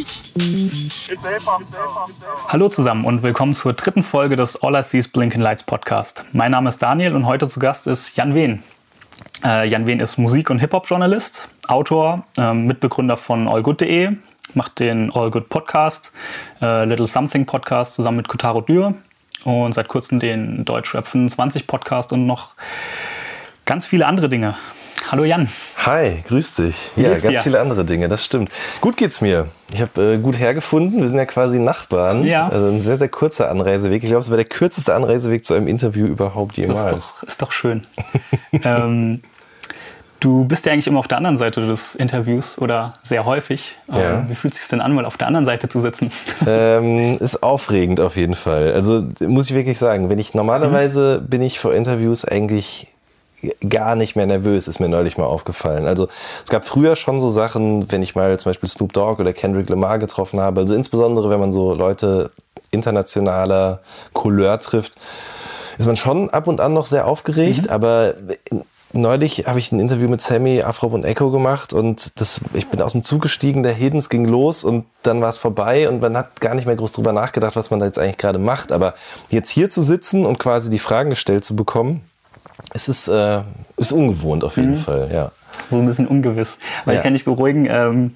lights. Hallo zusammen und willkommen zur dritten Folge des All I See is Blinking Lights Podcast. Mein Name ist Daniel und heute zu Gast ist Jan Wehn. Äh, Jan Wehn ist Musik- und Hip-Hop-Journalist, Autor, äh, Mitbegründer von allgood.de, macht den All Good Podcast, äh, Little Something Podcast zusammen mit Kotaro Dürr und seit kurzem den Deutschrap 25 Podcast und noch ganz viele andere Dinge. Hallo Jan. Hi, grüß dich. Wie Ja, ganz dir? viele andere Dinge, das stimmt. Gut geht's mir. Ich habe äh, gut hergefunden. Wir sind ja quasi Nachbarn. Ja. Also ein sehr, sehr kurzer Anreiseweg. Ich glaube, es war der kürzeste Anreiseweg zu einem Interview überhaupt jemals. ist doch, ist doch schön. ähm, du bist ja eigentlich immer auf der anderen Seite des Interviews oder sehr häufig. Ja. Ähm, wie fühlt es sich denn an, mal auf der anderen Seite zu sitzen? Ähm, ist aufregend auf jeden Fall. Also muss ich wirklich sagen, wenn ich normalerweise bin ich vor Interviews eigentlich gar nicht mehr nervös, ist mir neulich mal aufgefallen. Also es gab früher schon so Sachen, wenn ich mal zum Beispiel Snoop Dogg oder Kendrick Lamar getroffen habe, also insbesondere wenn man so Leute internationaler Couleur trifft, ist man schon ab und an noch sehr aufgeregt, aber neulich habe ich ein Interview mit Sammy, Afrop und Echo gemacht und das, ich bin aus dem Zug gestiegen, der Hiddens ging los und dann war es vorbei und man hat gar nicht mehr groß drüber nachgedacht, was man da jetzt eigentlich gerade macht. Aber jetzt hier zu sitzen und quasi die Fragen gestellt zu bekommen, es ist, äh, ist ungewohnt auf jeden Fall, ja. So ein bisschen ungewiss. Aber ich Ja. kann dich beruhigen, ähm,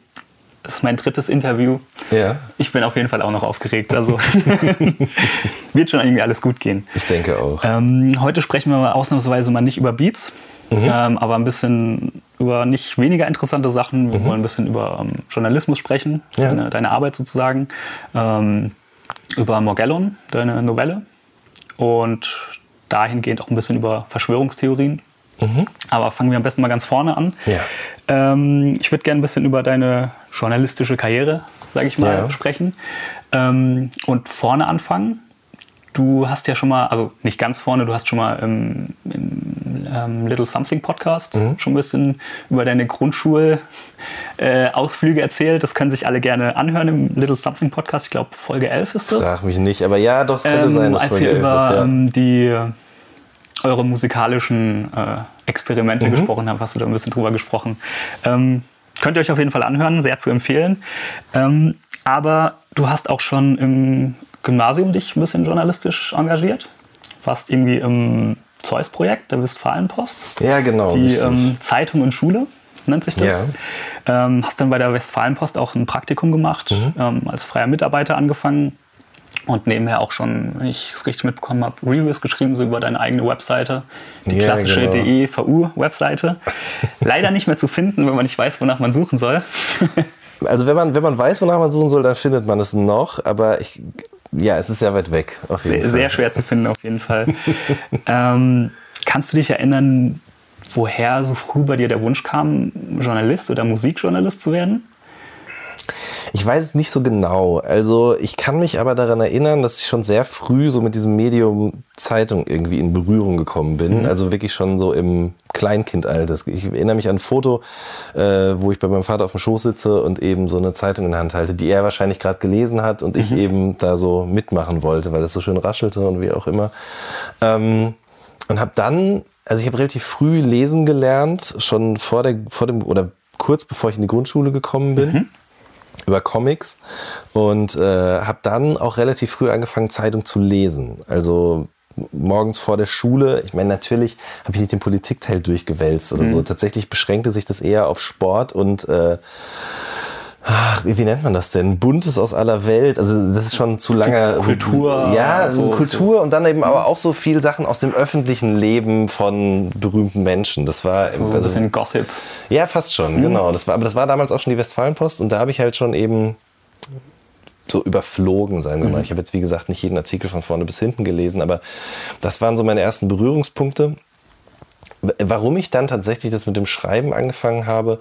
das ist mein drittes Interview. Ja, Ich bin auf jeden Fall auch noch aufgeregt. Also wird schon irgendwie alles gut gehen. ich denke auch. Ähm, heute sprechen wir ausnahmsweise mal nicht über Beats, ähm, aber ein bisschen über nicht weniger interessante Sachen. Wir wollen ein bisschen über ähm, Journalismus sprechen, Ja. deine, deine Arbeit sozusagen, ähm, über Morgellon, deine Novelle und dahingehend auch ein bisschen über Verschwörungstheorien. Aber fangen wir am besten mal ganz vorne an. Ja. Ähm, ich würde gerne ein bisschen über deine journalistische Karriere, sage ich mal, Ja. sprechen. Ähm, und vorne anfangen. Du hast ja schon mal, also nicht ganz vorne, du hast schon mal im, im ähm, Little Something Podcast Mhm. schon ein bisschen über deine Grundschulausflüge äh, erzählt. Das können sich alle gerne anhören im Little Something Podcast. Ich glaube, Folge 11 ist das. Frag mich nicht, aber ja, doch, es könnte sein, dass als Folge ihr 11 über ist, ja. ähm, die eure musikalischen äh, Experimente Mhm. gesprochen habt, hast du da ein bisschen drüber gesprochen. Ähm, könnt ihr euch auf jeden Fall anhören, sehr zu empfehlen. Ähm, aber du hast auch schon im Gymnasium dich ein bisschen journalistisch engagiert. Warst irgendwie im Zeus-Projekt der Westfalenpost. ja, genau. Die ähm, Zeitung und Schule nennt sich das. Ähm, hast dann bei der Westfalenpost auch ein Praktikum gemacht, Mhm. ähm, als freier Mitarbeiter angefangen und nebenher auch schon, wenn ich es richtig mitbekommen habe, Reviews geschrieben, so über deine eigene Webseite, die Ja, klassische genau. DEVU-Webseite. Leider nicht mehr zu finden, wenn man nicht weiß, wonach man suchen soll. Also wenn man, wenn man weiß, wonach man suchen soll, dann findet man es noch, aber ich, ja, es ist sehr weit weg. Auf jeden Sehr, Fall. sehr schwer zu finden auf jeden Fall. ähm, kannst du dich erinnern, woher so früh bei dir der Wunsch kam, Journalist oder Musikjournalist zu werden? Ich weiß es nicht so genau. Also ich kann mich aber daran erinnern, dass ich schon sehr früh so mit diesem Medium Zeitung irgendwie in Berührung gekommen bin. Also wirklich schon so im Kleinkindalter. Ich erinnere mich an ein Foto, äh, wo ich bei meinem Vater auf dem Schoß sitze und eben so eine Zeitung in der Hand halte, die er wahrscheinlich gerade gelesen hat und ich eben da so mitmachen wollte, weil es so schön raschelte und wie auch immer. Ähm, und habe dann, also ich habe relativ früh lesen gelernt, schon vor, der, vor dem oder kurz bevor ich in die Grundschule gekommen bin über Comics und äh, habe dann auch relativ früh angefangen, Zeitung zu lesen. Also morgens vor der Schule, ich meine, natürlich habe ich nicht den Politikteil durchgewälzt oder so. Tatsächlich beschränkte sich das eher auf Sport und äh, ach, wie, wie nennt man das denn? Buntes aus aller Welt. Also das ist schon zu lange. Kultur, Ja, so- so, Kultur und dann eben aber auch so viel Sachen aus dem öffentlichen Leben von berühmten Menschen. Das war So ein also- bisschen Gossip. ja, fast schon, genau. Das war, aber das war damals auch schon die Westfalenpost und da habe ich halt schon eben so überflogen, sagen wir mal. Ich habe jetzt, wie gesagt, nicht jeden Artikel von vorne bis hinten gelesen, aber das waren so meine ersten Berührungspunkte. Warum ich dann tatsächlich das mit dem Schreiben angefangen habe,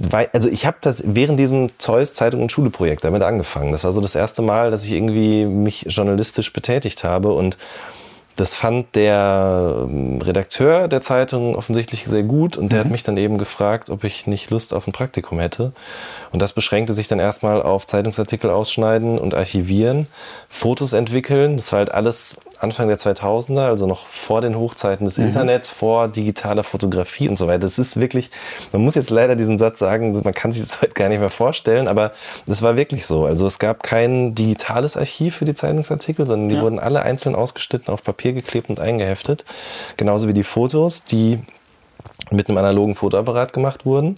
weil, also ich habe das während diesem Zeus Zeitung und Schule Projekt damit angefangen. Das war so das erste Mal, dass ich irgendwie mich journalistisch betätigt habe und das fand der ähm, Redakteur der Zeitung offensichtlich sehr gut und der Mhm. hat mich dann eben gefragt, ob ich nicht Lust auf ein Praktikum hätte. Und das beschränkte sich dann erstmal auf Zeitungsartikel ausschneiden und archivieren, Fotos entwickeln. Das war halt alles Anfang der 2000er, also noch vor den Hochzeiten des Internets, vor digitaler Fotografie und so weiter. Das ist wirklich, man muss jetzt leider diesen Satz sagen, man kann sich das heute gar nicht mehr vorstellen, aber das war wirklich so. Also es gab kein digitales Archiv für die Zeitungsartikel, sondern die Ja. wurden alle einzeln ausgeschnitten, auf Papier geklebt und eingeheftet. Genauso wie die Fotos, die mit einem analogen Fotoapparat gemacht wurden.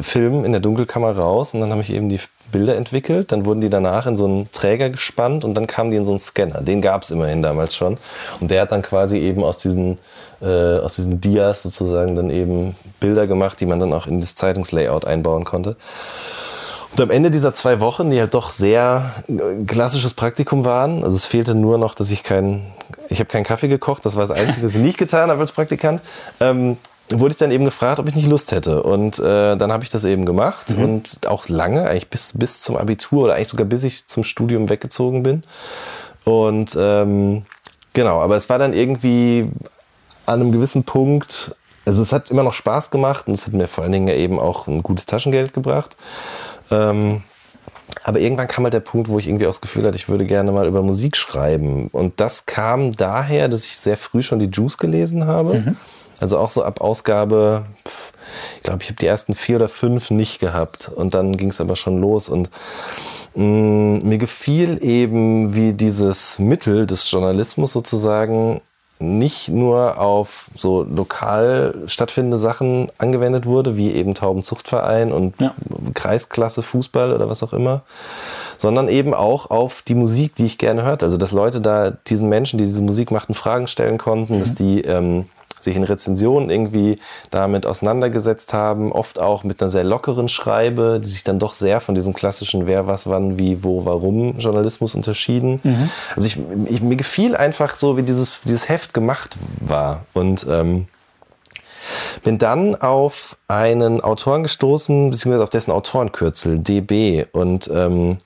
Film in der Dunkelkammer raus und dann habe ich eben die Bilder entwickelt. Dann wurden die danach in so einen Träger gespannt und dann kamen die in so einen Scanner. Den gab es immerhin damals schon. Und der hat dann quasi eben aus diesen, äh, aus diesen Dias sozusagen dann eben Bilder gemacht, die man dann auch in das Zeitungslayout einbauen konnte. Und am Ende dieser zwei Wochen, die halt doch sehr äh, klassisches Praktikum waren, also es fehlte nur noch, dass ich keinen, ich habe keinen Kaffee gekocht, das war das Einzige, was ich nicht getan habe als Praktikant, ähm, wurde ich dann eben gefragt, ob ich nicht Lust hätte. Und äh, dann habe ich das eben gemacht und auch lange, eigentlich bis, bis zum Abitur oder eigentlich sogar bis ich zum Studium weggezogen bin. Und ähm, genau, aber es war dann irgendwie an einem gewissen Punkt, also es hat immer noch Spaß gemacht und es hat mir vor allen Dingen eben auch ein gutes Taschengeld gebracht. Ähm, aber irgendwann kam halt der Punkt, wo ich irgendwie auch das Gefühl hatte, ich würde gerne mal über Musik schreiben. Und das kam daher, dass ich sehr früh schon die Juice gelesen habe. Also auch so ab Ausgabe, pf, ich glaube, ich habe die ersten vier oder fünf nicht gehabt. Und dann ging es aber schon los. Und mh, mir gefiel eben, wie dieses Mittel des Journalismus sozusagen nicht nur auf so lokal stattfindende Sachen angewendet wurde, wie eben Taubenzuchtverein und Ja. Kreisklasse Fußball oder was auch immer, sondern eben auch auf die Musik, die ich gerne hörte. Also dass Leute da diesen Menschen, die diese Musik machten, Fragen stellen konnten, dass die ähm, sich in Rezensionen irgendwie damit auseinandergesetzt haben, oft auch mit einer sehr lockeren Schreibe, die sich dann doch sehr von diesem klassischen Wer, was, wann, wie, wo, warum Journalismus unterschieden. Also ich, ich, mir gefiel einfach so, wie dieses, dieses Heft gemacht war. Und ähm, bin dann auf einen Autoren gestoßen, beziehungsweise auf dessen Autorenkürzel, DB. Und ähm,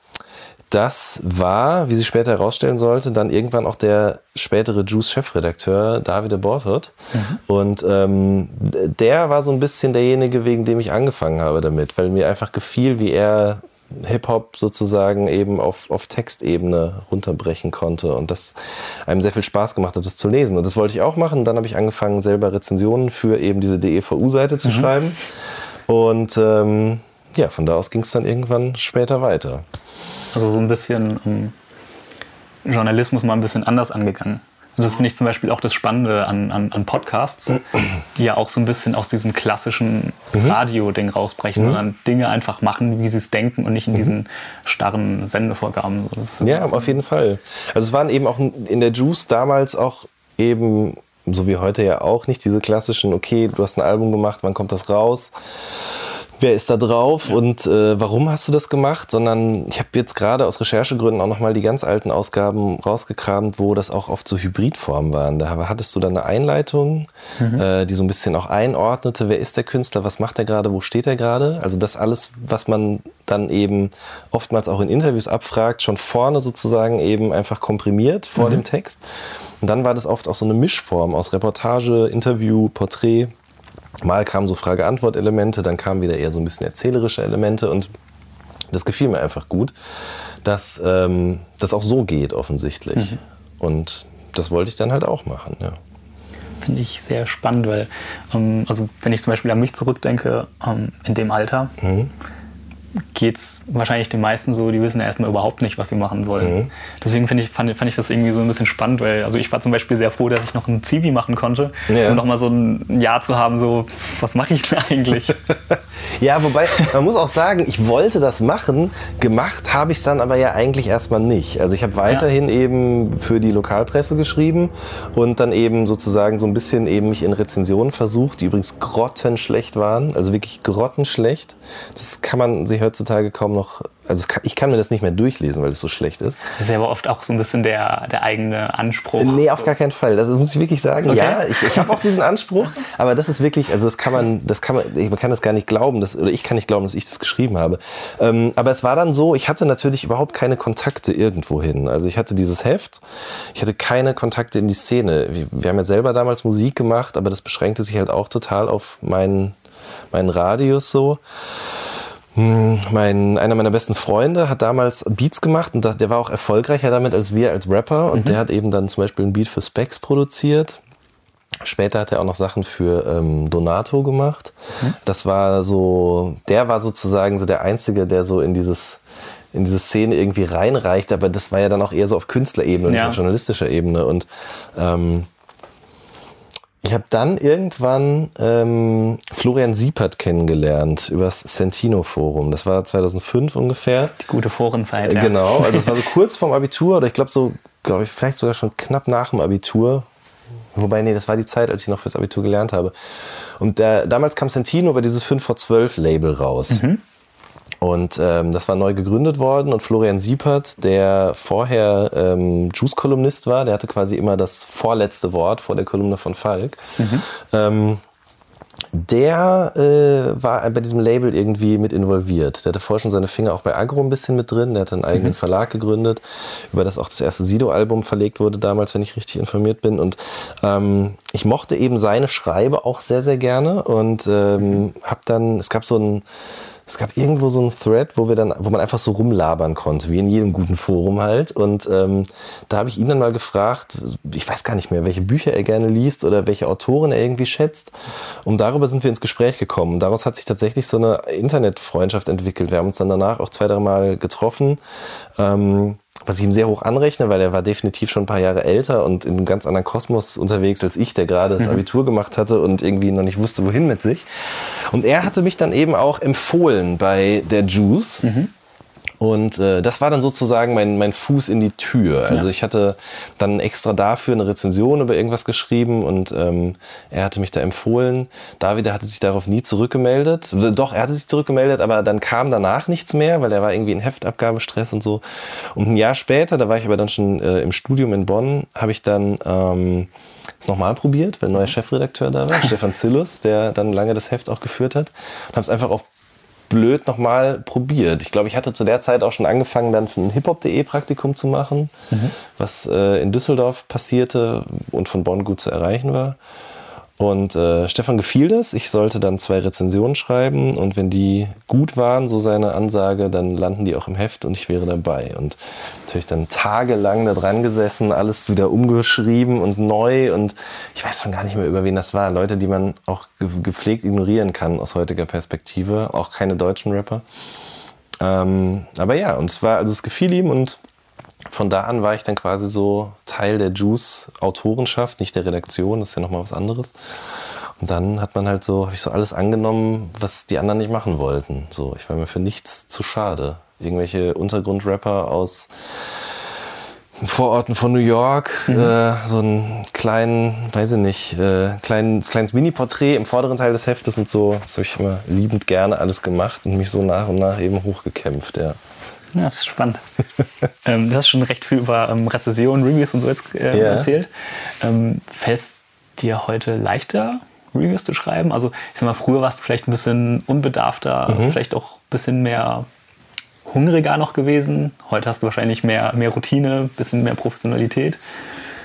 das war, wie sich später herausstellen sollte, dann irgendwann auch der spätere Juice-Chefredakteur Davide Bortot. Und ähm, der war so ein bisschen derjenige, wegen dem ich angefangen habe damit, weil mir einfach gefiel, wie er Hip-Hop sozusagen eben auf, auf Textebene runterbrechen konnte und das einem sehr viel Spaß gemacht hat, das zu lesen. Und das wollte ich auch machen. Dann habe ich angefangen, selber Rezensionen für eben diese DEVU-Seite zu schreiben. Und ähm, ja, von da aus ging es dann irgendwann später weiter. Also so ein bisschen ähm, Journalismus mal ein bisschen anders angegangen. Und das finde ich zum Beispiel auch das Spannende an, an, an Podcasts, die ja auch so ein bisschen aus diesem klassischen Radio-Ding rausbrechen, sondern Dinge einfach machen, wie sie es denken und nicht in diesen starren Sendevorgaben. Ja, auf jeden Fall. Also es waren eben auch in der Juice damals auch eben, so wie heute ja auch, nicht diese klassischen, okay, du hast ein Album gemacht, wann kommt das raus? Wer ist da drauf und äh, warum hast du das gemacht? Sondern ich habe jetzt gerade aus Recherchegründen auch nochmal die ganz alten Ausgaben rausgekramt, wo das auch oft so Hybridformen waren. Da hattest du dann eine Einleitung, äh, die so ein bisschen auch einordnete, wer ist der Künstler, was macht er gerade, wo steht er gerade? Also das alles, was man dann eben oftmals auch in Interviews abfragt, schon vorne sozusagen eben einfach komprimiert vor dem Text. Und dann war das oft auch so eine Mischform aus Reportage, Interview, Porträt. Mal kamen so Frage-Antwort-Elemente, dann kamen wieder eher so ein bisschen erzählerische Elemente und das gefiel mir einfach gut, dass ähm, das auch so geht offensichtlich. Und das wollte ich dann halt auch machen, ja. finde ich sehr spannend, weil, ähm, also wenn ich zum Beispiel an mich zurückdenke, ähm, in dem Alter geht es wahrscheinlich den meisten so, die wissen ja erstmal überhaupt nicht, was sie machen wollen. Deswegen finde ich, fand, fand ich das irgendwie so ein bisschen spannend, weil also ich war zum Beispiel sehr froh, dass ich noch ein Zivi machen konnte, Ja. um noch mal so ein Jahr zu haben, so, was mache ich denn eigentlich? Ja, wobei, man muss auch sagen, ich wollte das machen, gemacht habe ich es dann aber ja eigentlich erstmal nicht. Also ich habe weiterhin eben für die Lokalpresse geschrieben und dann eben sozusagen so ein bisschen eben mich in Rezensionen versucht, die übrigens grottenschlecht waren, also wirklich grottenschlecht. Das kann man sich heutzutage kaum noch, also kann, ich kann mir das nicht mehr durchlesen, weil es so schlecht ist. Das ist ja aber oft auch so ein bisschen der, der eigene Anspruch. Nee, auf gar keinen Fall. Das muss ich wirklich sagen. Okay. Ja, ich, ich habe auch diesen Anspruch, aber das ist wirklich, also das kann man, das kann man, man kann das gar nicht glauben, dass, oder ich kann nicht glauben, dass ich das geschrieben habe. Ähm, aber es war dann so, ich hatte natürlich überhaupt keine Kontakte irgendwo hin. Also ich hatte dieses Heft, ich hatte keine Kontakte in die Szene. Wir, wir haben ja selber damals Musik gemacht, aber das beschränkte sich halt auch total auf meinen, meinen Radius so. Hm, Mein, einer meiner besten Freunde hat damals Beats gemacht und der war auch erfolgreicher damit als wir als Rapper. Und der hat eben dann zum Beispiel ein Beat für Specs produziert. Später hat er auch noch Sachen für ähm, Donato gemacht. Das war so, der war sozusagen so der Einzige, der so in dieses in diese Szene irgendwie reinreicht, aber das war ja dann auch eher so auf Künstlerebene, nicht Ja. auf journalistischer Ebene. Und ähm, ich habe dann irgendwann ähm, Florian Siepert kennengelernt über das Sentino-Forum. Das war 2005 ungefähr. Die gute Forenzeit. Ja. Genau, also das war so kurz vorm Abitur oder ich glaube so, glaube ich, vielleicht sogar schon knapp nach dem Abitur. Wobei, nee, das war die Zeit, als ich noch fürs Abitur gelernt habe. Und der, damals kam Sentino über dieses 5 vor 12 Label raus. Und ähm, das war neu gegründet worden und Florian Siepert, der vorher ähm, Juice-Kolumnist war, der hatte quasi immer das vorletzte Wort vor der Kolumne von Falk. Ähm, der äh, war bei diesem Label irgendwie mit involviert. Der hatte vorher schon seine Finger auch bei Agro ein bisschen mit drin. Der hat einen eigenen Verlag gegründet, über das auch das erste Sido-Album verlegt wurde damals, wenn ich richtig informiert bin. Und ähm, ich mochte eben seine Schreibe auch sehr, sehr gerne und ähm, habe dann, es gab so ein es gab irgendwo so einen Thread, wo wir dann, wo man einfach so rumlabern konnte, wie in jedem guten Forum halt. Und ähm, da habe ich ihn dann mal gefragt, ich weiß gar nicht mehr, welche Bücher er gerne liest oder welche Autoren er irgendwie schätzt. Und darüber sind wir ins Gespräch gekommen. Und daraus hat sich tatsächlich so eine Internetfreundschaft entwickelt. Wir haben uns dann danach auch zwei, drei Mal getroffen. Ähm, was ich ihm sehr hoch anrechne, weil er war definitiv schon ein paar Jahre älter und in einem ganz anderen Kosmos unterwegs als ich, der gerade das Abitur gemacht hatte und irgendwie noch nicht wusste, wohin mit sich. Und er hatte mich dann eben auch empfohlen bei der Juice. Und äh, das war dann sozusagen mein, mein Fuß in die Tür. Also ich hatte dann extra dafür eine Rezension über irgendwas geschrieben und ähm, er hatte mich da empfohlen. David hatte sich darauf nie zurückgemeldet. Doch, er hatte sich zurückgemeldet, aber dann kam danach nichts mehr, weil er war irgendwie in Heftabgabestress und so. Und ein Jahr später, da war ich aber dann schon äh, im Studium in Bonn, habe ich dann ähm, es nochmal probiert, weil ein neuer Chefredakteur da war, Stefan Zillus, der dann lange das Heft auch geführt hat. Und habe es einfach auf blöd nochmal probiert. Ich glaube, ich hatte zu der Zeit auch schon angefangen, dann ein hiphop.de Praktikum zu machen, was äh, in Düsseldorf passierte und von Bonn gut zu erreichen war. Und äh, Stefan gefiel das. Ich sollte dann zwei Rezensionen schreiben und wenn die gut waren, so seine Ansage, dann landen die auch im Heft und ich wäre dabei. Und natürlich dann tagelang da dran gesessen, alles wieder umgeschrieben und neu und ich weiß schon gar nicht mehr, über wen das war. Leute, die man auch ge- gepflegt ignorieren kann aus heutiger Perspektive, auch keine deutschen Rapper. Ähm, aber ja, und es war, also es gefiel ihm und von da an war ich dann quasi so Teil der Juice-Autorenschaft, nicht der Redaktion, das ist ja nochmal was anderes. Und dann hat man halt so, habe ich so alles angenommen, was die anderen nicht machen wollten. So, ich war mir für nichts zu schade. Irgendwelche Untergrundrapper aus Vororten von New York, äh, so einen kleinen, weiß ich nicht, äh, kleinen, kleines Mini-Porträt im vorderen Teil des Heftes und so. Das habe ich immer liebend gerne alles gemacht und mich so nach und nach eben hochgekämpft, ja. Ja, das ist spannend. ähm, du hast schon recht viel über ähm, Rezessionen, Reviews und so jetzt äh, Ja. erzählt. Ähm, Fällt es dir heute leichter, Reviews zu schreiben? Also, ich sag mal, früher warst du vielleicht ein bisschen unbedarfter, Mhm. vielleicht auch ein bisschen mehr hungriger noch gewesen. Heute hast du wahrscheinlich mehr, mehr Routine, ein bisschen mehr Professionalität.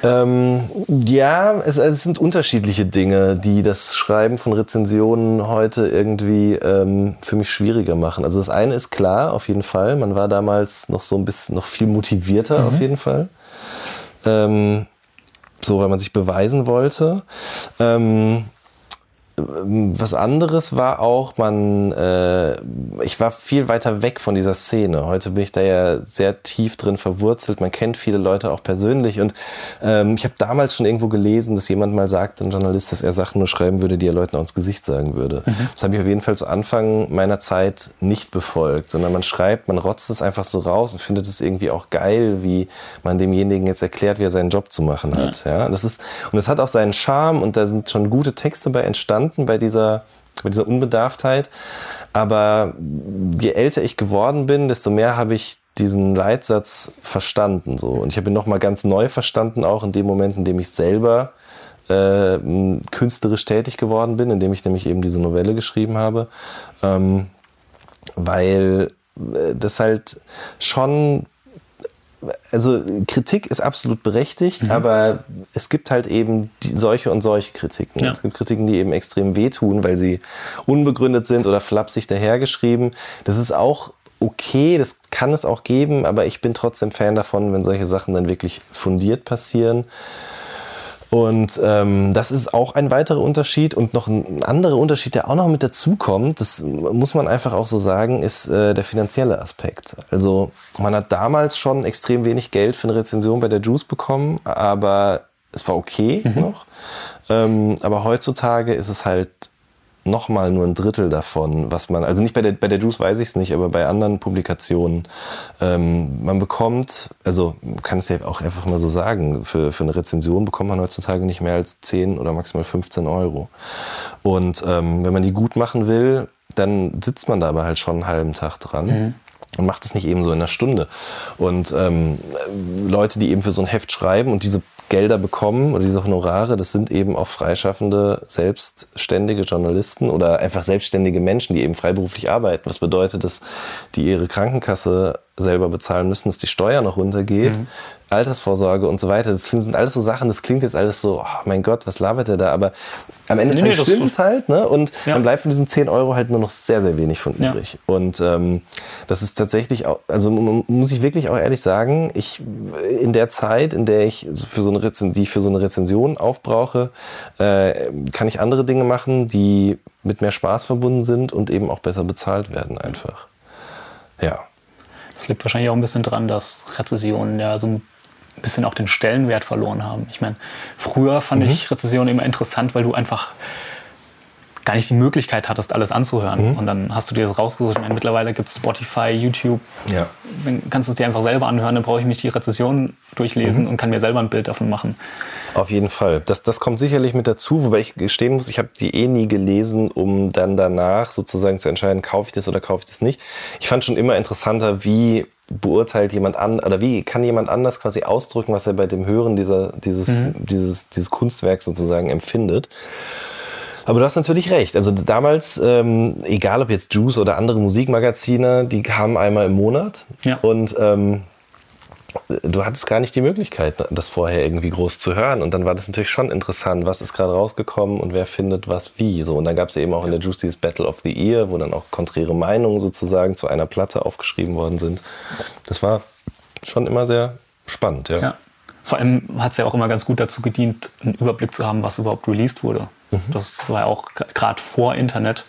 Ähm, ja, es, es sind unterschiedliche Dinge, die das Schreiben von Rezensionen heute irgendwie ähm, für mich schwieriger machen. Also das eine ist klar, auf jeden Fall. Man war damals noch so ein bisschen, noch viel motivierter, auf jeden Fall. Ähm, so, weil man sich beweisen wollte. Ähm, was anderes war auch, man, äh, ich war viel weiter weg von dieser Szene. Heute bin ich da ja sehr tief drin verwurzelt. Man kennt viele Leute auch persönlich und ähm, ich habe damals schon irgendwo gelesen, dass jemand mal sagt, ein Journalist, dass er Sachen nur schreiben würde, die er Leuten auch ins Gesicht sagen würde. Das habe ich auf jeden Fall zu Anfang meiner Zeit nicht befolgt, sondern man schreibt, man rotzt es einfach so raus und findet es irgendwie auch geil, wie man demjenigen jetzt erklärt, wie er seinen Job zu machen hat. Ja, das ist und das hat auch seinen Charme und da sind schon gute Texte bei entstanden bei dieser bei dieser Unbedarftheit. Aber je älter ich geworden bin, desto mehr habe ich diesen Leitsatz verstanden. So. Und ich habe ihn nochmal ganz neu verstanden, auch in dem Moment, in dem ich selber äh, künstlerisch tätig geworden bin, indem ich nämlich eben diese Novelle geschrieben habe. Ähm, weil äh, das halt schon also Kritik ist absolut berechtigt, mhm. aber es gibt halt eben die, solche und solche Kritiken. Ja. Es gibt Kritiken, die eben extrem wehtun, weil sie unbegründet sind oder flapsig dahergeschrieben. Das ist auch okay, das kann es auch geben, aber ich bin trotzdem Fan davon, wenn solche Sachen dann wirklich fundiert passieren. Und ähm, das ist auch ein weiterer Unterschied. Und noch ein anderer Unterschied, der auch noch mit dazukommt, das muss man einfach auch so sagen, ist äh, der finanzielle Aspekt. Also man hat damals schon extrem wenig Geld für eine Rezension bei der Juice bekommen, aber es war okay mhm. noch. Ähm, aber heutzutage ist es halt nochmal nur ein Drittel davon, was man, also nicht bei der, bei der Juice weiß ich es nicht, aber bei anderen Publikationen, ähm, man bekommt, also man kann es ja auch einfach mal so sagen, für, für eine Rezension bekommt man heutzutage nicht mehr als 10 oder maximal 15 Euro. Und ähm, wenn man die gut machen will, dann sitzt man da aber halt schon einen halben Tag dran. Mhm und macht es nicht eben so in einer Stunde. Und ähm, Leute, die eben für so ein Heft schreiben und diese Gelder bekommen oder diese Honorare, das sind eben auch freischaffende, selbstständige Journalisten oder einfach selbstständige Menschen, die eben freiberuflich arbeiten. Was bedeutet, dass die ihre Krankenkasse selber bezahlen müssen, dass die Steuer noch runtergeht, mhm. Altersvorsorge und so weiter. Das sind alles so Sachen, das klingt jetzt alles so, oh mein Gott, was labert der da? Aber am Ende nee, stimmt es halt, ne? Und ja. dann bleibt von diesen 10 Euro halt nur noch sehr, sehr wenig von übrig. Ja. Und ähm, das ist tatsächlich auch, also muss ich wirklich auch ehrlich sagen, ich in der Zeit, in der ich für so eine Rezension, die ich für so eine Rezension aufbrauche, äh, kann ich andere Dinge machen, die mit mehr Spaß verbunden sind und eben auch besser bezahlt werden einfach. Ja. Das liegt wahrscheinlich auch ein bisschen dran, dass Rezessionen ja so ein bisschen auch den Stellenwert verloren haben. Ich meine, früher fand mhm. ich Rezessionen immer interessant, weil du einfach gar nicht die Möglichkeit hattest, alles anzuhören. Mhm. Und dann hast du dir das rausgesucht. Ich meine, mittlerweile gibt es Spotify, YouTube. Ja. Dann kannst du es dir einfach selber anhören. Dann brauche ich mich die Rezession durchlesen mhm. und kann mir selber ein Bild davon machen. Auf jeden Fall. Das, das kommt sicherlich mit dazu, wobei ich gestehen muss, ich habe die eh nie gelesen, um dann danach sozusagen zu entscheiden, kaufe ich das oder kaufe ich das nicht. Ich fand schon immer interessanter, wie beurteilt jemand an oder wie kann jemand anders quasi ausdrücken, was er bei dem Hören dieser, dieses, mhm. dieses, dieses Kunstwerks sozusagen empfindet. Aber du hast natürlich recht. Also damals, ähm, egal ob jetzt Juice oder andere Musikmagazine, die kamen einmal im Monat. Ja. Und ähm, du hattest gar nicht die Möglichkeit, das vorher irgendwie groß zu hören. Und dann war das natürlich schon interessant, was ist gerade rausgekommen und wer findet was wie. So, und dann gab es eben auch in der Juicy's Battle of the Year, wo dann auch konträre Meinungen sozusagen zu einer Platte aufgeschrieben worden sind. Das war schon immer sehr spannend, ja. ja. Vor allem hat es ja auch immer ganz gut dazu gedient, einen Überblick zu haben, was überhaupt released wurde. Mhm. Das war ja auch gerade vor Internet.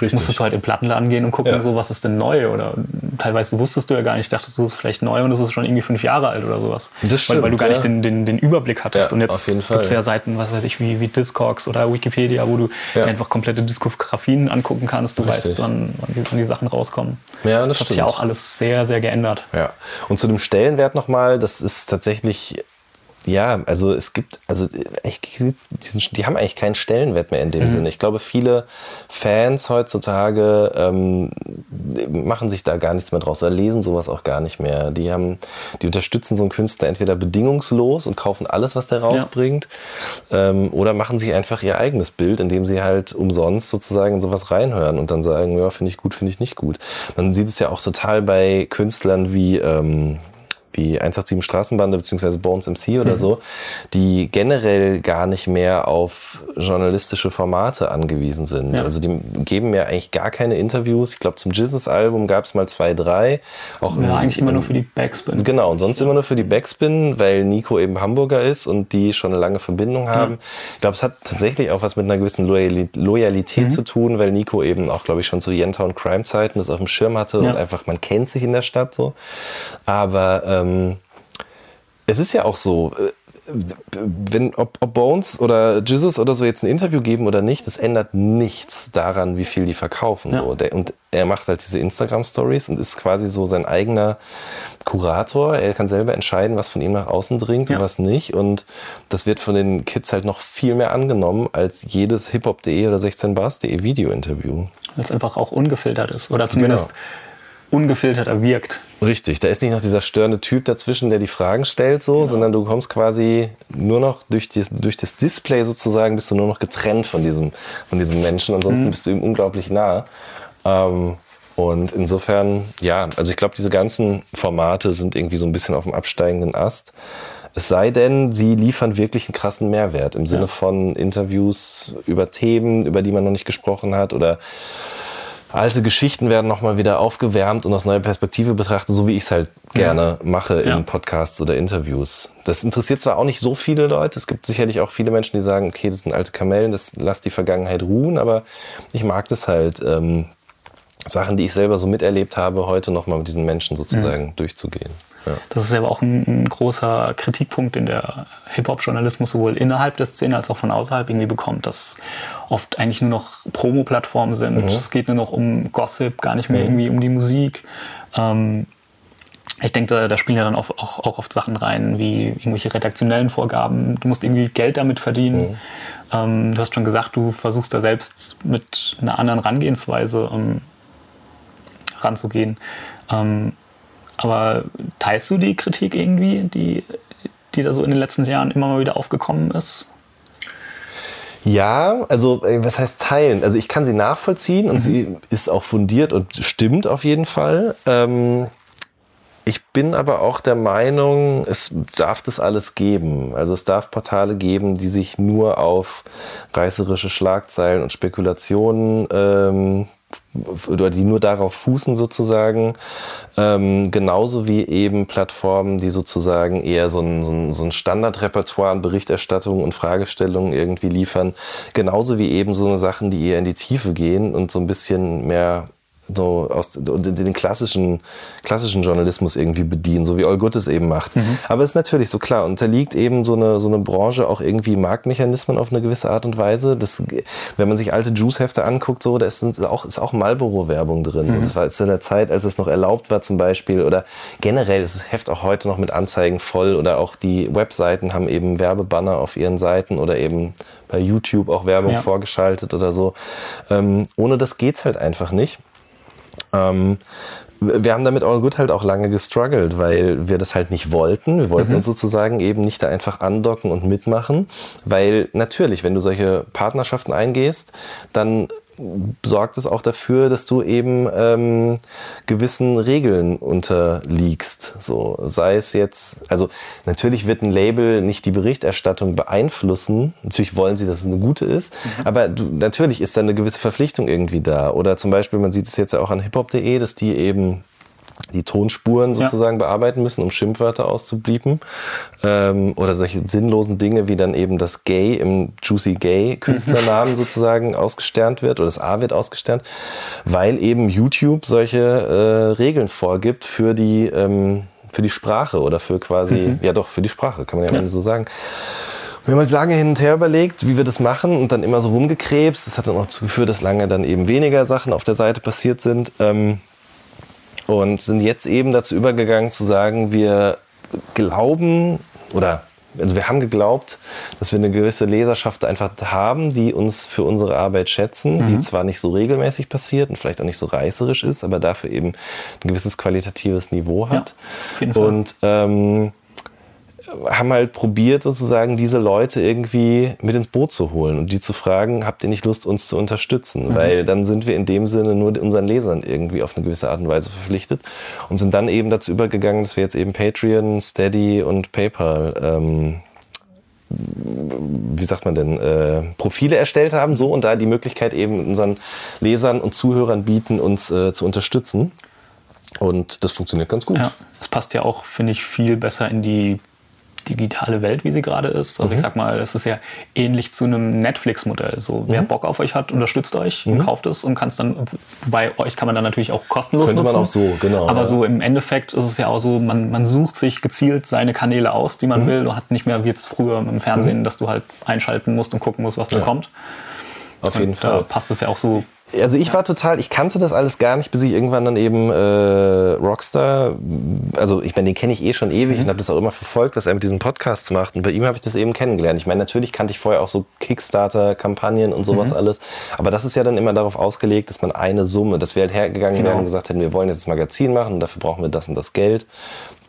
Richtig. Musstest du halt im Plattenladen gehen und gucken, ja. so, was ist denn neu? Oder teilweise wusstest du ja gar nicht, dachtest du, es ist vielleicht neu und es ist schon irgendwie fünf Jahre alt oder sowas. Das stimmt, weil, weil du gar ja. nicht den, den, den Überblick hattest. Ja, und jetzt gibt es ja Seiten, was weiß ich, wie, wie Discogs oder Wikipedia, wo du einfach komplette Diskografien angucken kannst. Du Richtig. weißt, wann, wann, die, wann, die, Sachen rauskommen. Ja, das, das hat sich ja auch alles sehr, sehr geändert. Ja. Und zu dem Stellenwert nochmal, das ist tatsächlich ja, also es gibt, also die haben eigentlich keinen Stellenwert mehr in dem mhm. Sinne. Ich glaube, viele Fans heutzutage ähm, machen sich da gar nichts mehr draus oder lesen sowas auch gar nicht mehr. Die haben, die unterstützen so einen Künstler entweder bedingungslos und kaufen alles, was der rausbringt, ja. ähm, oder machen sich einfach ihr eigenes Bild, indem sie halt umsonst sozusagen in sowas reinhören und dann sagen, ja, finde ich gut, finde ich nicht gut. Man sieht es ja auch total bei Künstlern wie ähm, wie 187 Straßenbande bzw. Bones MC oder mhm. so, die generell gar nicht mehr auf journalistische Formate angewiesen sind. Ja. Also die geben mir eigentlich gar keine Interviews. Ich glaube, zum Jesus-Album gab es mal zwei, drei. Auch ja, eigentlich immer nur für die Backspin. Genau, und sonst immer nur für die Backspin, weil Nico eben Hamburger ist und die schon eine lange Verbindung haben. Ja. Ich glaube, es hat tatsächlich auch was mit einer gewissen Loyalität mhm. zu tun, weil Nico eben auch, glaube ich, schon zu Yentown Crime-Zeiten das auf dem Schirm hatte und einfach, man kennt sich in der Stadt so. Aber ähm, es ist ja auch so, äh, wenn, ob, ob Bones oder Jesus oder so jetzt ein Interview geben oder nicht, das ändert nichts daran, wie viel die verkaufen. Ja. So. Der, und er macht halt diese Instagram-Stories und ist quasi so sein eigener Kurator. Er kann selber entscheiden, was von ihm nach außen dringt Ja. und was nicht. Und das wird von den Kids halt noch viel mehr angenommen als jedes hiphop.de oder 16bars.de Video-Interview. Weil es einfach auch ungefiltert ist. Oder zumindest Genau. Ungefilterter wirkt. Richtig, da ist nicht noch dieser störende Typ dazwischen, der die Fragen stellt, so, sondern du kommst quasi nur noch durch, die, durch das Display sozusagen, bist du nur noch getrennt von diesem, von diesem Menschen. Ansonsten bist du ihm unglaublich nah. Ähm, und insofern, ja, also ich glaube, diese ganzen Formate sind irgendwie so ein bisschen auf dem absteigenden Ast. Es sei denn, sie liefern wirklich einen krassen Mehrwert im Sinne Ja. von Interviews über Themen, über die man noch nicht gesprochen hat oder alte Geschichten werden nochmal wieder aufgewärmt und aus neuer Perspektive betrachtet, so wie ich es halt gerne mache in Ja. Podcasts oder Interviews. Das interessiert zwar auch nicht so viele Leute, es gibt sicherlich auch viele Menschen, die sagen, okay, das sind alte Kamellen, das lasst die Vergangenheit ruhen, aber ich mag das halt, ähm, Sachen, die ich selber so miterlebt habe, heute nochmal mit diesen Menschen sozusagen durchzugehen. Ja. Das ist ja aber auch ein, ein großer Kritikpunkt, den der Hip-Hop-Journalismus sowohl innerhalb der Szene als auch von außerhalb irgendwie bekommt, dass oft eigentlich nur noch Promo-Plattformen sind. Es geht nur noch um Gossip, gar nicht mehr irgendwie um die Musik. Ähm, ich denke, da, da spielen ja dann auch, auch, auch oft Sachen rein, wie irgendwelche redaktionellen Vorgaben. Du musst irgendwie Geld damit verdienen. Ähm, du hast schon gesagt, du versuchst da selbst mit einer anderen Herangehensweise ähm, ranzugehen. Ähm, aber teilst du die Kritik irgendwie, die, die da so in den letzten Jahren immer mal wieder aufgekommen ist? Ja, also äh, was heißt teilen? Also ich kann sie nachvollziehen und sie ist auch fundiert und stimmt auf jeden Fall. Ähm, ich bin aber auch der Meinung, es darf das alles geben. Also es darf Portale geben, die sich nur auf reißerische Schlagzeilen und Spekulationen ähm, oder die nur darauf fußen sozusagen, ähm, genauso wie eben Plattformen, die sozusagen eher so ein, so ein, Standardrepertoire an Berichterstattung und Fragestellungen irgendwie liefern, genauso wie eben so eine Sachen, die eher in die Tiefe gehen und so ein bisschen mehr so aus den klassischen, klassischen Journalismus irgendwie bedienen, so wie All Good es eben macht. Aber es ist natürlich so klar, unterliegt eben so eine, so eine Branche auch irgendwie Marktmechanismen auf eine gewisse Art und Weise. Das, wenn man sich alte Juice-Hefte anguckt, so, da ist auch, ist auch Marlboro-Werbung drin. So, das war in der Zeit, als es noch erlaubt war zum Beispiel oder generell ist das Heft auch heute noch mit Anzeigen voll oder auch die Webseiten haben eben Werbebanner auf ihren Seiten oder eben bei YouTube auch Werbung Ja. vorgeschaltet oder so. Ähm, ohne das geht's halt einfach nicht. Ähm, wir haben damit All Good halt auch lange gestruggelt, weil wir das halt nicht wollten. Wir wollten uns sozusagen eben nicht da einfach andocken und mitmachen, weil natürlich, wenn du solche Partnerschaften eingehst, dann sorgt es auch dafür, dass du eben ähm, gewissen Regeln unterliegst. So sei es jetzt, also natürlich wird ein Label nicht die Berichterstattung beeinflussen. Natürlich wollen sie, dass es eine gute ist, aber du, natürlich ist da eine gewisse Verpflichtung irgendwie da. Oder zum Beispiel, man sieht es jetzt ja auch an hiphop.de, dass die eben die Tonspuren sozusagen bearbeiten müssen, um Schimpfwörter auszubliepen. Ähm, oder solche sinnlosen Dinge, wie dann eben das Gay im Juicy Gay Künstlernamen sozusagen ausgesternt wird oder das A wird ausgesternt, weil eben YouTube solche äh, Regeln vorgibt für die, ähm, für die Sprache oder für quasi, ja doch, für die Sprache, kann man ja, mal so sagen. Wir haben halt lange hin und her überlegt, wie wir das machen und dann immer so rumgekrebst. Das hat dann auch dazu geführt, dass lange dann eben weniger Sachen auf der Seite passiert sind. Ähm, und sind jetzt eben dazu übergegangen zu sagen, wir glauben oder also wir haben geglaubt, dass wir eine gewisse Leserschaft einfach haben, die uns für unsere Arbeit schätzen, die zwar nicht so regelmäßig passiert und vielleicht auch nicht so reißerisch ist, aber dafür eben ein gewisses qualitatives Niveau hat. auf jeden Fall. Und ähm, haben halt probiert, sozusagen diese Leute irgendwie mit ins Boot zu holen und die zu fragen, habt ihr nicht Lust, uns zu unterstützen? Weil dann sind wir in dem Sinne nur unseren Lesern irgendwie auf eine gewisse Art und Weise verpflichtet und sind dann eben dazu übergegangen, dass wir jetzt eben Patreon, Steady und PayPal ähm, wie sagt man denn, äh, Profile erstellt haben, so und da die Möglichkeit eben unseren Lesern und Zuhörern bieten, uns äh, zu unterstützen. Und das funktioniert ganz gut. Ja, es passt ja auch, finde ich, viel besser in die digitale Welt, wie sie gerade ist. Also Mhm. ich sag mal, es ist ja ähnlich zu einem Netflix-Modell. So, wer Mhm. Bock auf euch hat, unterstützt euch und kauft es und kann es dann, bei euch kann man dann natürlich auch kostenlos Könnte man nutzen. auch so, genau, Aber ja. so im Endeffekt ist es ja auch so, man, man sucht sich gezielt seine Kanäle aus, die man Mhm. will. Du hast nicht mehr wie jetzt früher im Fernsehen, dass du halt einschalten musst und gucken musst, was da kommt. Auf jeden Da Fall. passt es ja auch so. Also ich war total, ich kannte das alles gar nicht, bis ich irgendwann dann eben äh, Rockstar, also ich meine, den kenne ich eh schon ewig und habe das auch immer verfolgt, was er mit diesen Podcasts macht. Und bei ihm habe ich das eben kennengelernt. Ich meine, natürlich kannte ich vorher auch so Kickstarter-Kampagnen und sowas alles. Aber das ist ja dann immer darauf ausgelegt, dass man eine Summe, dass wir halt hergegangen Genau. wären und gesagt hätten, wir wollen jetzt das Magazin machen und dafür brauchen wir das und das Geld.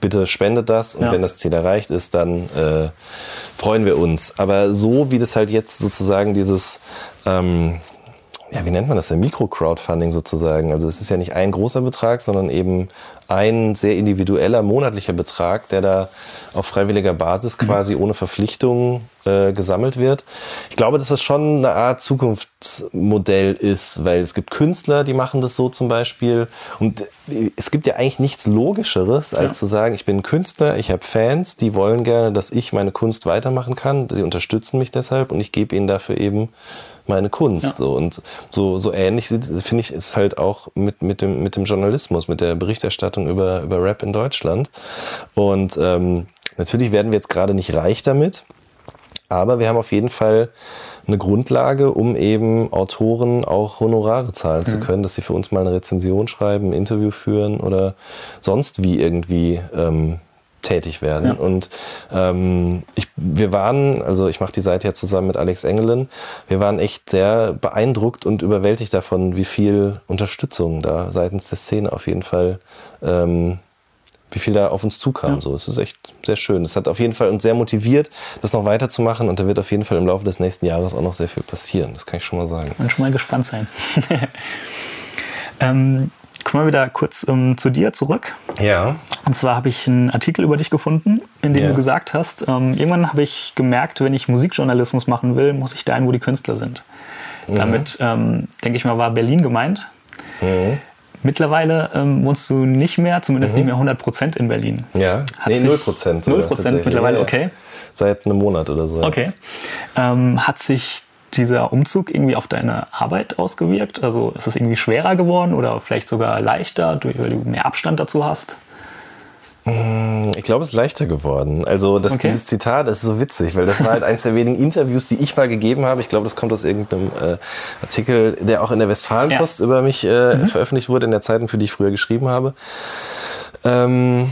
Bitte spendet das und Ja. wenn das Ziel erreicht ist, dann äh, freuen wir uns. Aber so wie das halt jetzt sozusagen dieses ähm, ja, wie nennt man das denn? Mikro-Crowdfunding sozusagen. Also es ist ja nicht ein großer Betrag, sondern eben ein sehr individueller monatlicher Betrag, der da auf freiwilliger Basis quasi ohne Verpflichtung äh, gesammelt wird. Ich glaube, dass das schon eine Art Zukunftsmodell ist, weil es gibt Künstler, die machen das so zum Beispiel. Und es gibt ja eigentlich nichts Logischeres, als Ja. zu sagen, ich bin Künstler, ich habe Fans, die wollen gerne, dass ich meine Kunst weitermachen kann. Die unterstützen mich deshalb und ich gebe ihnen dafür eben meine Kunst. Ja. So. Und so, so ähnlich finde ich es halt auch mit, mit, dem, mit dem Journalismus, mit der Berichterstattung über, über Rap in Deutschland. Und ähm, natürlich werden wir jetzt gerade nicht reich damit. Aber wir haben auf jeden Fall eine Grundlage, um eben Autoren auch Honorare zahlen zu können, dass sie für uns mal eine Rezension schreiben, ein Interview führen oder sonst wie irgendwie ähm, tätig werden. Ja. Und ähm, ich, wir waren, also ich mache die Seite ja zusammen mit Alex Engelen, wir waren echt sehr beeindruckt und überwältigt davon, wie viel Unterstützung da seitens der Szene auf jeden Fall ähm, wie viel da auf uns zukam. So, es ist echt sehr schön. Es hat auf jeden Fall uns sehr motiviert, das noch weiterzumachen und da wird auf jeden Fall im Laufe des nächsten Jahres auch noch sehr viel passieren. Das kann ich schon mal sagen. Man schon mal gespannt sein. ähm, kommen wir wieder kurz ähm, zu dir zurück. Ja. Und zwar habe ich einen Artikel über dich gefunden, in dem Ja. du gesagt hast, ähm, irgendwann habe ich gemerkt, wenn ich Musikjournalismus machen will, muss ich dahin, wo die Künstler sind. Mhm. Damit, ähm, denke ich mal, war Berlin gemeint. Mittlerweile ähm, wohnst du nicht mehr, zumindest nicht mehr 100% in Berlin. Ja. Hat nee, sich- 0 Prozent. 0% mittlerweile, okay. Seit einem Monat oder so. ja. Okay. Ähm, hat sich dieser Umzug irgendwie auf deine Arbeit ausgewirkt? Also ist es irgendwie schwerer geworden oder vielleicht sogar leichter, durch- weil du mehr Abstand dazu hast? Ich glaube, es ist leichter geworden. Also das, Okay. dieses Zitat, das ist so witzig, weil das war halt eins der wenigen Interviews, die ich mal gegeben habe. Ich glaube, das kommt aus irgendeinem äh, Artikel, der auch in der Westfalenpost über mich äh, Mhm. veröffentlicht wurde, in der Zeitung, für die ich früher geschrieben habe. Ähm,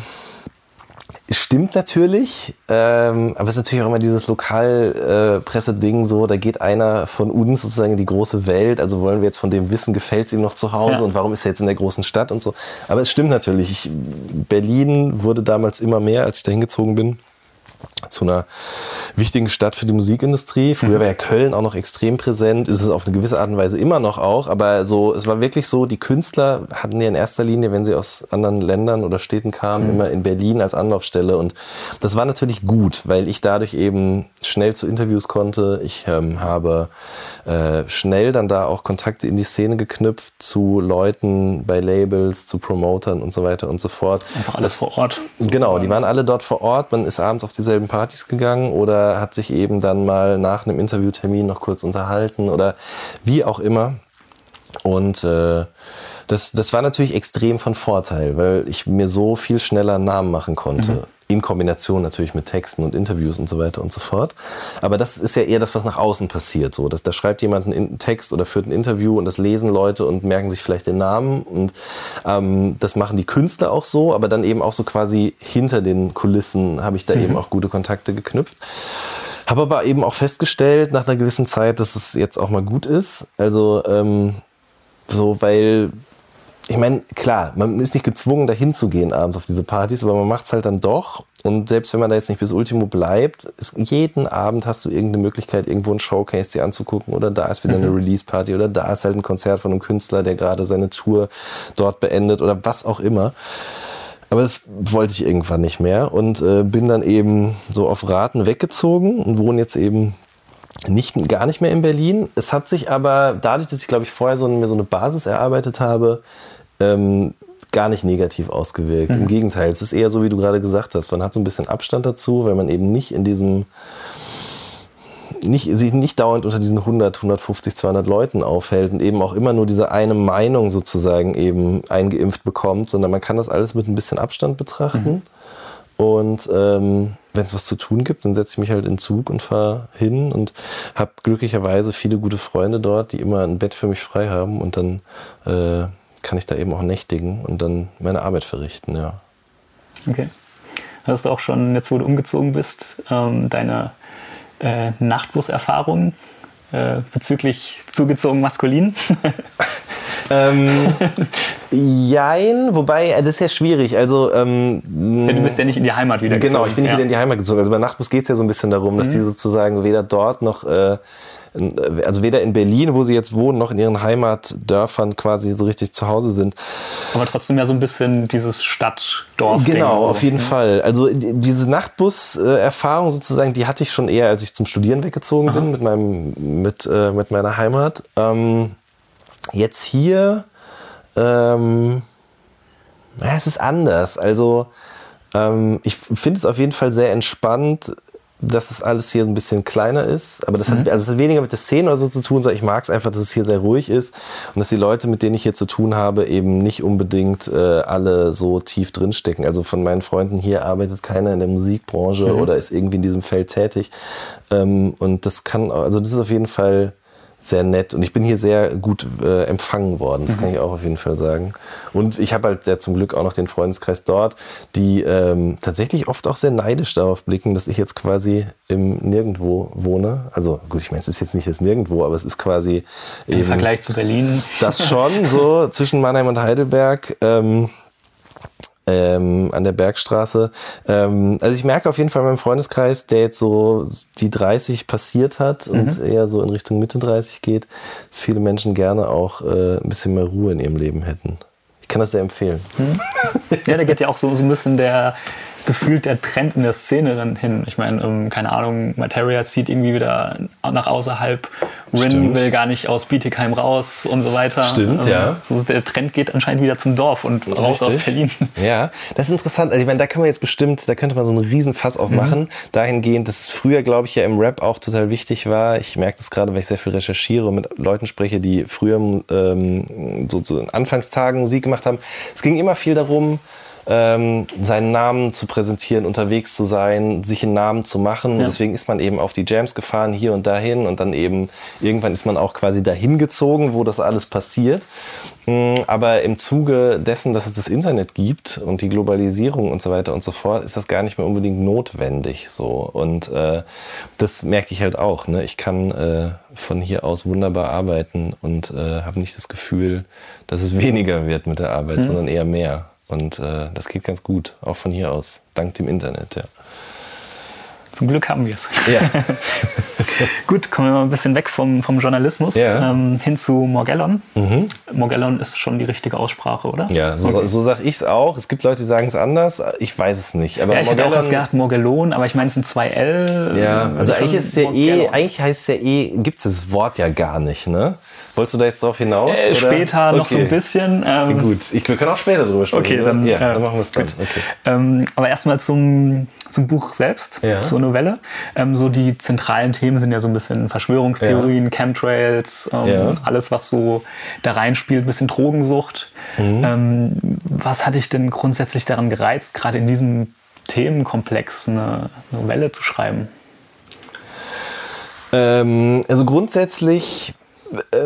es stimmt natürlich, ähm, aber es ist natürlich auch immer dieses Lokalpresse-Ding so, da geht einer von uns sozusagen in die große Welt, also wollen wir jetzt von dem wissen, gefällt es ihm noch zu Hause Ja. und warum ist er jetzt in der großen Stadt und so. Aber es stimmt natürlich, ich, Berlin wurde damals immer mehr, als ich da hingezogen bin zu einer wichtigen Stadt für die Musikindustrie. Früher war ja Köln auch noch extrem präsent, ist es auf eine gewisse Art und Weise immer noch auch, aber so, es war wirklich so, die Künstler hatten ja in erster Linie, wenn sie aus anderen Ländern oder Städten kamen, immer in Berlin als Anlaufstelle und das war natürlich gut, weil ich dadurch eben schnell zu Interviews konnte. Ich ähm, habe äh, schnell dann da auch Kontakte in die Szene geknüpft zu Leuten bei Labels, zu Promotern und so weiter und so fort. Einfach alles Das- vor Ort. Genau, die waren alle dort vor Ort. Man ist abends auf dieselben Partys gegangen oder hat sich eben dann mal nach einem Interviewtermin noch kurz unterhalten oder wie auch immer. Und äh, das, das war natürlich extrem von Vorteil, weil ich mir so viel schneller einen Namen machen konnte. In Kombination natürlich mit Texten und Interviews und so weiter und so fort. Aber das ist ja eher das, was nach außen passiert. So, dass, da schreibt jemand einen Text oder führt ein Interview und das lesen Leute und merken sich vielleicht den Namen. Und ähm, das machen die Künstler auch so, aber dann eben auch so quasi hinter den Kulissen habe ich da eben auch gute Kontakte geknüpft. Habe aber eben auch festgestellt nach einer gewissen Zeit, dass es jetzt auch mal gut ist. Also ähm, so, weil ich meine, klar, man ist nicht gezwungen, dahin zu gehen abends auf diese Partys, aber man macht es halt dann doch. Und selbst wenn man da jetzt nicht bis Ultimo bleibt, ist, jeden Abend hast du irgendeine Möglichkeit, irgendwo ein Showcase dir anzugucken oder da ist wieder eine Release-Party oder da ist halt ein Konzert von einem Künstler, der gerade seine Tour dort beendet oder was auch immer. Aber das wollte ich irgendwann nicht mehr und äh, bin dann eben so auf Raten weggezogen und wohne jetzt eben nicht, gar nicht mehr in Berlin. Es hat sich aber dadurch, dass ich glaube ich vorher so, mir so eine Basis erarbeitet habe, ähm, gar nicht negativ ausgewirkt. Im Gegenteil, es ist eher so, wie du gerade gesagt hast. Man hat so ein bisschen Abstand dazu, weil man eben nicht in diesem nicht, sich nicht dauernd unter diesen 100, 150, 200 Leuten aufhält und eben auch immer nur diese eine Meinung sozusagen eben eingeimpft bekommt, sondern man kann das alles mit ein bisschen Abstand betrachten. Und ähm, wenn es was zu tun gibt, dann setze ich mich halt in den Zug und fahre hin und habe glücklicherweise viele gute Freunde dort, die immer ein Bett für mich frei haben und dann äh, kann ich da eben auch nächtigen und dann meine Arbeit verrichten, ja. Okay. Hast du auch schon, jetzt wo du umgezogen bist, ähm, deine äh, Nachtbuserfahrung äh, bezüglich zugezogen maskulin? Ähm, jein, wobei, äh, das ist ja schwierig. Also, ähm, du bist ja nicht in die Heimat wieder Genau, gezogen. ich bin nicht ja. wieder in die Heimat gezogen. Also bei Nachtbus geht es ja so ein bisschen darum, dass die sozusagen weder dort noch, äh, also weder in Berlin, wo sie jetzt wohnen, noch in ihren Heimatdörfern quasi so richtig zu Hause sind. Aber trotzdem ja so ein bisschen dieses Stadt-Dorf. Genau, auf jeden Fall. Also die- diese Nachtbus-Erfahrung sozusagen, die hatte ich schon eher, als ich zum Studieren weggezogen bin mit meinem, mit, äh, mit meiner Heimat. Ähm, jetzt hier, ähm, ja, es ist anders. Also ähm, ich finde es auf jeden Fall sehr entspannt, dass es alles hier ein bisschen kleiner ist. Aber das, hat, also es hat weniger mit der Szene oder so zu tun, sondern ich mag es einfach, dass es hier sehr ruhig ist und dass die Leute, mit denen ich hier zu tun habe, eben nicht unbedingt äh, alle so tief drinstecken. Also von meinen Freunden hier arbeitet keiner in der Musikbranche oder ist irgendwie in diesem Feld tätig. Ähm, und das kann, also das ist auf jeden Fall sehr nett und ich bin hier sehr gut äh, empfangen worden, das kann ich auch auf jeden Fall sagen. Und ich habe halt ja zum Glück auch noch den Freundeskreis dort, die ähm, tatsächlich oft auch sehr neidisch darauf blicken, dass ich jetzt quasi im Nirgendwo wohne. Also gut, ich meine, es ist jetzt nicht das Nirgendwo, aber es ist quasi Im Vergleich zu Berlin. das schon so zwischen Mannheim und Heidelberg. Ähm, ähm, an der Bergstraße. Ähm, also ich merke auf jeden Fall in meinem Freundeskreis, der jetzt so die 30 passiert hat und eher so in Richtung Mitte 30 geht, dass viele Menschen gerne auch äh, ein bisschen mehr Ruhe in ihrem Leben hätten. Ich kann das sehr empfehlen. Ja, da geht ja auch so, so ein bisschen der gefühlt der Trend in der Szene dann hin. Ich meine, ähm, keine Ahnung, Materia zieht irgendwie wieder nach außerhalb. Rin Stimmt. will gar nicht aus Bietigheim raus und so weiter. Stimmt, Ähm, ja. So der Trend geht anscheinend wieder zum Dorf und raus aus Richtig. Berlin. Ja, das ist interessant. Also ich meine, da kann man jetzt bestimmt, da könnte man so einen riesen Fass aufmachen. Mhm. Dahingehend, dass es früher, glaube ich, ja im Rap auch total wichtig war. Ich merke das gerade, weil ich sehr viel recherchiere und mit Leuten spreche, die früher ähm, so, so in Anfangstagen Musik gemacht haben. Es ging immer viel darum, ähm, seinen Namen zu präsentieren, unterwegs zu sein, sich einen Namen zu machen. Ja. Deswegen ist man eben auf die Jams gefahren, hier und dahin. Und dann eben, irgendwann ist man auch quasi dahin gezogen, wo das alles passiert. Mm, Aber im Zuge dessen, dass es das Internet gibt und die Globalisierung und so weiter und so fort, ist das gar nicht mehr unbedingt notwendig. So. Und äh, das merke ich halt auch. Ne? Ich kann äh, von hier aus wunderbar arbeiten und äh, habe nicht das Gefühl, dass es weniger wird mit der Arbeit, sondern eher mehr. Und äh, das geht ganz gut, auch von hier aus, dank dem Internet. Ja. Zum Glück haben wir es. Ja. Gut, kommen wir mal ein bisschen weg vom, vom Journalismus Ja. ähm, hin zu Morgellon. Morgellon ist schon die richtige Aussprache, oder? Ja, so, Okay. so sage ich es auch. Es gibt Leute, die sagen es anders. Ich weiß es nicht. Aber Ja, ich hätte auch Morgellon- was gedacht, Morgellon, aber ich meine, es sind zwei L. Ja, also eigentlich ist ja eh, Morgellon. eigentlich heißt es ja eh, gibt es das Wort ja gar nicht, ne? Wolltest du da jetzt drauf hinaus? Äh, später noch so ein Okay. bisschen. Ähm, Gut, ich, wir können auch später drüber sprechen. Okay, dann, ja, äh, dann machen wir es dann. gut. Okay. Ähm, aber erstmal zum, zum Buch selbst, Ja. zur Novelle. Ähm, so die zentralen Themen sind ja so ein bisschen Verschwörungstheorien, Chemtrails, ähm, Ja. alles, was so da reinspielt, ein bisschen Drogensucht. Mhm. Ähm, was hat dich denn grundsätzlich daran gereizt, gerade in diesem Themenkomplex eine Novelle zu schreiben? Ähm, also grundsätzlich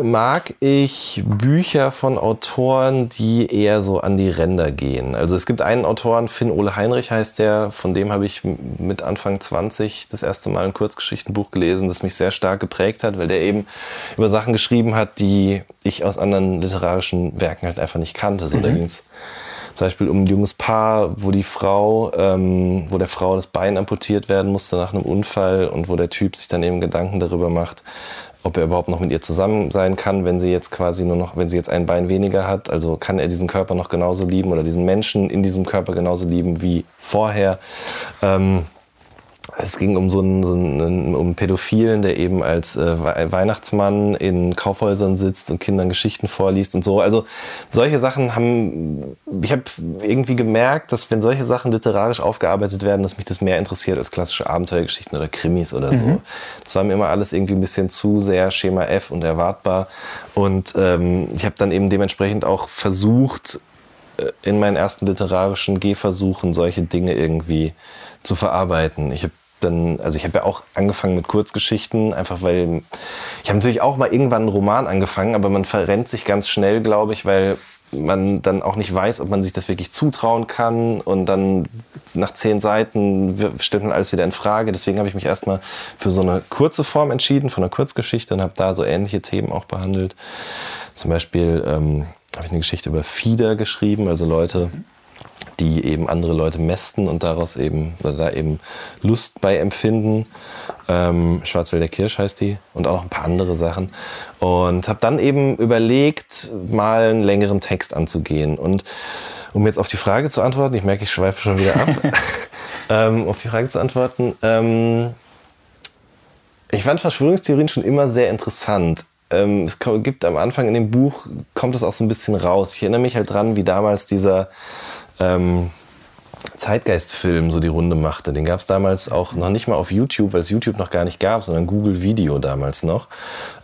mag ich Bücher von Autoren, die eher so an die Ränder gehen. Also es gibt einen Autoren, Finn Ole Heinrich heißt der, von dem habe ich mit Anfang 20 das erste Mal ein Kurzgeschichtenbuch gelesen, das mich sehr stark geprägt hat, weil der eben über Sachen geschrieben hat, die ich aus anderen literarischen Werken halt einfach nicht kannte. So, Da ging es zum Beispiel um ein junges Paar, wo die Frau, ähm, wo der Frau das Bein amputiert werden musste nach einem Unfall und wo der Typ sich dann eben Gedanken darüber macht, ob er überhaupt noch mit ihr zusammen sein kann, wenn sie jetzt quasi nur noch, wenn sie jetzt ein Bein weniger hat. Also kann er diesen Körper noch genauso lieben oder diesen Menschen in diesem Körper genauso lieben wie vorher. Ähm, es ging um so einen, so einen um einen Pädophilen, der eben als äh, Weihnachtsmann in Kaufhäusern sitzt und Kindern Geschichten vorliest und so. Also solche Sachen haben, ich habe irgendwie gemerkt, dass wenn solche Sachen literarisch aufgearbeitet werden, dass mich das mehr interessiert als klassische Abenteuergeschichten oder Krimis oder so. Mhm. Das war mir immer alles irgendwie ein bisschen zu sehr Schema F und erwartbar. Und ähm, ich habe dann eben dementsprechend auch versucht, äh, in meinen ersten literarischen Gehversuchen solche Dinge irgendwie zu verarbeiten. Ich habe dann, also ich habe ja auch angefangen mit Kurzgeschichten, einfach weil ich habe natürlich auch mal irgendwann einen Roman angefangen, aber man verrennt sich ganz schnell, glaube ich, weil man dann auch nicht weiß, ob man sich das wirklich zutrauen kann und dann nach zehn Seiten stellt man alles wieder in Frage. Deswegen habe ich mich erstmal für so eine kurze Form entschieden, von einer Kurzgeschichte und habe da so ähnliche Themen auch behandelt. Zum Beispiel ähm, habe ich eine Geschichte über Fieder geschrieben, also Leute, die eben andere Leute mästen und daraus eben, oder da eben Lust bei empfinden. Ähm, Schwarzwälder Kirsch heißt die und auch noch ein paar andere Sachen. Und habe dann eben überlegt, mal einen längeren Text anzugehen. Und um jetzt auf die Frage zu antworten, ich merke, ich schweife schon wieder ab, ähm, auf die Frage zu antworten, ähm, ich fand Verschwörungstheorien schon immer sehr interessant. Ähm, es gibt am Anfang in dem Buch, kommt es auch so ein bisschen raus. Ich erinnere mich halt dran, wie damals dieser ähm, Zeitgeistfilm so die Runde machte. Den gab es damals auch noch nicht mal auf YouTube, weil es YouTube noch gar nicht gab, sondern Google Video damals noch.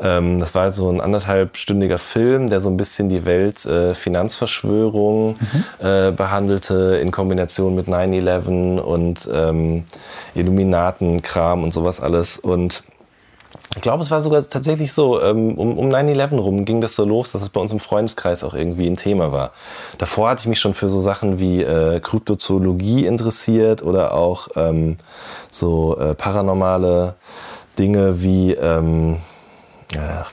Ähm, das war halt so ein anderthalbstündiger Film, der so ein bisschen die Welt äh, Finanzverschwörung mhm. äh, behandelte in Kombination mit 9-11 und ähm, Illuminatenkram und sowas alles. Und ich glaube, es war sogar tatsächlich so, ähm, um, um 9-11 rum ging das so los, dass es bei uns im Freundeskreis auch irgendwie ein Thema war. Davor hatte ich mich schon für so Sachen wie äh, Kryptozoologie interessiert oder auch ähm, so äh, paranormale Dinge wie ähm,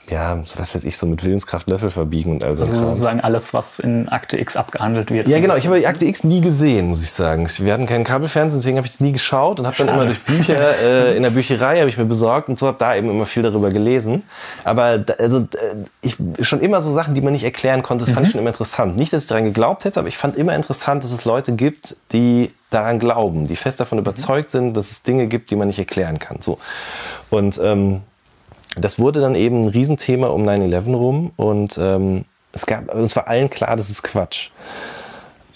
ja, was weiß ich, so mit Willenskraft Löffel verbiegen und all so. Also sozusagen alles, was in Akte X abgehandelt wird. Ja, genau. Ich habe die Akte X nie gesehen, muss ich sagen. Wir hatten keinen Kabelfernsehen, deswegen habe ich es nie geschaut und habe dann immer durch Bücher äh, in der Bücherei habe ich mir besorgt und so habe da eben immer viel darüber gelesen. Aber da, also ich schon immer so Sachen, die man nicht erklären konnte, das fand mhm. ich schon immer interessant. Nicht, dass ich daran geglaubt hätte, aber ich fand immer interessant, dass es Leute gibt, die daran glauben, die fest davon überzeugt sind, dass es Dinge gibt, die man nicht erklären kann. So und ähm, das wurde dann eben ein Riesenthema um 9-11 rum und ähm, es gab, uns war allen klar, das ist Quatsch.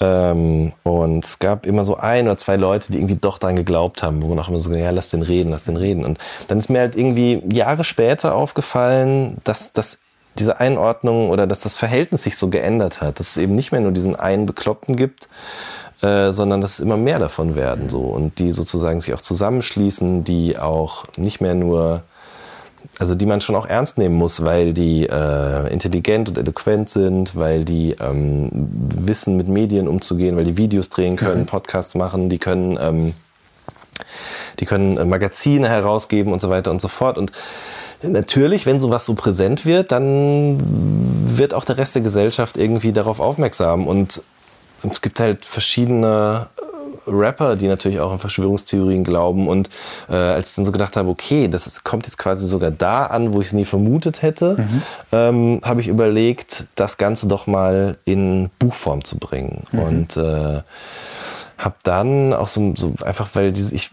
Ähm, und es gab immer so ein oder zwei Leute, die irgendwie doch daran geglaubt haben, wo man auch immer so, ja, lass den reden, lass den reden. Und dann ist mir halt irgendwie Jahre später aufgefallen, dass, dass diese Einordnung oder dass das Verhältnis sich so geändert hat, dass es eben nicht mehr nur diesen einen Bekloppten gibt, äh, sondern dass es immer mehr davon werden so und die sozusagen sich auch zusammenschließen, die auch nicht mehr nur also die man schon auch ernst nehmen muss, weil die äh, intelligent und eloquent sind, weil die ähm, wissen, mit Medien umzugehen, weil die Videos drehen können, mhm. Podcasts machen, die können, ähm, die können äh, Magazine herausgeben und so weiter und so fort. Und natürlich, wenn sowas so präsent wird, dann wird auch der Rest der Gesellschaft irgendwie darauf aufmerksam. Und es gibt halt verschiedene Rapper, die natürlich auch an Verschwörungstheorien glauben. Und äh, als ich dann so gedacht habe, okay, das ist, kommt jetzt quasi sogar da an, wo ich es nie vermutet hätte, mhm. ähm, habe ich überlegt, das Ganze doch mal in Buchform zu bringen. Mhm. Und äh, habe dann auch so, so einfach, weil dieses, ich,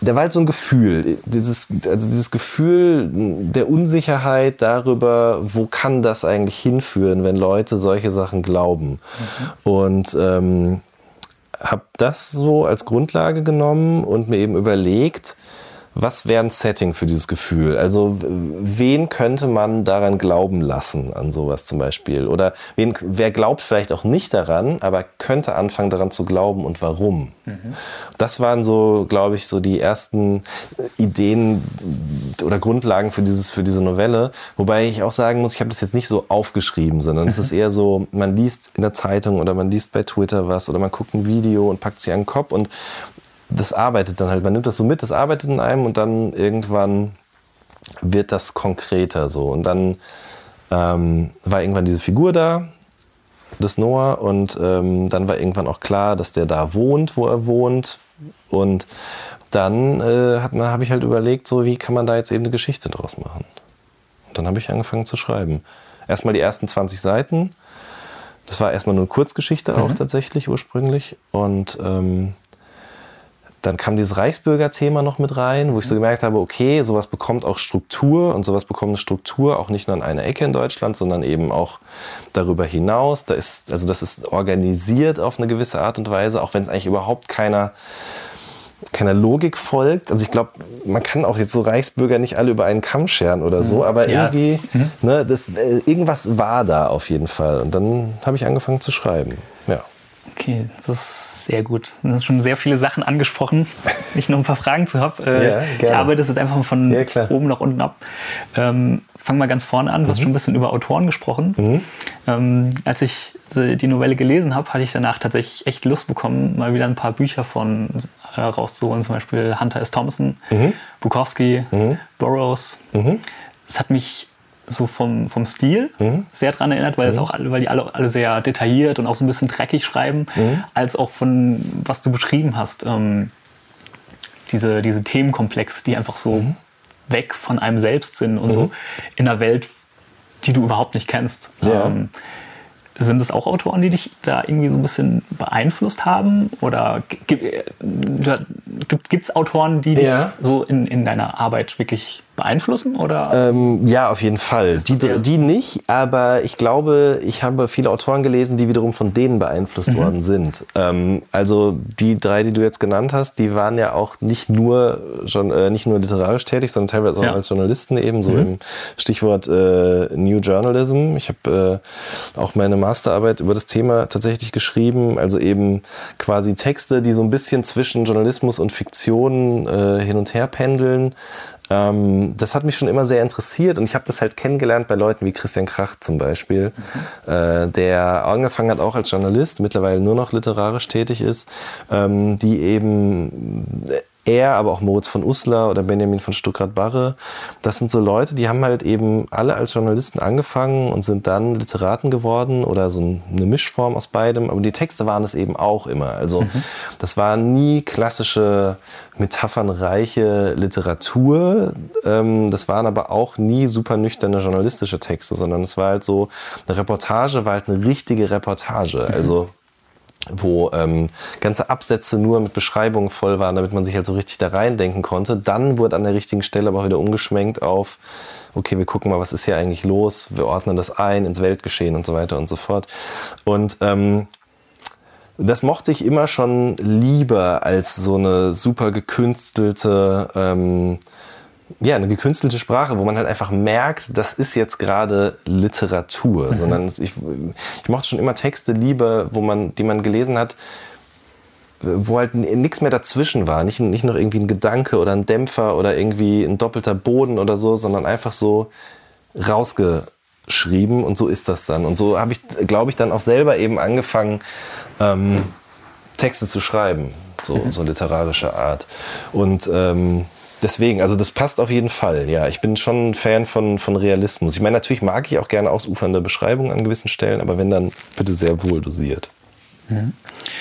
da war halt so ein Gefühl, dieses, also dieses Gefühl der Unsicherheit darüber, wo kann das eigentlich hinführen, wenn Leute solche Sachen glauben. Mhm. Und ähm, habe das so als Grundlage genommen und mir eben überlegt, was wäre ein Setting für dieses Gefühl? Also wen könnte man daran glauben lassen, an sowas zum Beispiel? Oder wen, wer glaubt vielleicht auch nicht daran, aber könnte anfangen daran zu glauben und warum? Mhm. Das waren so, glaube ich, so die ersten Ideen oder Grundlagen für, dieses, für diese Novelle. Wobei ich auch sagen muss, ich habe das jetzt nicht so aufgeschrieben, sondern mhm. es ist eher so, man liest in der Zeitung oder man liest bei Twitter was oder man guckt ein Video und packt sich an den Kopf und das arbeitet dann halt. Man nimmt das so mit, das arbeitet in einem und dann irgendwann wird das konkreter so. Und dann ähm, war irgendwann diese Figur da, des Noah, und ähm, dann war irgendwann auch klar, dass der da wohnt, wo er wohnt. Und dann äh, habe ich halt überlegt, so wie kann man da jetzt eben eine Geschichte draus machen. Und dann habe ich angefangen zu schreiben. Erstmal die ersten 20 Seiten. Das war erstmal nur eine Kurzgeschichte mhm. auch tatsächlich ursprünglich. Und ähm, Dann kam dieses Reichsbürger-Thema noch mit rein, wo ich so gemerkt habe, okay, sowas bekommt auch Struktur und sowas bekommt eine Struktur auch nicht nur an einer Ecke in Deutschland, sondern eben auch darüber hinaus. Da ist, also das ist organisiert auf eine gewisse Art und Weise, auch wenn es eigentlich überhaupt keiner keiner Logik folgt. Also ich glaube, man kann auch jetzt so Reichsbürger nicht alle über einen Kamm scheren oder so, aber Ja. irgendwie, ne, das, äh, irgendwas war da auf jeden Fall. Und dann habe ich angefangen zu schreiben. Okay, das ist sehr gut. Du hast schon sehr viele Sachen angesprochen. Ich noch ein paar Fragen zu habe. Äh, Ja, ich arbeite das jetzt einfach mal von Ja, oben nach unten ab. Ähm, fang mal ganz vorne an. Du hast Mhm. schon ein bisschen über Autoren gesprochen. Ähm, als ich die Novelle gelesen habe, hatte ich danach tatsächlich echt Lust bekommen, mal wieder ein paar Bücher von äh, rauszuholen. Zum Beispiel Hunter S. Thompson, Mhm. Bukowski, Burroughs. Das hat mich so vom, vom Stil Mhm. sehr dran erinnert, weil, es auch alle, weil die alle, alle sehr detailliert und auch so ein bisschen dreckig schreiben, Mhm. als auch von, was du beschrieben hast, ähm, diese, diese Themenkomplex, die einfach so Mhm. weg von einem selbst sind und so in einer Welt, die du überhaupt nicht kennst. Ja. Ähm, sind es auch Autoren, die dich da irgendwie so ein bisschen beeinflusst haben? Oder gibt es Autoren, die dich Ja. so in, in deiner Arbeit wirklich beeinflussen? Oder? Ähm, ja, auf jeden Fall. Die, die nicht, aber ich glaube, ich habe viele Autoren gelesen, die wiederum von denen beeinflusst worden sind. Ähm, also die drei, die du jetzt genannt hast, die waren ja auch nicht nur, schon, äh, nicht nur literarisch tätig, sondern teilweise auch Ja. als Journalisten eben, so im Stichwort äh, New Journalism. Ich habe äh, auch meine Masterarbeit über das Thema tatsächlich geschrieben, also eben quasi Texte, die so ein bisschen zwischen Journalismus und Fiktion äh, hin und her pendeln. Ähm, das hat mich schon immer sehr interessiert und ich habe das halt kennengelernt bei Leuten wie Christian Krach zum Beispiel, äh, der angefangen hat auch als Journalist, mittlerweile nur noch literarisch tätig ist, ähm, die eben er, aber auch Moritz von Uslar oder Benjamin von Stuckrad-Barre, das sind so Leute, die haben halt eben alle als Journalisten angefangen und sind dann Literaten geworden oder so ein- eine Mischform aus beidem. Aber die Texte waren es eben auch immer. Also das war nie klassische metaphernreiche Literatur. Ähm, das waren aber auch nie super nüchterne journalistische Texte, sondern es war halt so, eine Reportage war halt eine richtige Reportage. Also wo ähm, ganze Absätze nur mit Beschreibungen voll waren, damit man sich halt so richtig da reindenken konnte. Dann wurde an der richtigen Stelle aber wieder umgeschwenkt auf, okay, wir gucken mal, was ist hier eigentlich los, wir ordnen das ein ins Weltgeschehen und so weiter und so fort. Und ähm, das mochte ich immer schon lieber als so eine super gekünstelte, ähm, ja, eine gekünstelte Sprache, wo man halt einfach merkt, das ist jetzt gerade Literatur, sondern es- ich, ich mochte schon immer Texte lieber, wo man, die man gelesen hat, wo halt nichts mehr dazwischen war, nicht, nicht noch irgendwie ein Gedanke oder ein Dämpfer oder irgendwie ein doppelter Boden oder so, sondern einfach so rausgeschrieben und so ist das dann. Und so habe ich, glaube ich, dann auch selber eben angefangen, ähm, Texte zu schreiben, so, so literarischer Art. Und ähm, deswegen, also das passt auf jeden Fall. Ja, ich bin schon ein Fan von, von Realismus. Ich meine, natürlich mag ich auch gerne ausufernde Beschreibungen an gewissen Stellen, aber wenn dann bitte sehr wohl dosiert.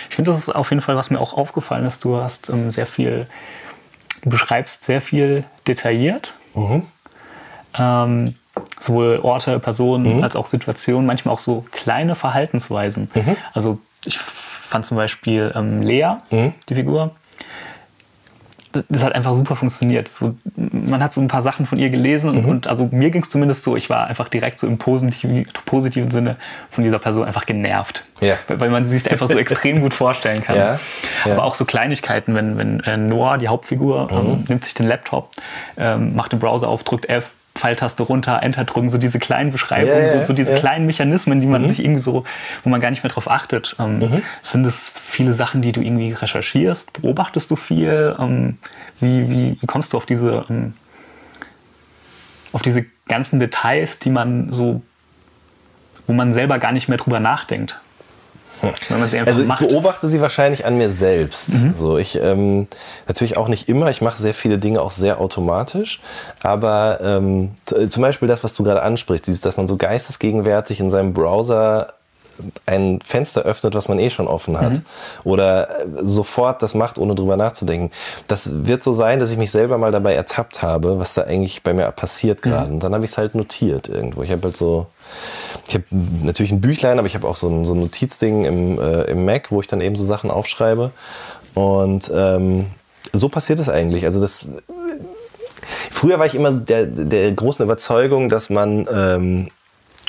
Ich finde, das ist auf jeden Fall, was mir auch aufgefallen ist. Du hast ähm, sehr viel, du beschreibst sehr viel detailliert. Ähm, sowohl Orte, Personen als auch Situationen, manchmal auch so kleine Verhaltensweisen. Also ich fand zum Beispiel ähm, Lea, die Figur, das, hat einfach super funktioniert. So, man hat so ein paar Sachen von ihr gelesen und, und also mir ging es zumindest so, ich war einfach direkt so im positiven, positiven Sinne von dieser Person einfach genervt. Ja. Weil, weil man sich einfach so extrem gut vorstellen kann. Ja, ja. Aber auch so Kleinigkeiten, wenn, wenn äh, Noah, die Hauptfigur, Mhm. ähm, nimmt sich den Laptop, ähm, macht den Browser auf, drückt F, Pfeiltaste runter, Enter drücken, so diese kleinen Beschreibungen, ja, so, so diese. Mhm. kleinen Mechanismen, die man sich irgendwie so, wo man gar nicht mehr drauf achtet. Ähm, Sind es viele Sachen, die du irgendwie recherchierst? Beobachtest du viel? Ähm, wie, wie, wie kommst du auf diese, ähm, auf diese ganzen Details, die man so, wo man selber gar nicht mehr drüber nachdenkt? Wenn man sie einfach Also ich beobachte sie wahrscheinlich an mir selbst. So ich ähm, natürlich auch nicht immer. Ich mache sehr viele Dinge auch sehr automatisch. Aber ähm, zum Beispiel das, was du gerade ansprichst, dieses, dass man so geistesgegenwärtig in seinem Browser ein Fenster öffnet, was man eh schon offen hat. Oder äh, sofort das macht, ohne drüber nachzudenken. Das wird so sein, dass ich mich selber mal dabei ertappt habe, was da eigentlich bei mir passiert gerade. Und dann habe ich es halt notiert irgendwo. Ich habe halt so, ich habe natürlich ein Büchlein, aber ich habe auch so ein, so ein Notizding im, äh, im Mac, wo ich dann eben so Sachen aufschreibe. Und ähm, so passiert es eigentlich. Also das. Früher war ich immer der, der großen Überzeugung, dass man ähm,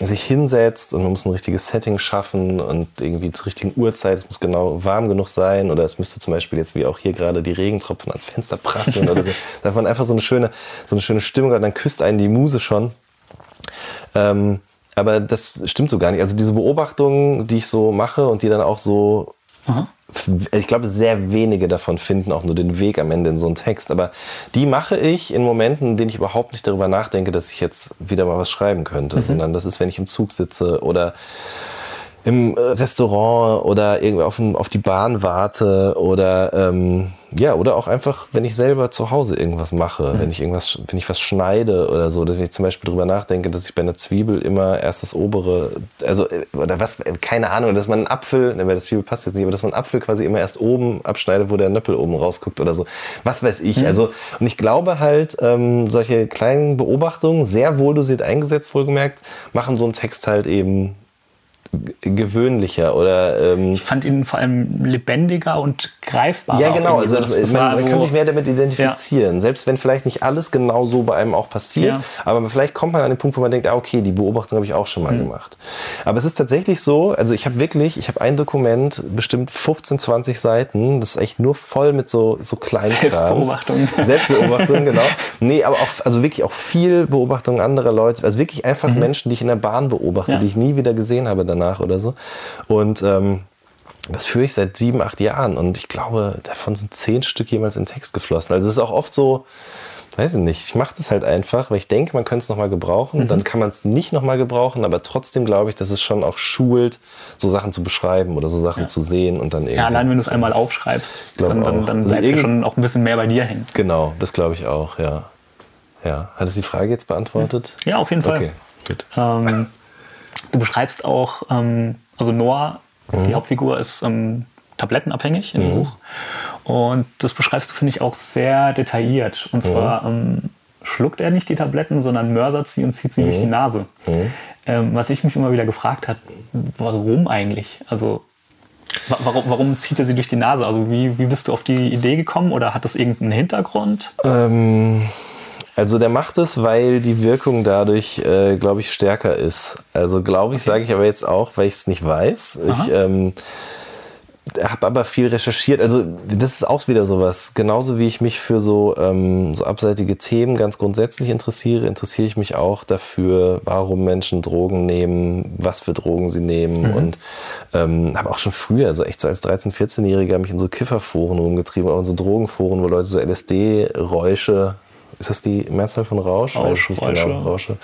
sich hinsetzt und man muss ein richtiges Setting schaffen und irgendwie zur richtigen Uhrzeit, es muss genau warm genug sein oder es müsste zum Beispiel jetzt wie auch hier gerade die Regentropfen ans Fenster prasseln oder so. Da hat man einfach so eine schöne, so eine schöne Stimmung und dann küsst einen die Muse schon. Ähm, aber das stimmt so gar nicht. Also diese Beobachtungen, die ich so mache und die dann auch so Aha ich glaube, sehr wenige davon finden auch nur den Weg am Ende in so einen Text. Aber die mache ich in Momenten, in denen ich überhaupt nicht darüber nachdenke, dass ich jetzt wieder mal was schreiben könnte, mhm. sondern das ist, wenn ich im Zug sitze oder im Restaurant oder irgendwie auf, auf die Bahn warte oder ähm, ja, oder auch einfach, wenn ich selber zu Hause irgendwas mache, mhm. wenn ich irgendwas, wenn ich was schneide oder so, dass ich zum Beispiel darüber nachdenke, dass ich bei einer Zwiebel immer erst das obere, also, oder was, keine Ahnung, dass man einen Apfel, ne, weil das Zwiebel passt jetzt nicht, aber dass man einen Apfel quasi immer erst oben abschneidet, wo der Nöppel oben rausguckt oder so. Was weiß ich. Mhm. Also, und ich glaube halt, ähm, solche kleinen Beobachtungen, sehr wohl dosiert eingesetzt, wohlgemerkt, machen so einen Text halt eben gewöhnlicher oder ähm ich fand ihn vor allem lebendiger und greifbarer. Ja, genau. Also das, das man, man kann sich mehr damit identifizieren. Ja. Selbst wenn vielleicht nicht alles genau so bei einem auch passiert, ja. aber vielleicht kommt man an den Punkt, wo man denkt, ah, okay, die Beobachtung habe ich auch schon mal mhm. gemacht. Aber es ist tatsächlich so, also ich habe wirklich, ich habe ein Dokument, bestimmt 15, 20 Seiten, das ist echt nur voll mit so, so kleinen Selbstbeobachtung. Selbstbeobachtung, genau. Nee, aber auch, also wirklich auch viel Beobachtung anderer Leute, also wirklich einfach mhm. Menschen, die ich in der Bahn beobachte, ja. die ich nie wieder gesehen habe danach danach oder so. Und ähm, das führe ich seit sieben, acht Jahren und ich glaube, davon sind zehn Stück jemals in Text geflossen. Also es ist auch oft so, weiß ich nicht, ich mache das halt einfach, weil ich denke, man könnte es nochmal gebrauchen. Mhm. Dann kann man es nicht nochmal gebrauchen, aber trotzdem glaube ich, dass es schon auch schult, so Sachen zu beschreiben oder so Sachen ja. zu sehen und dann irgendwie. Ja, allein wenn du es einmal aufschreibst, dann, dann, dann also bleibt es schon auch ein bisschen mehr bei dir hängen. Genau, das glaube ich auch, ja. Ja. Hat es die Frage jetzt beantwortet? Ja, auf jeden Fall. Okay, gut. Ähm, Du beschreibst auch, ähm, also Noah, mhm. die Hauptfigur, ist ähm, tablettenabhängig im mhm. Buch. Und das beschreibst du, finde ich, auch sehr detailliert. Und zwar mhm. ähm, schluckt er nicht die Tabletten, sondern mörsert sie und zieht sie durch die mhm. Nase. Mhm. Ähm, was ich mich immer wieder gefragt habe, warum eigentlich? Also Warum, warum, zieht er sie durch die Nase? Also wie, wie bist du auf die Idee gekommen oder hat das irgendeinen Hintergrund? Ähm, also der macht es, weil die Wirkung dadurch, äh, glaube ich, stärker ist. Also glaube ich, okay. sage ich aber jetzt auch, weil ich es nicht weiß. Aha. Ich ähm, habe aber viel recherchiert. Also das ist auch wieder sowas. Genauso wie ich mich für so, ähm, so abseitige Themen ganz grundsätzlich interessiere, interessiere ich mich auch dafür, warum Menschen Drogen nehmen, was für Drogen sie nehmen. Mhm. Und ähm, habe auch schon früher, also echt so als 13-, 14-Jähriger, mich in so Kifferforen rumgetrieben, auch in so Drogenforen, wo Leute so LSD-Räusche ist das die Mehrzahl von Rausch? Rausch, Rausch genau, Rausche.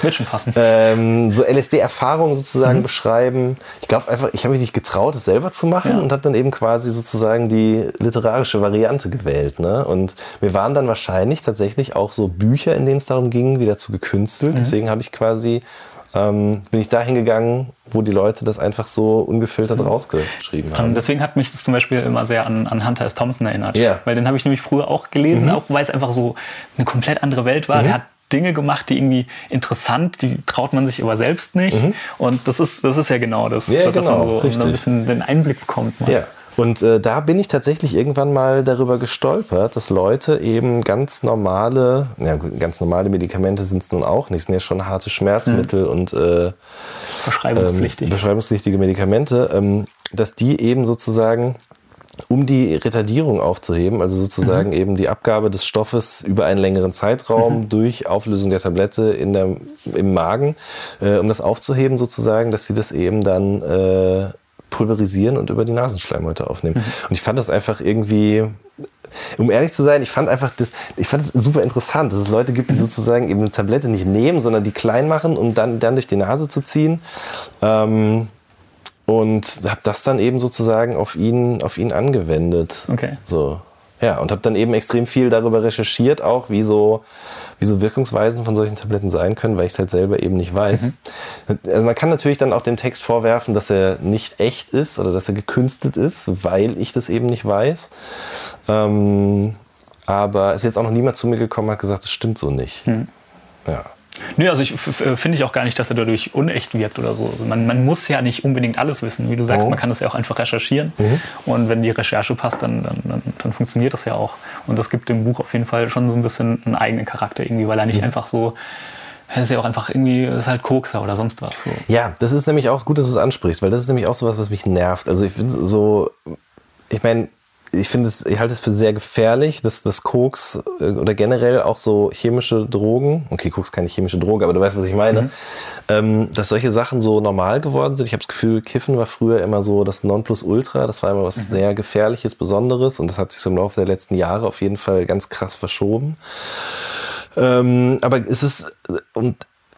Wird schon passen. Ähm, so LSD-Erfahrungen sozusagen mhm. beschreiben. Ich glaube einfach, ich habe mich nicht getraut, es selber zu machen ja. und habe dann eben quasi sozusagen die literarische Variante gewählt. Ne? Und mir waren dann wahrscheinlich tatsächlich auch so Bücher, in denen es darum ging, wieder zu gekünstelt. Mhm. Deswegen habe ich quasi ähm, bin ich dahin gegangen, wo die Leute das einfach so ungefiltert mhm. rausgeschrieben haben. Ähm, deswegen hat mich das zum Beispiel immer sehr an, an Hunter S. Thompson erinnert. Yeah. Weil den habe ich nämlich früher auch gelesen, mhm. auch weil es einfach so eine komplett andere Welt war. Mhm. Der hat Dinge gemacht, die irgendwie interessant, die traut man sich aber selbst nicht. Mhm. Und das ist, das ist ja genau das, ja, dass genau, man so ein bisschen den Einblick bekommt. Mal. Ja. Und äh, da bin ich tatsächlich irgendwann mal darüber gestolpert, dass Leute eben ganz normale, ja, ganz normale Medikamente sind es nun auch nicht, sind ja schon harte Schmerzmittel mhm. und äh, Verschreibungspflichtig. Ähm, verschreibungspflichtige Medikamente, ähm, dass die eben sozusagen um die Retardierung aufzuheben, also sozusagen mhm. eben die Abgabe des Stoffes über einen längeren Zeitraum mhm. durch Auflösung der Tablette in der, im Magen, äh, um das aufzuheben sozusagen, dass sie das eben dann äh, pulverisieren und über die Nasenschleimhäute aufnehmen. Mhm. Und ich fand das einfach irgendwie, um ehrlich zu sein, ich fand einfach das, ich fand es super interessant, dass es Leute gibt, die mhm. sozusagen eben eine Tablette nicht nehmen, sondern die klein machen, um dann, dann durch die Nase zu ziehen. Ähm, und habe das dann eben sozusagen auf ihn, auf ihn angewendet. Okay. So. Ja, und habe dann eben extrem viel darüber recherchiert, auch wie so, wie so Wirkungsweisen von solchen Tabletten sein können, weil ich es halt selber eben nicht weiß. Mhm. Also man kann natürlich dann auch dem Text vorwerfen, dass er nicht echt ist oder dass er gekünstelt ist, weil ich das eben nicht weiß. Ähm, aber es ist jetzt auch noch niemand zu mir gekommen und hat gesagt, das stimmt so nicht. Mhm. Ja. Nö, also ich finde ich auch gar nicht, dass er dadurch unecht wirkt oder so. Also man, man muss ja nicht unbedingt alles wissen. Wie du sagst, Oh. man kann das ja auch einfach recherchieren. Mhm. Und wenn die Recherche passt, dann, dann, dann, dann funktioniert das ja auch. Und das gibt dem Buch auf jeden Fall schon so ein bisschen einen eigenen Charakter irgendwie, weil er Mhm. nicht einfach so. Er ist ja auch einfach irgendwie, ist halt Kokser oder sonst was. So. Ja, das ist nämlich auch gut, dass du es ansprichst, weil das ist nämlich auch sowas, was mich nervt. Also ich finde so, ich meine, ich finde es, ich halte es für sehr gefährlich, dass das Koks äh, oder generell auch so chemische Drogen, okay, Koks keine chemische Droge, aber du weißt, was ich meine, ähm, dass solche Sachen so normal geworden sind. Ich habe das Gefühl, Kiffen war früher immer so das Nonplusultra, das war immer was sehr Gefährliches, Besonderes und das hat sich so im Laufe der letzten Jahre auf jeden Fall ganz krass verschoben. Ähm, aber es ist, und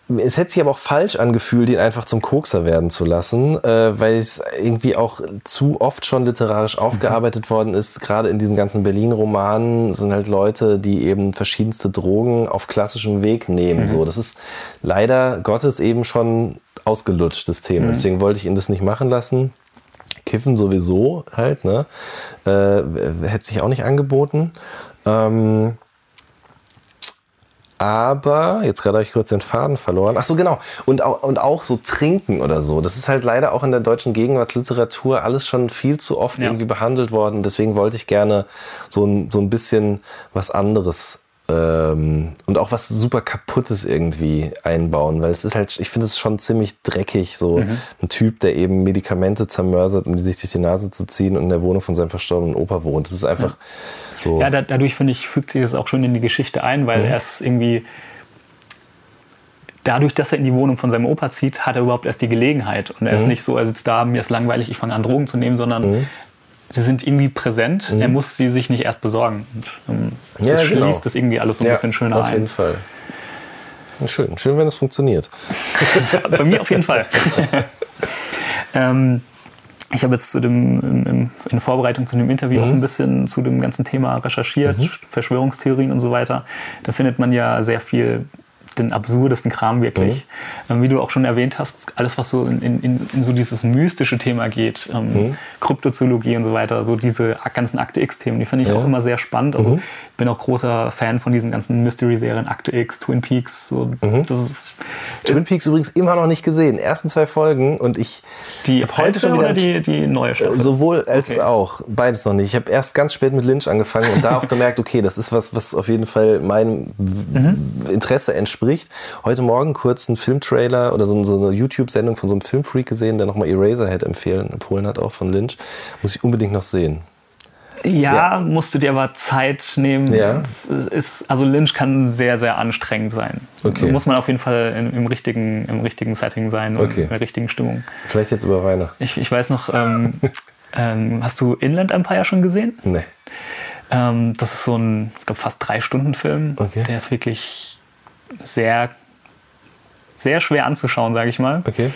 es hätte sich aber auch falsch angefühlt, ihn einfach zum Kokser werden zu lassen, äh, weil es irgendwie auch zu oft schon literarisch aufgearbeitet worden ist. Gerade in diesen ganzen Berlin-Romanen sind halt Leute, die eben verschiedenste Drogen auf klassischem Weg nehmen. So, das ist leider Gottes eben schon ausgelutscht, das Thema. Deswegen wollte ich ihn das nicht machen lassen. Kiffen sowieso halt, ne? Äh, hätte sich auch nicht angeboten. Ähm, aber, jetzt gerade habe ich kurz den Faden verloren. Ach so, genau. Und auch, und auch so trinken oder so. Das ist halt leider auch in der deutschen Gegenwartsliteratur alles schon viel zu oft Ja. irgendwie behandelt worden. Deswegen wollte ich gerne so ein, so ein bisschen was anderes ähm, und auch was super kaputtes irgendwie einbauen, weil es ist halt, ich finde es schon ziemlich dreckig, so ein Typ, der eben Medikamente zermörsert, um die sich durch die Nase zu ziehen und in der Wohnung von seinem verstorbenen Opa wohnt. Das ist einfach so. Ja, da, dadurch finde ich, fügt sich das auch schon in die Geschichte ein, weil er es irgendwie. Dadurch, dass er in die Wohnung von seinem Opa zieht, hat er überhaupt erst die Gelegenheit. Und er Mhm. ist nicht so, er sitzt da, mir ist langweilig, ich fange an, Drogen zu nehmen, sondern sie sind irgendwie präsent. Er muss sie sich nicht erst besorgen. Und, ähm, Mhm. Ja, das genau. schließt das irgendwie alles so ein Ja, bisschen schöner Auf jeden ein. Fall. Schön, schön, wenn es funktioniert. Bei mir auf jeden Fall. ähm, ich habe jetzt zu dem, im, in Vorbereitung zu dem Interview Mhm. auch ein bisschen zu dem ganzen Thema recherchiert, Verschwörungstheorien und so weiter. Da findet man ja sehr viel den absurdesten Kram wirklich. Mhm. Ähm, wie du auch schon erwähnt hast, alles, was so in, in, in so dieses mystische Thema geht, ähm, Mhm. Kryptozoologie und so weiter, so diese ganzen Akte X-Themen, die finde ich. Mhm. auch immer sehr spannend. Also bin auch großer Fan von diesen ganzen Mystery-Serien, Akte X, Twin Peaks. So, Mhm. Das ist Twin Peaks übrigens immer noch nicht gesehen. Ersten zwei Folgen und ich die hab heute schon wieder oder die, die neue Staffel? Sowohl als Okay. auch. Beides noch nicht. Ich habe erst ganz spät mit Lynch angefangen und da auch gemerkt, okay, das ist was, was auf jeden Fall meinem w- Interesse entspricht. Heute Morgen kurz einen Filmtrailer oder so, so eine YouTube-Sendung von so einem Filmfreak gesehen, der nochmal Eraserhead empfehlen, empfohlen hat, auch von Lynch. Muss ich unbedingt noch sehen. Ja, Ja. musst du dir aber Zeit nehmen. Ja. Ist, also Lynch kann sehr, sehr anstrengend sein. Okay. Muss man auf jeden Fall im, im, richtigen, im richtigen Setting sein und Okay. in der richtigen Stimmung. Vielleicht jetzt über Weihnachten. Ich, ich weiß noch, ähm, ähm, hast du Inland Empire schon gesehen? Nee. Ähm, das ist so ein, ich glaube, fast drei Stunden Film. Okay. Der ist wirklich sehr, sehr schwer anzuschauen, sage ich mal. Okay.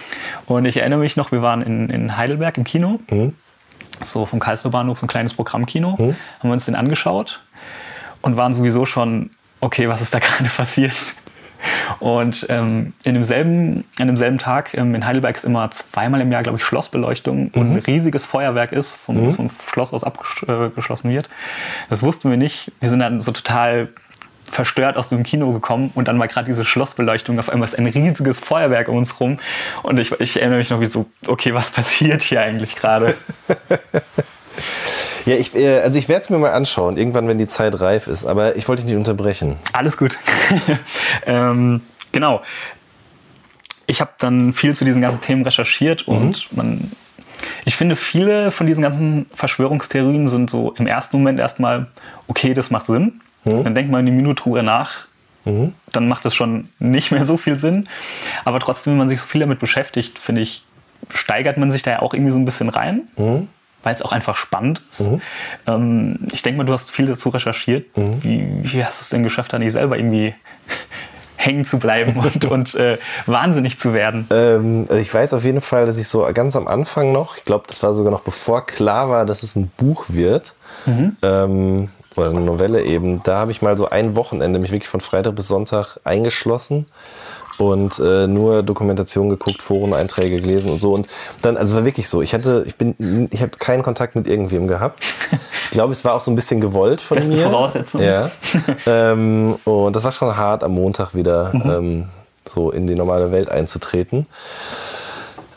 Und ich erinnere mich noch, wir waren in, in Heidelberg im Kino, Mhm. So vom Karlsruher Bahnhof, so ein kleines Programmkino, haben wir uns den angeschaut und waren sowieso schon, okay, was ist da gerade passiert? Und ähm, in, demselben, an demselben Tag ähm, in Heidelberg ist immer zweimal im Jahr, glaube ich, Schlossbeleuchtung und ein riesiges Feuerwerk ist, vom, das vom Schloss aus abgeschlossen wird. Das wussten wir nicht. Wir sind dann so total verstört aus dem Kino gekommen und dann war gerade diese Schlossbeleuchtung. Auf einmal ist ein riesiges Feuerwerk um uns rum. Und ich, ich erinnere mich noch wie so, okay, was passiert hier eigentlich gerade? Ja, ich, äh, also ich werde es mir mal anschauen, irgendwann, wenn die Zeit reif ist. Aber ich wollte dich nicht unterbrechen. Alles gut. ähm, genau. Ich habe dann viel zu diesen ganzen Themen recherchiert und man, ich finde, viele von diesen ganzen Verschwörungstheorien sind so im ersten Moment erstmal, okay, das macht Sinn. Dann denkt man eine Minute drüber nach, dann macht es schon nicht mehr so viel Sinn. Aber trotzdem, wenn man sich so viel damit beschäftigt, finde ich, steigert man sich da ja auch irgendwie so ein bisschen rein. Weil es auch einfach spannend ist. Ähm, ich denke mal, du hast viel dazu recherchiert. Wie, wie hast du es denn geschafft, da nicht selber irgendwie hängen zu bleiben und, und äh, wahnsinnig zu werden? Ähm, also ich weiß auf jeden Fall, dass ich so ganz am Anfang noch, ich glaube, das war sogar noch bevor klar war, dass es ein Buch wird, ähm, oder eine Novelle eben, da habe ich mal so ein Wochenende mich wirklich von Freitag bis Sonntag eingeschlossen und äh, nur Dokumentation geguckt, Foreneinträge gelesen und so und dann also war wirklich so, ich hatte ich bin ich habe keinen Kontakt mit irgendwem gehabt. Ich glaube, es war auch so ein bisschen gewollt von Beste mir. Voraussetzung. Ja. ähm, und das war schon hart am Montag wieder Mhm. ähm, so in die normale Welt einzutreten.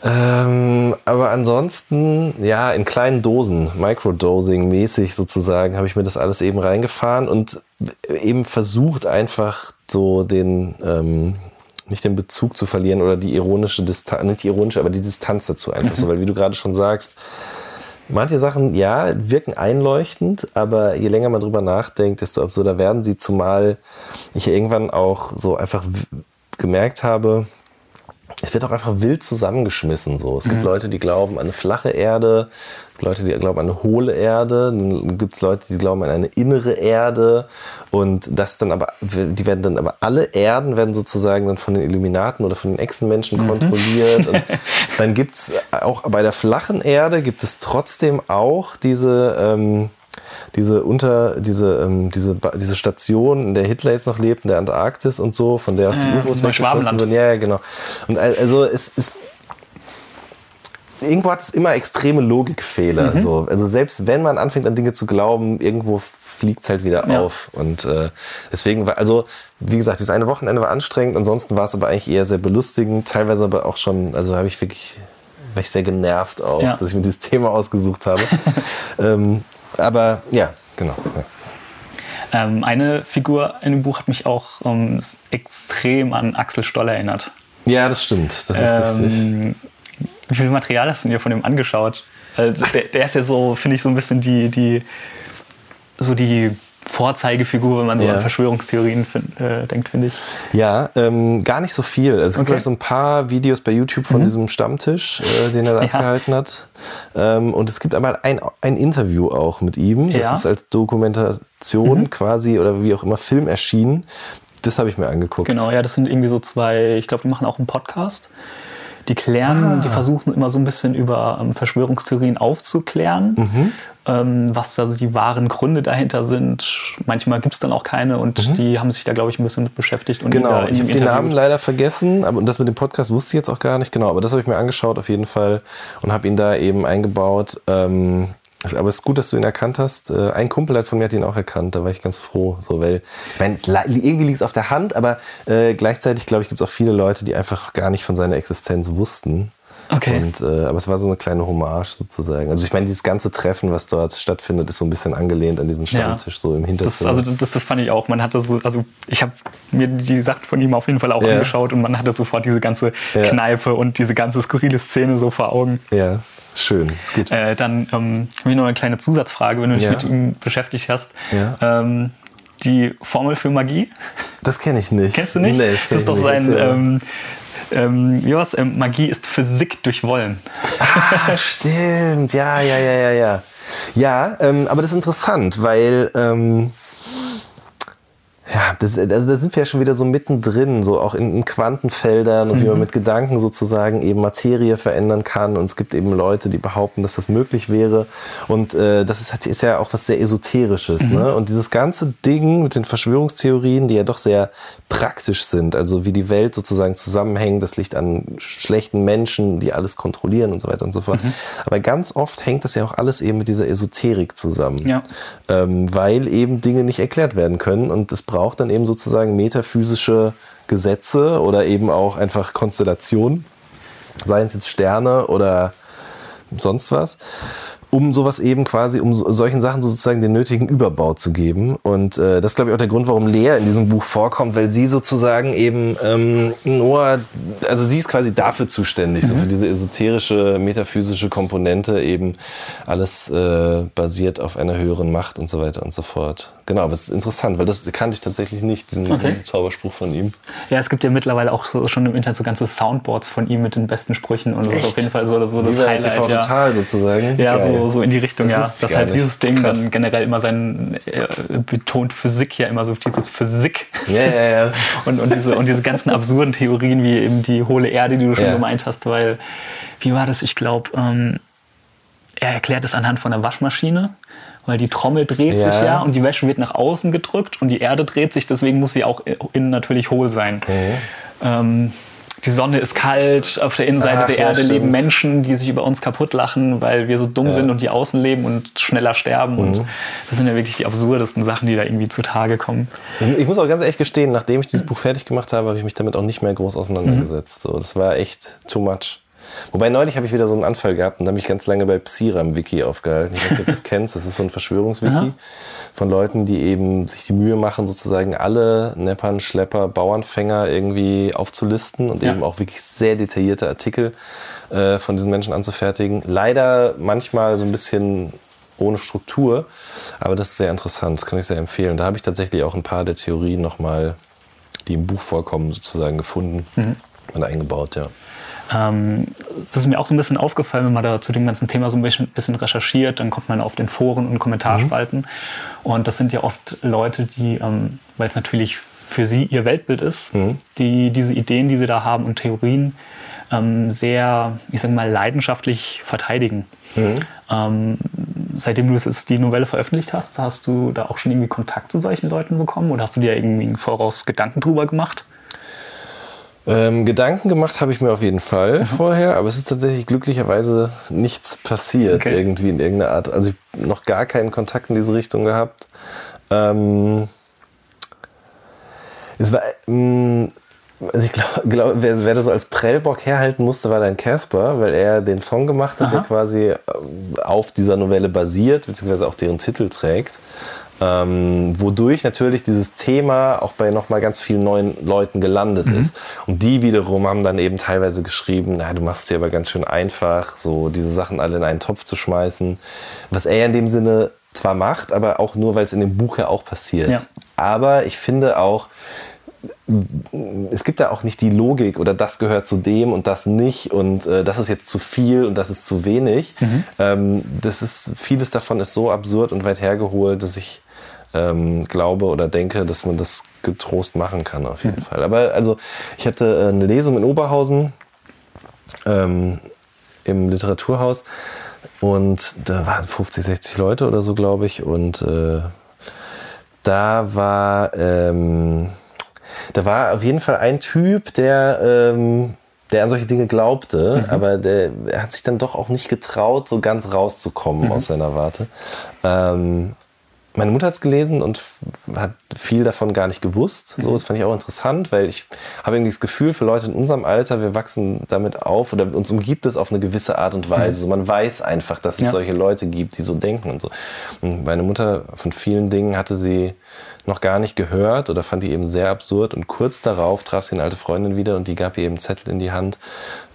Ähm, aber ansonsten, ja, in kleinen Dosen, Microdosing-mäßig sozusagen, habe ich mir das alles eben reingefahren und eben versucht einfach so den, ähm, nicht den Bezug zu verlieren oder die ironische Distanz, nicht die ironische, aber die Distanz dazu einfach so, weil wie du gerade schon sagst, manche Sachen, ja, wirken einleuchtend, aber je länger man drüber nachdenkt, desto absurder werden sie, zumal ich irgendwann auch so einfach gemerkt habe, es wird auch einfach wild zusammengeschmissen. So. Es gibt mhm. Leute, die glauben an eine flache Erde, Leute, die glauben an eine hohle Erde, dann gibt es Leute, die glauben an eine innere Erde und das dann aber, die werden dann aber alle Erden werden sozusagen dann von den Illuminaten oder von den Echsenmenschen mhm. kontrolliert. Und dann gibt es auch bei der flachen Erde gibt es trotzdem auch diese ähm, diese unter diese ähm, diese diese Station, in der Hitler jetzt noch lebt, in der Antarktis und so, von der auch die UFOs weggeschossen wurden. Ja, ja, genau. Und also es ist irgendwo hat es immer extreme Logikfehler. Mhm. So. Also selbst wenn man anfängt an Dinge zu glauben, irgendwo fliegt es halt wieder ja. auf. Und äh, deswegen war, also wie gesagt, das eine Wochenende war anstrengend, ansonsten war es aber eigentlich eher sehr belustigend, teilweise aber auch schon, also habe ich wirklich, war ich sehr genervt auch, ja. dass ich mir dieses Thema ausgesucht habe. ähm, aber ja, genau. Ja. Ähm, eine Figur in dem Buch hat mich auch ähm, extrem an Axel Stoll erinnert. Ja, das stimmt. Das ist ähm, richtig. Wie viel Material hast du dir von dem angeschaut? Der, der, ist ja so, finde ich, so ein bisschen die, die, so die Vorzeigefigur, wenn man so ja. an Verschwörungstheorien find, äh, denkt, finde ich. Ja, ähm, gar nicht so viel. Also es gibt, okay. so ein paar Videos bei YouTube von mhm. diesem Stammtisch, äh, den er da ja. abgehalten hat. Ähm, und es gibt einmal ein, ein Interview auch mit ihm. Das ja. ist als Dokumentation mhm. quasi oder wie auch immer Film erschienen. Das habe ich mir angeguckt. Genau, ja, das sind irgendwie so zwei, ich glaube, die machen auch einen Podcast. Die klären, ah. die versuchen immer so ein bisschen über ähm, Verschwörungstheorien aufzuklären, mhm. ähm, was also die wahren Gründe dahinter sind. Manchmal gibt es dann auch keine und mhm. die haben sich da, glaube ich, ein bisschen mit beschäftigt. Und genau, ich habe den Namen leider vergessen, aber und das mit dem Podcast wusste ich jetzt auch gar nicht genau, aber das habe ich mir angeschaut auf jeden Fall und habe ihn da eben eingebaut. Ähm, also, aber es ist gut, dass du ihn erkannt hast. Äh, ein Kumpel hat von mir hat ihn auch erkannt, da war ich ganz froh. So, weil, ich meine, irgendwie liegt es auf der Hand, aber äh, gleichzeitig, glaube ich, gibt es auch viele Leute, die einfach gar nicht von seiner Existenz wussten. Okay. Und, äh, aber es war so eine kleine Hommage sozusagen. Also ich meine, dieses ganze Treffen, was dort stattfindet, ist so ein bisschen angelehnt an diesen Stammtisch, ja. so im Hinterzimmer. Das, also das, das fand ich auch. Man hatte so, also ich habe mir die Sachen von ihm auf jeden Fall auch ja. angeschaut und man hatte sofort diese ganze ja. Kneipe und diese ganze skurrile Szene so vor Augen. Ja. Schön, gut. Äh, dann ähm, habe ich noch eine kleine Zusatzfrage, wenn du dich ja. mit ihm beschäftigt hast. Ja. Ähm, die Formel für Magie? Das kenne ich nicht. Kennst du nicht? Nee, das, das ist doch sein. Ähm, ähm, wie war's? Ähm, Magie ist Physik durch Wollen. Ah, stimmt. Ja, ja, ja, ja, ja. Ja, ähm, aber das ist interessant, weil ähm, ja, das, also da sind wir ja schon wieder so mittendrin, so auch in, in Quantenfeldern und mhm. wie man mhm. mit Gedanken sozusagen eben Materie verändern kann. Und es gibt eben Leute, die behaupten, dass das möglich wäre. Und äh, das ist, ist ja auch was sehr Esoterisches. Mhm. Ne? Und dieses ganze Ding mit den Verschwörungstheorien, die ja doch sehr praktisch sind, also wie die Welt sozusagen zusammenhängt, das liegt an schlechten Menschen, die alles kontrollieren und so weiter und so fort. Mhm. Aber ganz oft hängt das ja auch alles eben mit dieser Esoterik zusammen. Ja. Ähm, weil eben Dinge nicht erklärt werden können und es braucht dann eben sozusagen metaphysische Gesetze oder eben auch einfach Konstellationen, seien es jetzt Sterne oder sonst was um sowas eben quasi, um solchen Sachen sozusagen den nötigen Überbau zu geben. Und äh, das ist, glaube ich, auch der Grund, warum Lea in diesem Buch vorkommt, weil sie sozusagen eben ähm, nur, also sie ist quasi dafür zuständig, mhm. so für diese esoterische, metaphysische Komponente, eben alles äh, basiert auf einer höheren Macht und so weiter und so fort. Genau, es ist interessant, weil das kannte ich tatsächlich nicht, diesen okay. Zauberspruch von ihm. Ja, es gibt ja mittlerweile auch so, schon im Internet so ganze Soundboards von ihm mit den besten Sprüchen und das ist auf jeden Fall so, so das Highlight. TV ja. total sozusagen. Ja, Geil. so so, in die Richtung, das ja. Dass halt dieses Ding Krass. dann generell immer sein, äh, betont Physik ja immer so dieses Physik. Ja, ja, ja. und, und, diese, und diese ganzen absurden Theorien wie eben die hohle Erde, die du schon ja. gemeint hast, weil, wie war das? Ich glaube, ähm, er erklärt es anhand von einer Waschmaschine weil die Trommel dreht ja. sich ja und die Wäsche wird nach außen gedrückt und die Erde dreht sich, deswegen muss sie auch innen natürlich hohl sein. Mhm. Ähm, die Sonne ist kalt, auf der Innenseite Ach, der ja, Erde stimmt. leben Menschen, die sich über uns kaputt lachen, weil wir so dumm sind und die außen leben und schneller sterben. Mhm. Und das sind ja wirklich die absurdesten Sachen, die da irgendwie zutage kommen. Ich, ich muss auch ganz ehrlich gestehen, nachdem ich dieses Buch fertig gemacht habe, habe ich mich damit auch nicht mehr groß auseinandergesetzt. So, das war echt too much. Wobei neulich habe ich wieder so einen Anfall gehabt und da habe ich ganz lange bei Psiram-Wiki aufgehalten. Ich weiß nicht, ob du das kennst. Das ist so ein Verschwörungswiki von Leuten, die eben sich die Mühe machen, sozusagen alle Neppern, Schlepper, Bauernfänger irgendwie aufzulisten und Ja. eben auch wirklich sehr detaillierte Artikel äh, von diesen Menschen anzufertigen. Leider manchmal so ein bisschen ohne Struktur, aber das ist sehr interessant, das kann ich sehr empfehlen. Da habe ich tatsächlich auch ein paar der Theorien nochmal, die im Buch vorkommen, sozusagen gefunden und eingebaut, ja. Ähm, das ist mir auch so ein bisschen aufgefallen, wenn man da zu dem ganzen Thema so ein bisschen, bisschen recherchiert, dann kommt man auf den Foren und Kommentarspalten. Und das sind ja oft Leute, die, ähm, weil es natürlich für sie ihr Weltbild ist, die diese Ideen, die sie da haben und Theorien ähm, sehr, ich sag mal, leidenschaftlich verteidigen. Ähm, seitdem du jetzt die Novelle veröffentlicht hast, hast du da auch schon irgendwie Kontakt zu solchen Leuten bekommen oder hast du dir irgendwie im Voraus Gedanken drüber gemacht? Ähm, Gedanken gemacht habe ich mir auf jeden Fall Mhm. vorher, aber es ist tatsächlich glücklicherweise nichts passiert Okay. irgendwie in irgendeiner Art. Also ich habe noch gar keinen Kontakt in diese Richtung gehabt. Ähm, es war, ähm, also ich glaube, glaub, wer, wer das so als Prellbock herhalten musste, war dann Casper, weil er den Song gemacht hat, der quasi äh, auf dieser Novelle basiert, beziehungsweise auch deren Titel trägt. Ähm, wodurch natürlich dieses Thema auch bei nochmal ganz vielen neuen Leuten gelandet ist. Und die wiederum haben dann eben teilweise geschrieben, na, du machst dir aber ganz schön einfach, so diese Sachen alle in einen Topf zu schmeißen. Was er in dem Sinne zwar macht, aber auch nur, weil es in dem Buch ja auch passiert. Ja. Aber ich finde auch, es gibt da auch nicht die Logik oder das gehört zu dem und das nicht und äh, das ist jetzt zu viel und das ist zu wenig. Ähm, das ist, vieles davon ist so absurd und weit hergeholt, dass ich ähm, glaube oder denke, dass man das getrost machen kann auf jeden Fall. Aber also ich hatte äh, eine Lesung in Oberhausen ähm, im Literaturhaus und da waren 50, 60 Leute oder so, glaube ich. Und äh, da war ähm, da war auf jeden Fall ein Typ, der, ähm, der an solche Dinge glaubte, aber der er hat sich dann doch auch nicht getraut, so ganz rauszukommen aus seiner Warte. Ähm, meine Mutter hat es gelesen und hat viel davon gar nicht gewusst. So, das fand ich auch interessant, weil ich habe irgendwie das Gefühl, für Leute in unserem Alter, wir wachsen damit auf oder uns umgibt es auf eine gewisse Art und Weise. So, man weiß einfach, dass es Ja. solche Leute gibt, die so denken und so. Und meine Mutter von vielen Dingen hatte sie noch gar nicht gehört oder fand die eben sehr absurd. Und kurz darauf traf sie eine alte Freundin wieder und die gab ihr eben einen Zettel in die Hand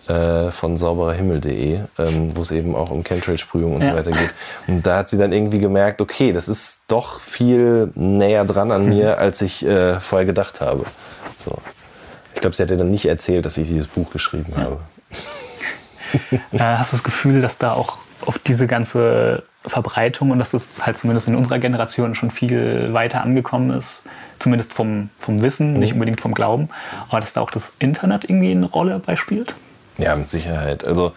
äh, von saubererhimmel.de, ähm, wo es eben auch um Chemtrail-Sprühung und Ja. so weiter geht. Und da hat sie dann irgendwie gemerkt, okay, das ist doch viel näher dran an mir, als ich äh, vorher gedacht habe. So. Ich glaube, sie hat ihr dann nicht erzählt, dass ich dieses Buch geschrieben habe. Äh, hast du das Gefühl, dass da auch auf diese ganze Verbreitung und dass das halt zumindest in unserer Generation schon viel weiter angekommen ist, zumindest vom, vom Wissen, nicht unbedingt vom Glauben, aber dass da auch das Internet irgendwie eine Rolle beispielt? Ja, mit Sicherheit. Also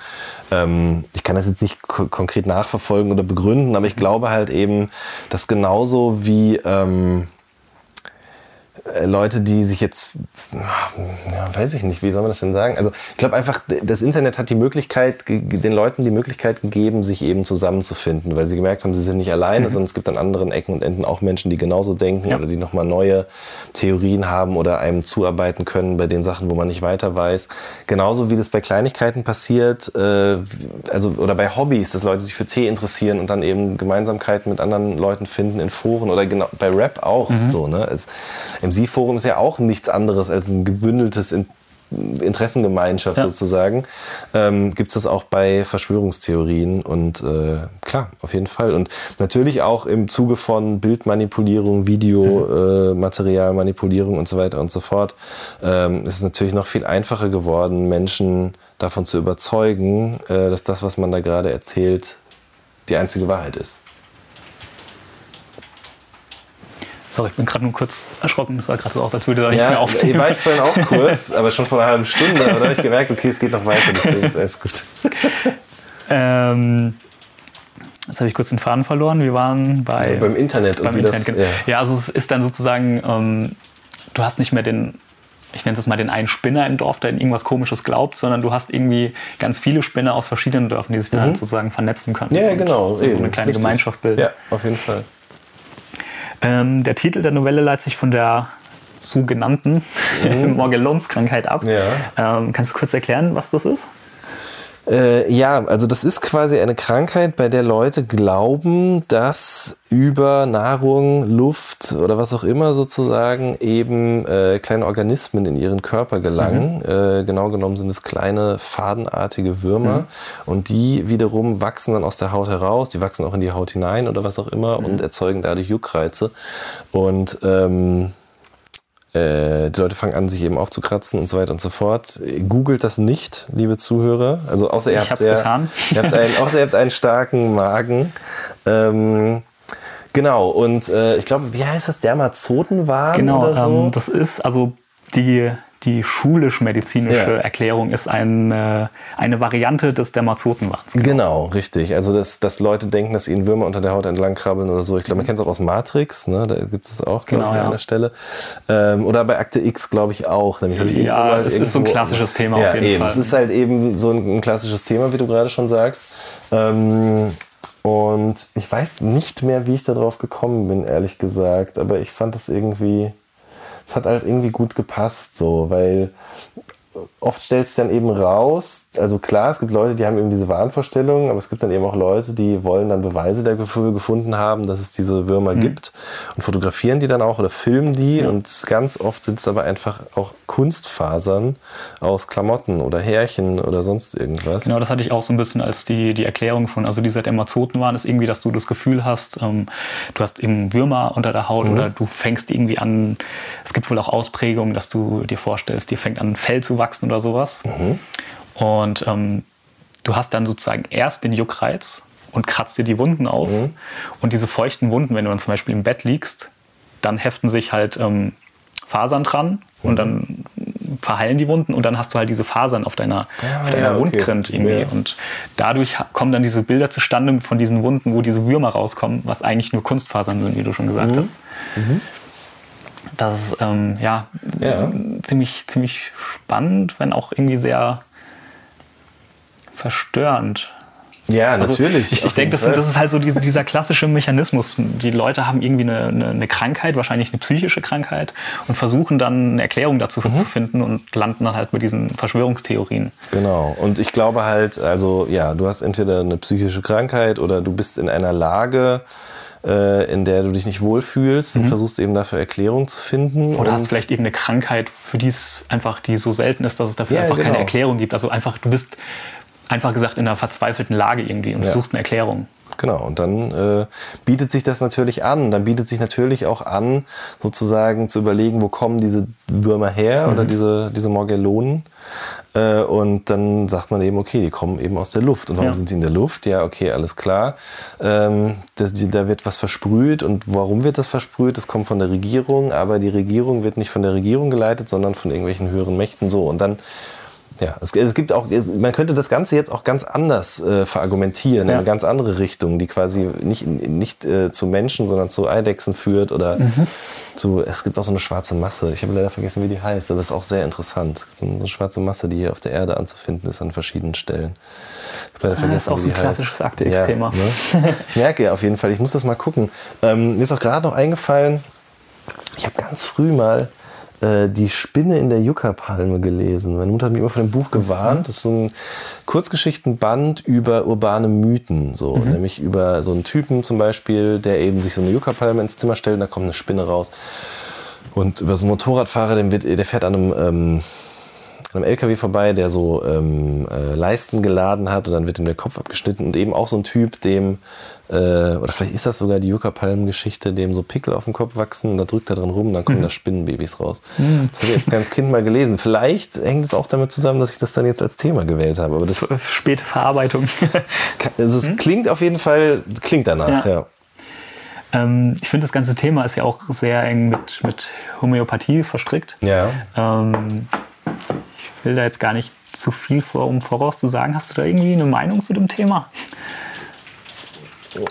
ähm, ich kann das jetzt nicht ko konkret nachverfolgen oder begründen, aber ich glaube halt eben, dass genauso wie ähm, äh, Leute, die sich jetzt, ja, weiß ich nicht, wie soll man das denn sagen? Also ich glaube einfach, das Internet hat die Möglichkeit, den Leuten die Möglichkeit gegeben, sich eben zusammenzufinden, weil sie gemerkt haben, sie sind nicht alleine, sondern es gibt an anderen Ecken und Enden auch Menschen, die genauso denken Ja. oder die nochmal neue Theorien haben oder einem zuarbeiten können bei den Sachen, wo man nicht weiter weiß. Genauso wie das bei Kleinigkeiten passiert, äh, also oder bei Hobbys, dass Leute sich für Tee interessieren und dann eben Gemeinsamkeiten mit anderen Leuten finden in Foren oder genau bei Rap auch so. Ne? Es, MC-Forum ist ja auch nichts anderes als ein gebündeltes in Interessengemeinschaft Ja. sozusagen, ähm, gibt es das auch bei Verschwörungstheorien und äh, klar, auf jeden Fall. Und natürlich auch im Zuge von Bildmanipulierung, Videomaterialmanipulierung und so weiter und so fort, ähm, ist es natürlich noch viel einfacher geworden, Menschen davon zu überzeugen, äh, dass das, was man da gerade erzählt, die einzige Wahrheit ist. Sorry, ich bin gerade nur kurz erschrocken. Das sah gerade so aus, als würde da nichts mehr Ja, aufnehmen. war ich vorhin auch kurz, aber schon vor einer halben Stunde. Aber da habe ich gemerkt, okay, es geht noch weiter, deswegen ist alles gut. Ähm, jetzt habe ich kurz den Faden verloren. Wir waren bei, Beim Internet und beim wie Internet. das. Ja. Ja, also es ist dann sozusagen, ähm, du hast nicht mehr den ich nenne das mal den einen Spinner im Dorf, der in irgendwas Komisches glaubt, sondern du hast irgendwie ganz viele Spinner aus verschiedenen Dörfern, die sich dann halt sozusagen vernetzen können. Mhm. Ja, genau. So eine kleine Richtig. Gemeinschaft bilden. Ja, auf jeden Fall. Ähm, der Titel der Novelle leitet sich von der sogenannten Morgellons-Krankheit ab. Mhm. Ja. Ähm, kannst du kurz erklären, was das ist? Äh, ja, also das ist quasi eine Krankheit, bei der Leute glauben, dass über Nahrung, Luft oder was auch immer sozusagen eben äh, kleine Organismen in ihren Körper gelangen. Äh, genau genommen sind es kleine fadenartige Würmer und die wiederum wachsen dann aus der Haut heraus, die wachsen auch in die Haut hinein oder was auch immer und erzeugen dadurch Juckreize. Und ähm, äh, die Leute fangen an, sich eben aufzukratzen und so weiter und so fort. Googelt das nicht, liebe Zuhörer. Also außer ihr habt, getan. ihr habt einen, außer ihr habt einen starken Magen. Ähm, genau, und äh, ich glaube, wie heißt das? Dermazotenwahn Genau, oder so? ähm, das ist also die, die schulisch-medizinische Ja. Erklärung ist eine, eine Variante des Dermazotenwahns. Genau, richtig. Also, dass, dass Leute denken, dass ihnen Würmer unter der Haut entlang krabbeln oder so. Ich glaube, man kennt es auch aus Matrix, ne? da gibt es auch, glaube Genau, ich, an ja. einer Stelle. Ähm, oder bei Akte X, glaube ich, auch. Nämlich, ich Ja, es ist so ein klassisches Thema ja, auf jeden eben. Fall. Es ist halt eben so ein, ein klassisches Thema, wie du gerade schon sagst. Ähm, und ich weiß nicht mehr, wie ich darauf gekommen bin, ehrlich gesagt. Aber ich fand das irgendwie, es hat halt irgendwie gut gepasst, so, weil oft stellt es dann eben raus, also klar, es gibt Leute, die haben eben diese Wahnvorstellungen, aber es gibt dann eben auch Leute, die wollen dann Beweise dafür gefunden haben, dass es diese Würmer gibt und fotografieren die dann auch oder filmen die und ganz oft sind es aber einfach auch Kunstfasern aus Klamotten oder Härchen oder sonst irgendwas. Genau, das hatte ich auch so ein bisschen als die, die Erklärung von, also dieser Dermazotenwahn ist irgendwie, dass du das Gefühl hast, ähm, du hast eben Würmer unter der Haut oder du fängst irgendwie an, es gibt wohl auch Ausprägungen, dass du dir vorstellst, dir fängt an Fell zu wachsen oder sowas. Und ähm, du hast dann sozusagen erst den Juckreiz und kratzt dir die Wunden auf. Und diese feuchten Wunden, wenn du dann zum Beispiel im Bett liegst, dann heften sich halt ähm, Fasern dran und dann verheilen die Wunden und dann hast du halt diese Fasern auf deiner, Ah, auf deiner ja, okay. Wundkrint irgendwie. Ja. Und dadurch kommen dann diese Bilder zustande von diesen Wunden, wo diese Würmer rauskommen, was eigentlich nur Kunstfasern sind, wie du schon gesagt hast. Das ist ähm, ja, Ja. ziemlich, ziemlich spannend, wenn auch irgendwie sehr verstörend. Ja, Also natürlich. Ich, ich denke, das, das ist halt so diese, dieser klassische Mechanismus. Die Leute haben irgendwie eine, eine, eine Krankheit, wahrscheinlich eine psychische Krankheit, und versuchen dann eine Erklärung dazu Mhm. zu finden und landen dann halt bei diesen Verschwörungstheorien. Genau. Und ich glaube halt, also ja, du hast entweder eine psychische Krankheit oder du bist in einer Lage, äh, in der du dich nicht wohlfühlst und versuchst eben dafür Erklärung zu finden. Mhm. Oder hast vielleicht irgendeine Krankheit, für die es einfach, die so selten ist, dass es dafür Ja, einfach keine genau. Erklärung gibt. Also einfach, du bist einfach gesagt in einer verzweifelten Lage irgendwie und Ja. suchst eine Erklärung. Genau, und dann äh, bietet sich das natürlich an. Dann bietet sich natürlich auch an, sozusagen zu überlegen, wo kommen diese Würmer her oder diese, diese Morgellonen. Äh, und dann sagt man eben, okay, die kommen eben aus der Luft. Und warum Ja. sind sie in der Luft? Ja, okay, alles klar. Ähm, das, die, da wird was versprüht. Und warum wird das versprüht? Das kommt von der Regierung. Aber die Regierung wird nicht von der Regierung geleitet, sondern von irgendwelchen höheren Mächten. So, und dann ja, es, es gibt auch, es, man könnte das Ganze jetzt auch ganz anders äh, verargumentieren, in Ja. eine ganz andere Richtung, die quasi nicht, nicht äh, zu Menschen, sondern zu Eidechsen führt oder Mhm. zu, es gibt auch so eine schwarze Masse. Ich habe leider vergessen, wie die heißt, aber das ist auch sehr interessant. So eine, so eine schwarze Masse, die hier auf der Erde anzufinden ist an verschiedenen Stellen. Ich habe leider Ah, ist vergessen, auch wie so ein die klassisches. Akte X-Thema. Ja, ne? Ich merke auf jeden Fall, ich muss das mal gucken. Ähm, mir ist auch gerade noch eingefallen, ich habe ganz früh mal äh, die Spinne in der Yucca-Palme gelesen. Meine Mutter hat mich immer von dem Buch gewarnt. Das ist so ein Kurzgeschichtenband über urbane Mythen. So. Nämlich über so einen Typen zum Beispiel, der eben sich so eine Yucca-Palme ins Zimmer stellt und da kommt eine Spinne raus. Und über so einen Motorradfahrer, der fährt an einem, ähm, an einem LKW vorbei, der so ähm, äh, Leisten geladen hat und dann wird ihm der Kopf abgeschnitten und eben auch so ein Typ, dem, äh, oder vielleicht ist das sogar die Yucca-Palmen-Geschichte, dem so Pickel auf dem Kopf wachsen und da drückt er dran rum und dann kommen da Spinnenbabys raus. Das habe ich als kleines Kind mal gelesen. Vielleicht hängt es auch damit zusammen, dass ich das dann jetzt als Thema gewählt habe. Aber das, Späte Verarbeitung. also es klingt auf jeden Fall, klingt danach, Ja. ja. ähm, ich finde, das ganze Thema ist ja auch sehr eng mit, mit Homöopathie verstrickt. Ja. Ähm, will da jetzt gar nicht zu viel vor, um voraus zu sagen. Hast du da irgendwie eine Meinung zu dem Thema?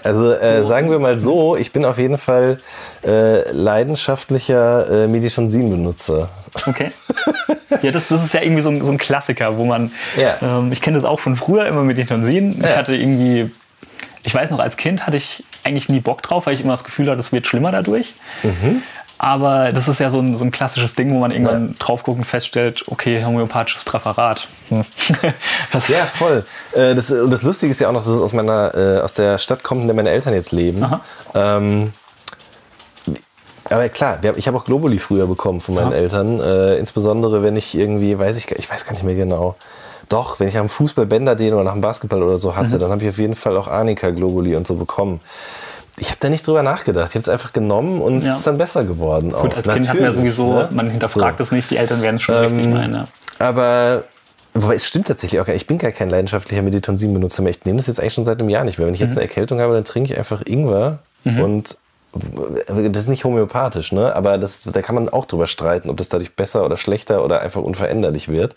Also äh, sagen wir mal so, ich bin auf jeden Fall äh, leidenschaftlicher äh, Meditonsin-Benutzer. Okay. Ja, das, das ist ja irgendwie so ein, so ein Klassiker, wo man, Ja. ähm, ich kenne das auch von früher immer mit den Tonsinen. Ich Ja. hatte irgendwie, ich weiß noch, als Kind hatte ich eigentlich nie Bock drauf, weil ich immer das Gefühl hatte, es wird schlimmer dadurch. Mhm. Aber das ist ja so ein, so ein klassisches Ding, wo man irgendwann drauf guckt und feststellt, okay, homöopathisches Präparat. Hm. Ja, voll. Äh, das, und das Lustige ist ja auch noch, dass es aus meiner, äh, aus der Stadt kommt, in der meine Eltern jetzt leben. Ähm, aber klar, ich habe auch Globuli früher bekommen von meinen Ja. Eltern. Äh, insbesondere wenn ich irgendwie, weiß ich, gar- ich weiß gar nicht mehr genau. Doch, wenn ich am Fußball Bänderdehn oder nach dem Basketball oder so Mhm. hatte, dann habe ich auf jeden Fall auch Arnika Globuli und so bekommen. Ich habe da nicht drüber nachgedacht. Ich habe es einfach genommen und Ja. es ist dann besser geworden. Gut, auch. als Kind hat man ja sowieso, ne? man hinterfragt So. es nicht, die Eltern werden es schon richtig meinen. Ja. Aber wobei, es stimmt tatsächlich auch gar nicht. Ich bin gar kein leidenschaftlicher Meditonsin-Benutzer mehr. Ich nehme das jetzt eigentlich schon seit einem Jahr nicht mehr. Wenn ich Mhm. jetzt eine Erkältung habe, dann trinke ich einfach Ingwer und das ist nicht homöopathisch, ne? aber das, da kann man auch drüber streiten, ob das dadurch besser oder schlechter oder einfach unveränderlich wird.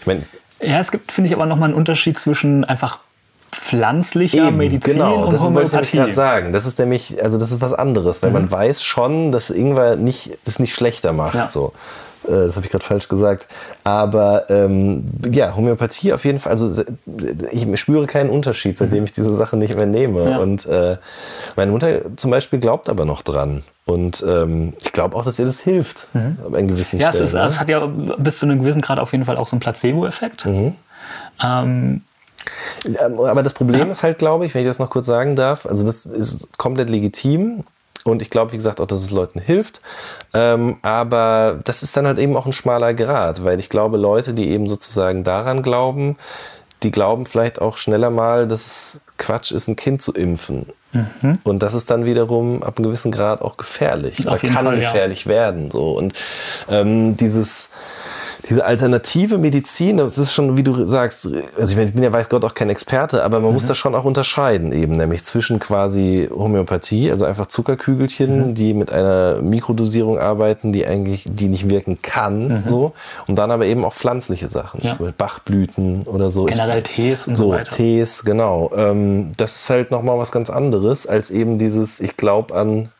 Ich meine, Ja, es gibt, finde ich, aber nochmal einen Unterschied zwischen einfach pflanzlicher Medizin genau, und das wollte ich Homöopathie. gerade sagen. Das ist nämlich, also das ist was anderes, weil man weiß schon, dass Ingwer nicht, das nicht schlechter macht. Ja. So. Äh, Das habe ich gerade falsch gesagt. Aber ähm, ja, Homöopathie auf jeden Fall. Also ich spüre keinen Unterschied, seitdem ich diese Sache nicht mehr nehme. Ja. Und äh, meine Mutter zum Beispiel glaubt aber noch dran. Und ähm, ich glaube auch, dass ihr das hilft. An gewissen Mhm. Ja, es, Stellen. ist, ne? es hat ja bis zu einem gewissen Grad auf jeden Fall auch so einen Placebo-Effekt. Mhm. Ähm, Aber das Problem ist halt, glaube ich, wenn ich das noch kurz sagen darf, also das ist komplett legitim und ich glaube, wie gesagt, auch, dass es Leuten hilft. Ähm, aber das ist dann halt eben auch ein schmaler Grad, weil ich glaube, Leute, die eben sozusagen daran glauben, die glauben vielleicht auch schneller mal, dass es Quatsch ist, ein Kind zu impfen. Und das ist dann wiederum ab einem gewissen Grad auch gefährlich. Auf Oder jeden kann Fall, ja. gefährlich werden. So. Und ähm, dieses diese alternative Medizin, das ist schon, wie du sagst, also ich, bin ja weiß Gott auch kein Experte, aber man muss da schon auch unterscheiden eben, nämlich zwischen quasi Homöopathie, also einfach Zuckerkügelchen, die mit einer Mikrodosierung arbeiten, die eigentlich, die nicht wirken kann, so, und dann aber eben auch pflanzliche Sachen, Ja. zum Beispiel Bachblüten oder so. Generell Tees und so so weiter. Tees, genau. Ähm, das ist halt nochmal was ganz anderes als eben dieses, ich glaube an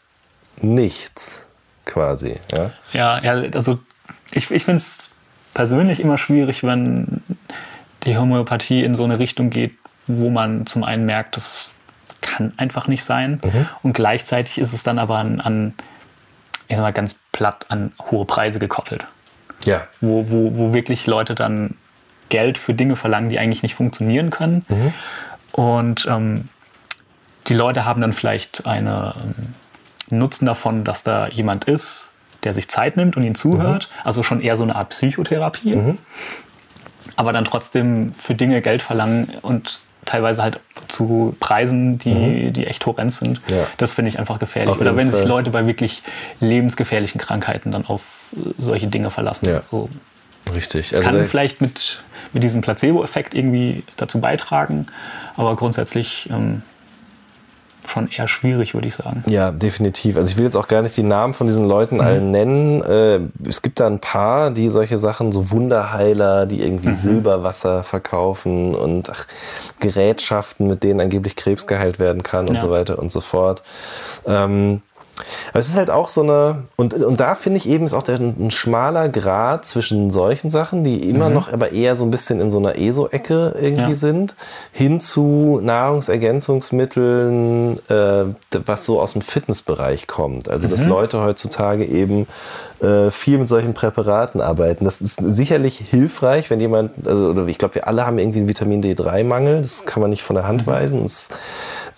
nichts quasi. Ja? ja, ja, also ich, ich finde es persönlich immer schwierig, wenn die Homöopathie in so eine Richtung geht, wo man zum einen merkt, das kann einfach nicht sein. Mhm. Und gleichzeitig ist es dann aber an, an ich sag mal ganz platt, an hohe Preise gekoppelt. ja. wo, wo, wo wirklich Leute dann Geld für Dinge verlangen, die eigentlich nicht funktionieren können. Und ähm, die Leute haben dann vielleicht eine, ähm, einen Nutzen davon, dass da jemand ist, der sich Zeit nimmt und ihnen zuhört. Also schon eher so eine Art Psychotherapie. Aber dann trotzdem für Dinge Geld verlangen und teilweise halt zu Preisen, die, die echt horrend sind. Ja. Das finde ich einfach gefährlich. Oder wenn sich Fall. Leute bei wirklich lebensgefährlichen Krankheiten dann auf äh, solche Dinge verlassen. Ja. So, Richtig. das Also kann vielleicht mit, mit diesem Placebo-Effekt irgendwie dazu beitragen, aber grundsätzlich ähm, schon eher schwierig, würde ich sagen. Ja, definitiv. Also ich will jetzt auch gar nicht die Namen von diesen Leuten allen nennen. Äh, es gibt da ein paar, die solche Sachen, so Wunderheiler, die irgendwie Silberwasser verkaufen und ach, Gerätschaften, mit denen angeblich Krebs geheilt werden kann und Ja. so weiter und so fort. Ähm, aber es ist halt auch so eine, und, und da finde ich eben ist auch der, ein schmaler Grad zwischen solchen Sachen, die immer noch aber eher so ein bisschen in so einer ESO-Ecke irgendwie Ja. sind, hin zu Nahrungsergänzungsmitteln, äh, was so aus dem Fitnessbereich kommt. Also, dass Leute heutzutage eben äh, viel mit solchen Präparaten arbeiten. Das ist sicherlich hilfreich, wenn jemand, also oder ich glaube, wir alle haben irgendwie einen Vitamin D3-Mangel, das kann man nicht von der Hand weisen. Es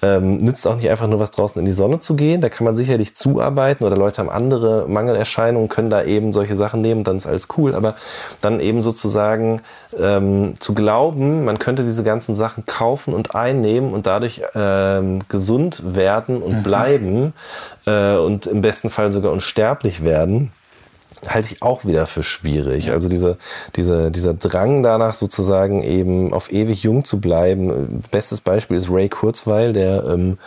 ähm, nützt auch nicht einfach nur was draußen in die Sonne zu gehen. Da kann man sicherlich zuarbeiten oder Leute haben andere Mangelerscheinungen, können da eben solche Sachen nehmen, dann ist alles cool. Aber dann eben sozusagen ähm, zu glauben, man könnte diese ganzen Sachen kaufen und einnehmen und dadurch ähm, gesund werden und bleiben äh, und im besten Fall sogar unsterblich werden halte ich auch wieder für schwierig. Also diese, diese, dieser Drang danach sozusagen eben auf ewig jung zu bleiben. Bestes Beispiel ist Ray Kurzweil, der ähm,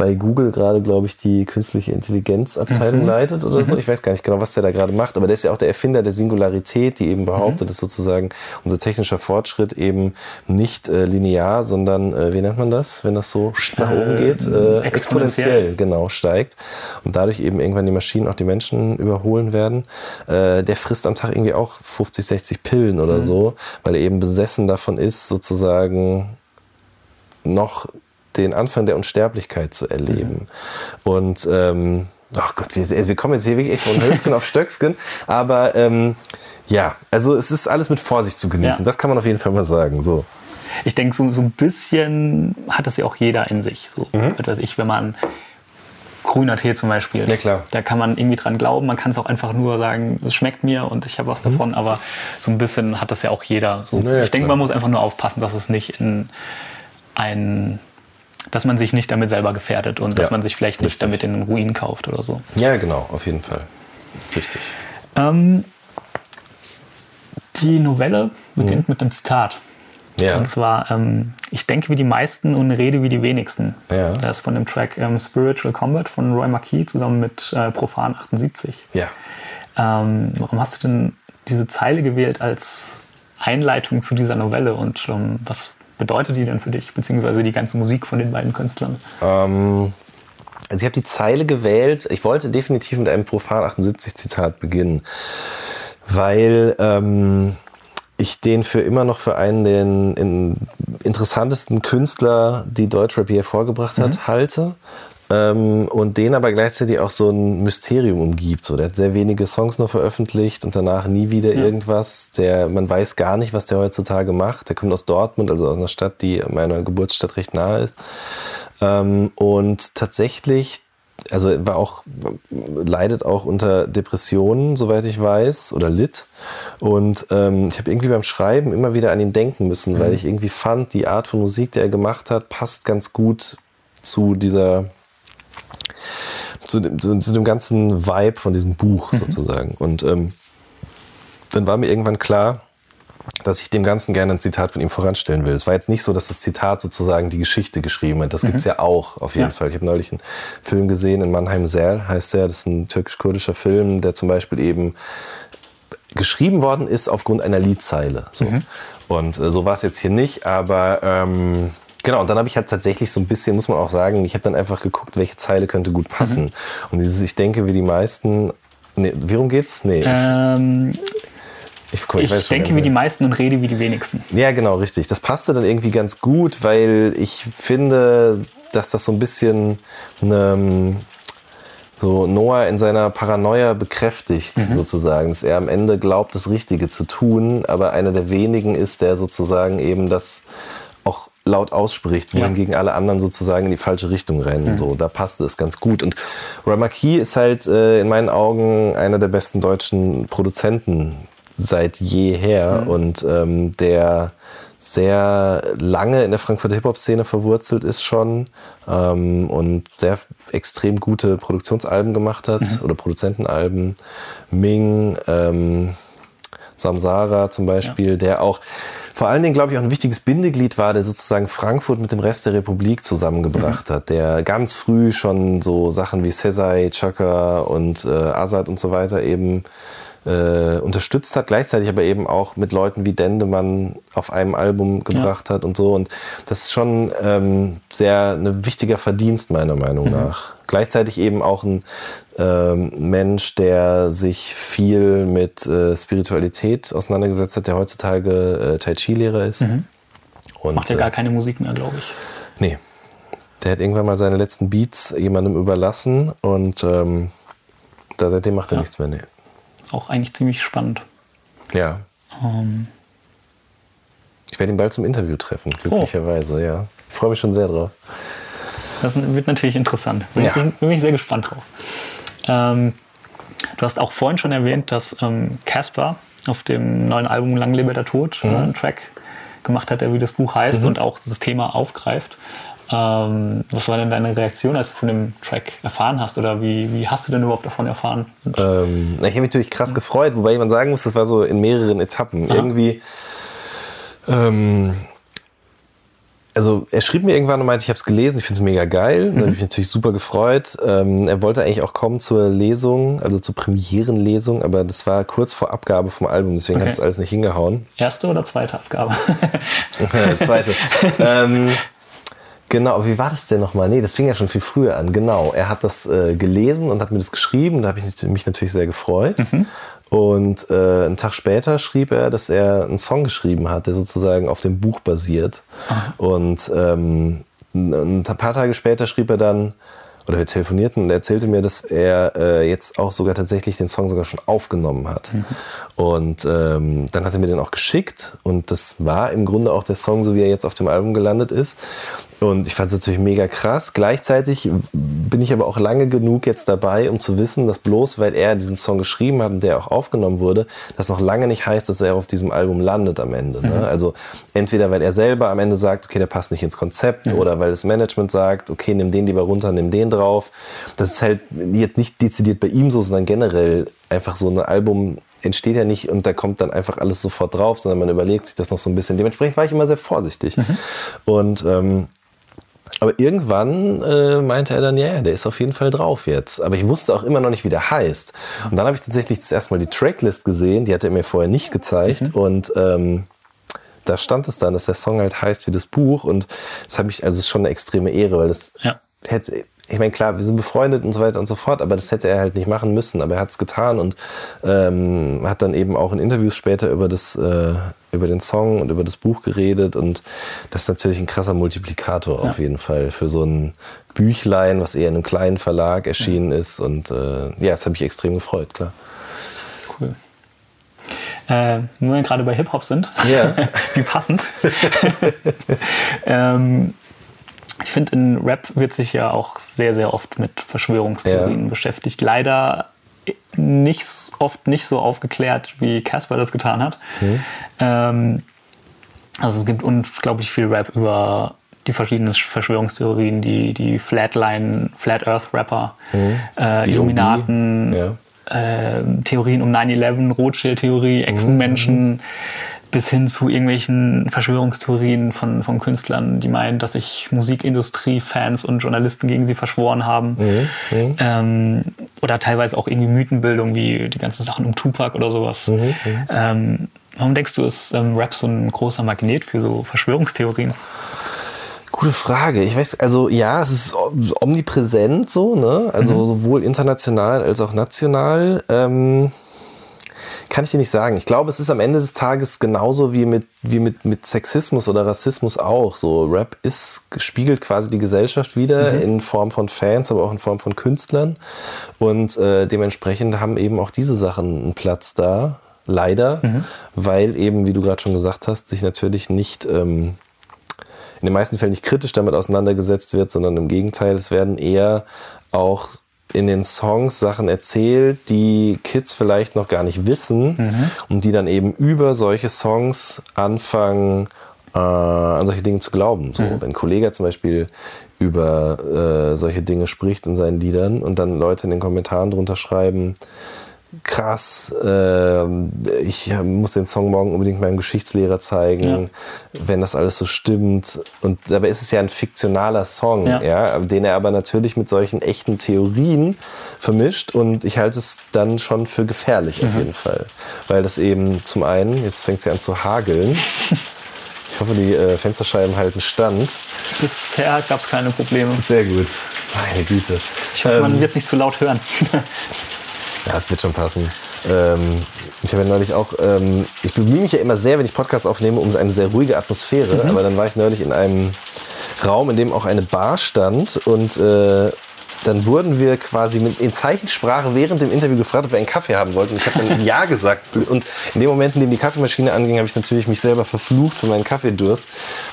bei Google gerade, glaube ich, die künstliche Intelligenzabteilung leitet oder so. Ich weiß gar nicht genau, was der da gerade macht, aber der ist ja auch der Erfinder der Singularität, die eben behauptet, dass sozusagen unser technischer Fortschritt eben nicht äh, linear, sondern, äh, wie nennt man das, wenn das so nach oben geht? Äh, exponentiell. genau steigt und dadurch eben irgendwann die Maschinen auch die Menschen überholen werden. äh, der frisst am Tag irgendwie auch 50, 60 Pillen oder so, weil er eben besessen davon ist, sozusagen noch den Anfang der Unsterblichkeit zu erleben. Und ähm, ach Gott, wir, wir kommen jetzt hier wirklich von Höchsken auf Stöcksken, aber ähm, ja, also es ist alles mit Vorsicht zu genießen. Ja. Das kann man auf jeden Fall mal sagen. So. Ich denke, so, so ein bisschen hat das ja auch jeder in sich. So, was weiß ich, wenn man grüner Tee zum Beispiel. Mhm. Ja, klar. Da kann man irgendwie dran glauben. Man kann es auch einfach nur sagen, es schmeckt mir und ich habe was davon. Aber so ein bisschen hat das ja auch jeder. So. Mhm. Ja, ja, ich denke, man muss einfach nur aufpassen, dass es nicht in ein, dass man sich nicht damit selber gefährdet und dass Ja, man sich vielleicht nicht richtig. damit in den Ruin kauft oder so. Ja, genau, auf jeden Fall. Richtig. Ähm, die Novelle beginnt mit einem Zitat. Mhm. Ja. Und zwar, ähm, ich denke wie die meisten und rede wie die wenigsten. Ja. Das ist von dem Track ähm, Spiritual Combat von Roy Marquis zusammen mit äh, Profan 78. Ja. Ähm, warum hast du denn diese Zeile gewählt als Einleitung zu dieser Novelle und ähm, was bedeutet die denn für dich, beziehungsweise die ganze Musik von den beiden Künstlern? Ähm, also ich habe die Zeile gewählt. Ich wollte definitiv mit einem Profan 78 Zitat beginnen, weil ähm, ich den für immer noch für einen der in, interessantesten Künstler, die Deutschrap je hervorgebracht hat, halte. Ähm, und den aber gleichzeitig auch so ein Mysterium umgibt. So, der hat sehr wenige Songs nur veröffentlicht und danach nie wieder irgendwas. Der, man weiß gar nicht, was der heutzutage macht. Der kommt aus Dortmund, also aus einer Stadt, die meiner Geburtsstadt recht nahe ist. Ähm, und tatsächlich, also er war auch, leidet auch unter Depressionen, soweit ich weiß, oder litt. Und ähm, ich habe irgendwie beim Schreiben immer wieder an ihn denken müssen, weil ich irgendwie fand, die Art von Musik, die er gemacht hat, passt ganz gut zu dieser, zu dem, zu, zu dem ganzen Vibe von diesem Buch sozusagen. Und ähm, dann war mir irgendwann klar, dass ich dem Ganzen gerne ein Zitat von ihm voranstellen will. Es war jetzt nicht so, dass das Zitat sozusagen die Geschichte geschrieben hat. Das gibt's ja auch, auf jeden Ja. Fall. Ich habe neulich einen Film gesehen, in Mannheim Ser heißt der. Das ist ein türkisch-kurdischer Film, der zum Beispiel eben geschrieben worden ist aufgrund einer Liedzeile. So. Und äh, so war es jetzt hier nicht, aber ähm, genau, und dann habe ich halt tatsächlich so ein bisschen, muss man auch sagen, ich habe dann einfach geguckt, welche Zeile könnte gut passen. Und dieses, ich denke, wie die meisten. Nee, worum geht's? Nee, Ähm, ich, guck, ich weiß schon denke gar wie die meisten und rede wie die wenigsten. Ja, genau, richtig. Das passte dann irgendwie ganz gut, weil ich finde, dass das so ein bisschen ähm, so Noah in seiner Paranoia bekräftigt, sozusagen. Dass er am Ende glaubt, das Richtige zu tun, aber einer der wenigen ist, der sozusagen eben das laut ausspricht, wohingegen alle anderen sozusagen in die falsche Richtung rennen. So, da passte es ganz gut. Und Roy Marquis ist halt äh, in meinen Augen einer der besten deutschen Produzenten seit jeher und ähm, der sehr lange in der Frankfurter Hip-Hop-Szene verwurzelt ist schon ähm, und sehr extrem gute Produktionsalben gemacht hat oder Produzentenalben. Ming, ähm, Samsara zum Beispiel, der auch vor allen Dingen, glaube ich, auch ein wichtiges Bindeglied war, der sozusagen Frankfurt mit dem Rest der Republik zusammengebracht hat, der ganz früh schon so Sachen wie Sezai, Chaka und äh, Azad und so weiter eben äh, unterstützt hat, gleichzeitig aber eben auch mit Leuten wie Dendemann auf einem Album gebracht hat und so. Und das ist schon ähm, sehr ein wichtiger Verdienst, meiner Meinung nach. Gleichzeitig eben auch ein ähm, Mensch, der sich viel mit äh, Spiritualität auseinandergesetzt hat, der heutzutage äh, Tai Chi-Lehrer ist. Und, Macht ja äh, gar keine Musik mehr, glaube ich. Nee. Der hat irgendwann mal seine letzten Beats jemandem überlassen und ähm, da seitdem macht er Ja. nichts mehr. Nee. Auch eigentlich ziemlich spannend. Ja. Ähm, Ich werde ihn bald zum Interview treffen, glücklicherweise, ja. Ich freue mich schon sehr drauf. Das wird natürlich interessant. Bin, Ja. bin, bin ich sehr gespannt drauf. Ähm, du hast auch vorhin schon erwähnt, dass ähm, Casper auf dem neuen Album Lang lebe der Tod äh, Mhm. einen Track gemacht hat, der wie das Buch heißt und auch das Thema aufgreift. Ähm, was war denn deine Reaktion, als du von dem Track erfahren hast? Oder wie, wie hast du denn überhaupt davon erfahren? Ähm, ich habe mich natürlich krass gefreut, wobei man sagen muss, das war so in mehreren Etappen. Irgendwie, ähm, also er schrieb mir irgendwann und meinte, ich habe es gelesen, ich finde es mega geil. Da habe ich mich natürlich super gefreut. Ähm, er wollte eigentlich auch kommen zur Lesung, also zur Premierenlesung, aber das war kurz vor Abgabe vom Album, deswegen Okay. hat es alles nicht hingehauen. erste oder zweite Abgabe? Zweite. ähm, genau, wie war das denn nochmal? Nee, das fing ja schon viel früher an. Genau, er hat das äh, gelesen und hat mir das geschrieben. Da habe ich mich natürlich sehr gefreut. Und äh, einen Tag später schrieb er, dass er einen Song geschrieben hat, der sozusagen auf dem Buch basiert. Und ähm, ein paar Tage später schrieb er dann, oder wir telefonierten und er erzählte mir, dass er äh, jetzt auch sogar tatsächlich den Song sogar schon aufgenommen hat. Mhm. Und ähm, dann hat er mir den auch geschickt und das war im Grunde auch der Song, so wie er jetzt auf dem Album gelandet ist. Und ich fand es natürlich mega krass. Gleichzeitig bin ich aber auch lange genug jetzt dabei, um zu wissen, dass bloß weil er diesen Song geschrieben hat und der auch aufgenommen wurde, das noch lange nicht heißt, dass er auf diesem Album landet am Ende. Ne? Mhm. Also entweder weil er selber am Ende sagt, okay, der passt nicht ins Konzept, mhm. oder weil das Management sagt, okay, nimm den lieber runter, nimm den drauf. Das ist halt jetzt nicht dezidiert bei ihm so, sondern generell einfach so ein Album entsteht ja nicht und da kommt dann einfach alles sofort drauf, sondern man überlegt sich das noch so ein bisschen. Dementsprechend war ich immer sehr vorsichtig. Mhm. Und ähm, aber irgendwann äh, meinte er dann, ja, yeah, der ist auf jeden Fall drauf jetzt. Aber ich wusste auch immer noch nicht, wie der heißt. Und dann habe ich tatsächlich das erste Mal die Tracklist gesehen, die hat er mir vorher nicht gezeigt. Mhm. Und ähm, da stand es dann, dass der Song halt heißt wie das Buch. Und das habe ich, also ist schon eine extreme Ehre, weil das ja. hätte, ich meine, klar, wir sind befreundet und so weiter und so fort, aber das hätte er halt nicht machen müssen. Aber er hat es getan und ähm, hat dann eben auch in Interviews später über, das, äh, über den Song und über das Buch geredet. Und das ist natürlich ein krasser Multiplikator ja. auf jeden Fall für so ein Büchlein, was eher in einem kleinen Verlag erschienen ja. ist. Und äh, ja, das habe ich extrem gefreut, klar. Cool. Äh, nur wenn wir gerade bei Hip-Hop sind, ja. wie passend. ähm, ich finde, in Rap wird sich ja auch sehr, sehr oft mit Verschwörungstheorien ja. beschäftigt. Leider nicht oft nicht so aufgeklärt, wie Casper das getan hat. Mhm. Ähm, also es gibt unglaublich viel Rap über die verschiedenen Verschwörungstheorien, die, die Flatline, Flat Earth Rapper, mhm. äh, Illuminaten, ja. äh, Theorien um 9-11, Rothschild-Theorie, Echsenmenschen. Mhm bis hin zu irgendwelchen Verschwörungstheorien von, von Künstlern, die meinen, dass sich Musikindustrie, Fans und Journalisten gegen sie verschworen haben. Mhm, mhm. Ähm, oder teilweise auch irgendwie Mythenbildung, wie die ganzen Sachen um Tupac oder sowas. Mhm, mhm, ähm, warum denkst du, ist ähm, Rap so ein großer Magnet für so Verschwörungstheorien? Gute Frage. Ich weiß, also ja, es ist omnipräsent so, ne? Also mhm. sowohl international als auch national. Ähm kann ich dir nicht sagen. Ich glaube, es ist am Ende des Tages genauso wie mit, wie mit, mit Sexismus oder Rassismus auch. So, Rap ist, spiegelt quasi die Gesellschaft wieder mhm. in Form von Fans, aber auch in Form von Künstlern. Und äh, dementsprechend haben eben auch diese Sachen einen Platz da. Leider, mhm. weil eben, wie du gerade schon gesagt hast, sich natürlich nicht ähm, in den meisten Fällen nicht kritisch damit auseinandergesetzt wird, sondern im Gegenteil, es werden eher auch in den Songs Sachen erzählt, die Kids vielleicht noch gar nicht wissen mhm. und die dann eben über solche Songs anfangen, äh, an solche Dinge zu glauben. So, mhm. Wenn ein Kollege zum Beispiel über äh, solche Dinge spricht in seinen Liedern und dann Leute in den Kommentaren drunter schreiben, krass, äh, ich muss den Song morgen unbedingt meinem Geschichtslehrer zeigen, ja. wenn das alles so stimmt. Und dabei ist es ja ein fiktionaler Song, ja. ja. den er aber natürlich mit solchen echten Theorien vermischt. Und ich halte es dann schon für gefährlich mhm. auf jeden Fall. Weil das eben zum einen, jetzt fängt es ja an zu hageln. Ich hoffe, die äh, Fensterscheiben halten stand. Bisher gab es keine Probleme. Sehr gut. Meine Güte. Ich hoffe, ähm, man wird es nicht zu laut hören. Ja, es wird schon passen. Ähm, ich habe ja neulich auch, ähm, ich bemühe mich ja immer sehr, wenn ich Podcasts aufnehme, um eine sehr ruhige Atmosphäre. Mhm. Aber dann war ich neulich in einem Raum, in dem auch eine Bar stand und äh, dann wurden wir quasi mit, in Zeichensprache während dem Interview gefragt, ob wir einen Kaffee haben wollten. Ich habe dann Ja gesagt. Und in dem Moment, in dem die Kaffeemaschine anging, habe ich natürlich mich selber verflucht für meinen Kaffeedurst,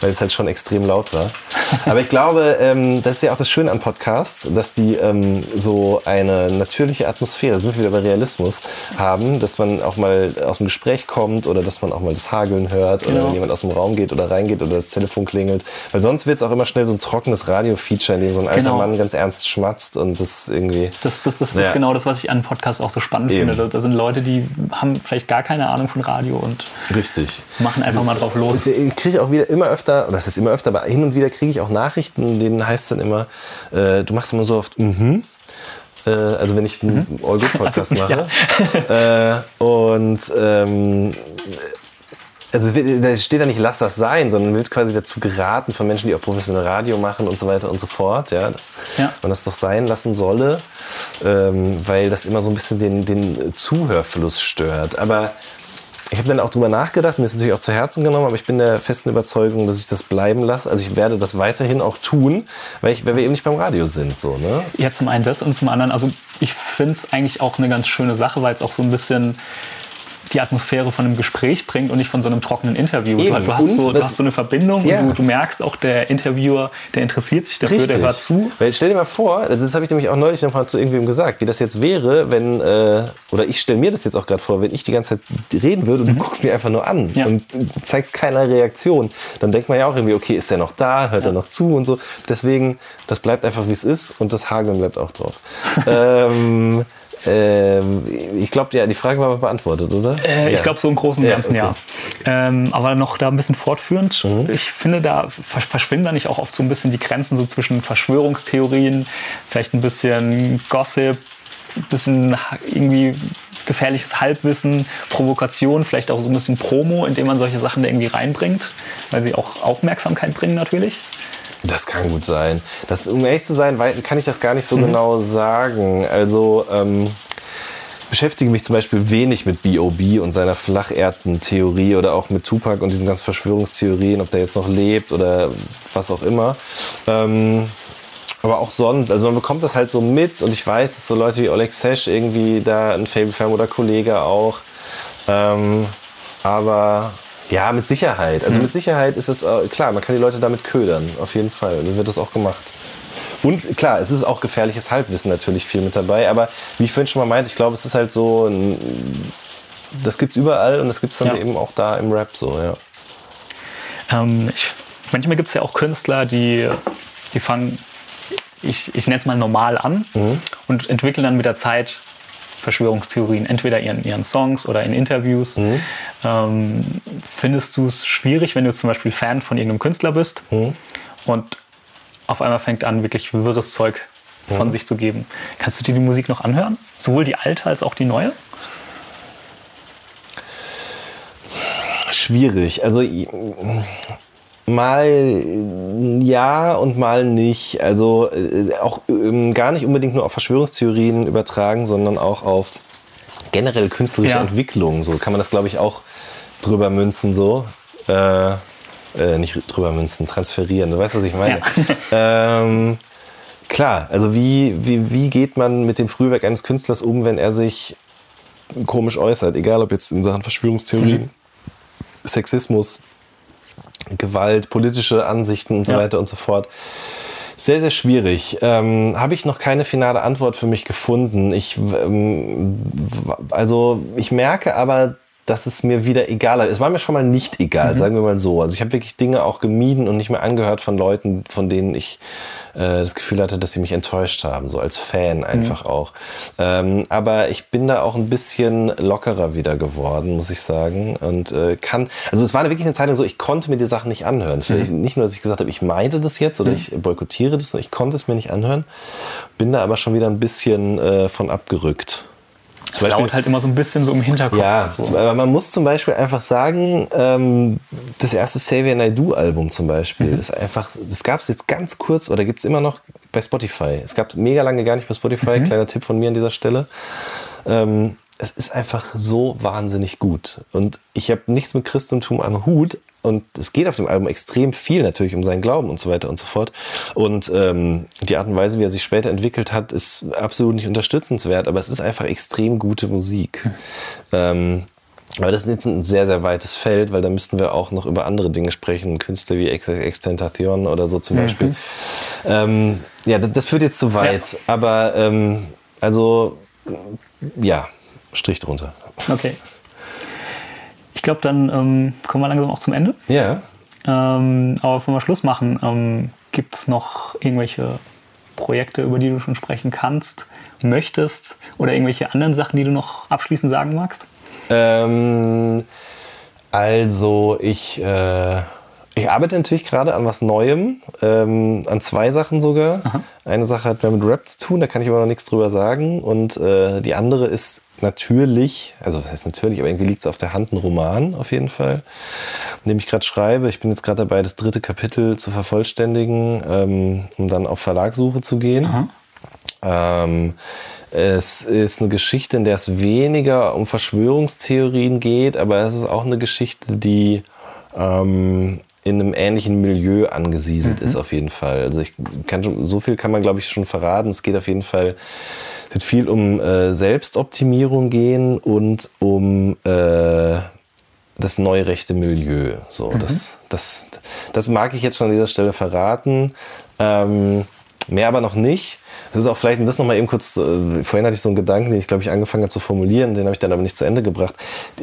weil es halt schon extrem laut war. Aber ich glaube, ähm, das ist ja auch das Schöne an Podcasts, dass die ähm, so eine natürliche Atmosphäre, sind wir wieder bei Realismus, haben, dass man auch mal aus dem Gespräch kommt oder dass man auch mal das Hageln hört oder genau. jemand aus dem Raum geht oder reingeht oder das Telefon klingelt. Weil sonst wird es auch immer schnell so ein trockenes Radio-Feature, in dem so ein alter genau. Mann ganz ernst schmatzt schmatzt und das irgendwie. Das, das, das ja. ist genau das, was ich an Podcasts auch so spannend Eben. finde. Da, da, sind Leute, die haben vielleicht gar keine Ahnung von Radio und Richtig. machen einfach mal drauf los. Ich kriege auch wieder immer öfter, oder das ist immer öfter, aber hin und wieder kriege ich auch Nachrichten, denen heißt es dann immer, äh, du machst immer so oft, mhm. Äh, also wenn ich einen mhm. All Good Podcast also, mache. Ja. äh, und ähm, also da steht da nicht, lass das sein, sondern wird quasi dazu geraten von Menschen, die auch professionell Radio machen und so weiter und so fort, ja, dass Ja. man das doch sein lassen solle, ähm, weil das immer so ein bisschen den, den Zuhörfluss stört. Aber ich habe dann auch drüber nachgedacht, mir ist natürlich auch zu Herzen genommen, aber ich bin der festen Überzeugung, dass ich das bleiben lasse. Also ich werde das weiterhin auch tun, weil, ich, weil wir eben nicht beim Radio sind. So, ne? Ja, zum einen das und zum anderen, also ich finde es eigentlich auch eine ganz schöne Sache, weil es auch so ein bisschen die Atmosphäre von einem Gespräch bringt und nicht von so einem trockenen Interview. Eben. Du, hast Und so, du hast so eine Verbindung Ja. und du, du merkst auch, der Interviewer, der interessiert sich dafür, der hört zu. Weil stell dir mal vor, also das habe ich nämlich auch neulich noch mal zu irgendwem gesagt, wie das jetzt wäre, wenn, äh, oder ich stelle mir das jetzt auch gerade vor, wenn ich die ganze Zeit reden würde und du guckst mir einfach nur an Mhm. Ja. und zeigst keine Reaktion, dann denkt man ja auch irgendwie, okay, ist er noch da, hört er noch zu und so. Deswegen, das bleibt einfach wie es ist und das Hageln bleibt auch drauf. ähm, ähm, ich glaube, ja, die Frage war beantwortet, oder? Äh, Ich Ja. glaube, so im Großen und Ja, Ganzen, ja. okay. Ähm, aber noch da ein bisschen fortführend. Mhm. Ich finde, da vers- verschwinden da nicht auch oft so ein bisschen die Grenzen so zwischen Verschwörungstheorien, vielleicht ein bisschen Gossip, ein bisschen irgendwie gefährliches Halbwissen, Provokation, vielleicht auch so ein bisschen Promo, indem man solche Sachen da irgendwie reinbringt, weil sie auch Aufmerksamkeit bringen natürlich. Das kann gut sein. Das, um ehrlich zu sein, kann ich das gar nicht so Mhm. genau sagen. Also ähm, beschäftige mich zum Beispiel wenig mit B.O.B. und seiner Flacherden-Theorie oder auch mit Tupac und diesen ganzen Verschwörungstheorien, ob der jetzt noch lebt oder was auch immer. Ähm, aber auch sonst, also man bekommt das halt so mit und ich weiß, dass so Leute wie Oleg Sesh irgendwie da ein Fable haben oder Kollege auch. Ähm, aber ja, mit Sicherheit. Also mit Sicherheit ist es äh, klar, man kann die Leute damit ködern, auf jeden Fall. Und dann wird das auch gemacht. Und klar, es ist auch gefährliches Halbwissen natürlich viel mit dabei, aber wie ich vorhin schon mal meinte, ich glaube, es ist halt so, ein, das gibt's überall und das gibt's dann Ja. eben auch da im Rap so, ja. Ähm, ich, manchmal gibt es ja auch Künstler, die, die fangen, ich, ich nenne es mal normal an und entwickeln dann mit der Zeit Verschwörungstheorien, entweder in ihren Songs oder in Interviews. Ähm, findest du es schwierig, wenn du zum Beispiel Fan von irgendeinem Künstler bist und auf einmal fängt an, wirklich wirres Zeug von sich zu geben? Kannst du dir die Musik noch anhören? Sowohl die alte als auch die neue? Schwierig. Also mal ja und mal nicht. Also äh, auch ähm, gar nicht unbedingt nur auf Verschwörungstheorien übertragen, sondern auch auf generell künstlerische Ja. Entwicklung. So kann man das, glaube ich, auch drüber münzen so. Äh, äh, nicht drüber münzen, transferieren. Du weißt, was ich meine. ähm, klar, also wie, wie, wie geht man mit dem Frühwerk eines Künstlers um, wenn er sich komisch äußert? Egal, ob jetzt in Sachen Verschwörungstheorien, Sexismus, Gewalt, politische Ansichten und so Ja. weiter und so fort. Sehr, sehr schwierig. Ähm, Habe ich noch keine finale Antwort für mich gefunden. Ich, ähm, also ich merke aber, dass es mir wieder egal ist. Es war mir schon mal nicht egal, sagen wir mal so. Also ich habe wirklich Dinge auch gemieden und nicht mehr angehört von Leuten, von denen ich das Gefühl hatte, dass sie mich enttäuscht haben, so als Fan einfach auch. Ähm, aber ich bin da auch ein bisschen lockerer wieder geworden, muss ich sagen. Und äh, kann, also es war wirklich eine Zeit lang so, ich konnte mir die Sachen nicht anhören. War Nicht nur, dass ich gesagt habe, ich meide das jetzt oder ich boykottiere das, sondern ich konnte es mir nicht anhören. Bin da aber schon wieder ein bisschen äh, von abgerückt. Es dauert halt immer so ein bisschen so im Hinterkopf. Ja, aber man muss zum Beispiel einfach sagen, ähm, das erste Xavier Naidoo-Album zum Beispiel, Mhm. ist einfach, das gab es jetzt ganz kurz oder gibt es immer noch bei Spotify. Es gab mega lange gar nicht bei Spotify, Mhm. kleiner Tipp von mir an dieser Stelle. Ähm, es ist einfach so wahnsinnig gut. Und ich habe nichts mit Christentum am Hut. Und es geht auf dem Album extrem viel natürlich um seinen Glauben und so weiter und so fort. Und ähm, die Art und Weise, wie er sich später entwickelt hat, ist absolut nicht unterstützenswert, aber es ist einfach extrem gute Musik. Ähm, aber das ist jetzt ein sehr, sehr weites Feld, weil da müssten wir auch noch über andere Dinge sprechen, Künstler wie Ex Extentacion oder so zum Beispiel. Ähm, ja, das, das führt jetzt zu weit. Aber ähm, also ja, Strich drunter. Okay. Ich glaube, dann ähm, kommen wir langsam auch zum Ende. Ja. Ähm, aber bevor wir Schluss machen, ähm, gibt es noch irgendwelche Projekte, über die du schon sprechen kannst, möchtest oder irgendwelche anderen Sachen, die du noch abschließend sagen magst? Ähm, also ich, äh, ich arbeite natürlich gerade an was Neuem, ähm, an zwei Sachen sogar. Eine Sache hat mehr mit Rap zu tun, da kann ich aber noch nichts drüber sagen. Und äh, die andere ist natürlich, also das heißt natürlich, aber irgendwie liegt es auf der Hand, ein Roman auf jeden Fall, in dem ich gerade schreibe. Ich bin jetzt gerade dabei, das dritte Kapitel zu vervollständigen, ähm, um dann auf Verlagssuche zu gehen. Ähm, es ist eine Geschichte, in der es weniger um Verschwörungstheorien geht, aber es ist auch eine Geschichte, die ähm, in einem ähnlichen Milieu angesiedelt mhm. ist auf jeden Fall. Also ich kann schon, so viel kann man glaube ich schon verraten. Es geht auf jeden Fall es wird viel um äh, Selbstoptimierung gehen und um äh, das neurechte Milieu. So, mhm. das, das, das mag ich jetzt schon an dieser Stelle verraten. Ähm, mehr aber noch nicht. Das ist auch vielleicht, um das nochmal eben kurz, äh, vorhin hatte ich so einen Gedanken, den ich glaube ich angefangen habe zu formulieren, den habe ich dann aber nicht zu Ende gebracht.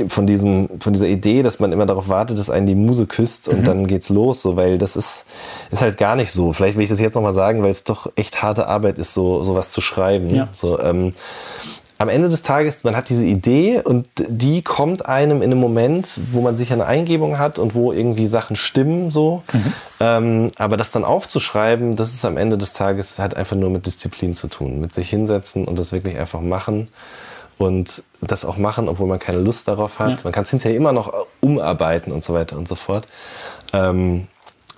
Von, diesem, von dieser Idee, dass man immer darauf wartet, dass einen die Muse küsst und mhm. dann geht's los, so, weil das ist, ist halt gar nicht so. Vielleicht will ich das jetzt nochmal sagen, weil es doch echt harte Arbeit ist, so sowas zu schreiben. Ja. So, ähm, am Ende des Tages, man hat diese Idee und die kommt einem in einem Moment, wo man sicher eine Eingebung hat und wo irgendwie Sachen stimmen so. Mhm. Ähm, aber das dann aufzuschreiben, das ist am Ende des Tages hat einfach nur mit Disziplin zu tun, mit sich hinsetzen und das wirklich einfach machen und das auch machen, obwohl man keine Lust darauf hat. Ja. Man kann es hinterher immer noch umarbeiten und so weiter und so fort. Ähm,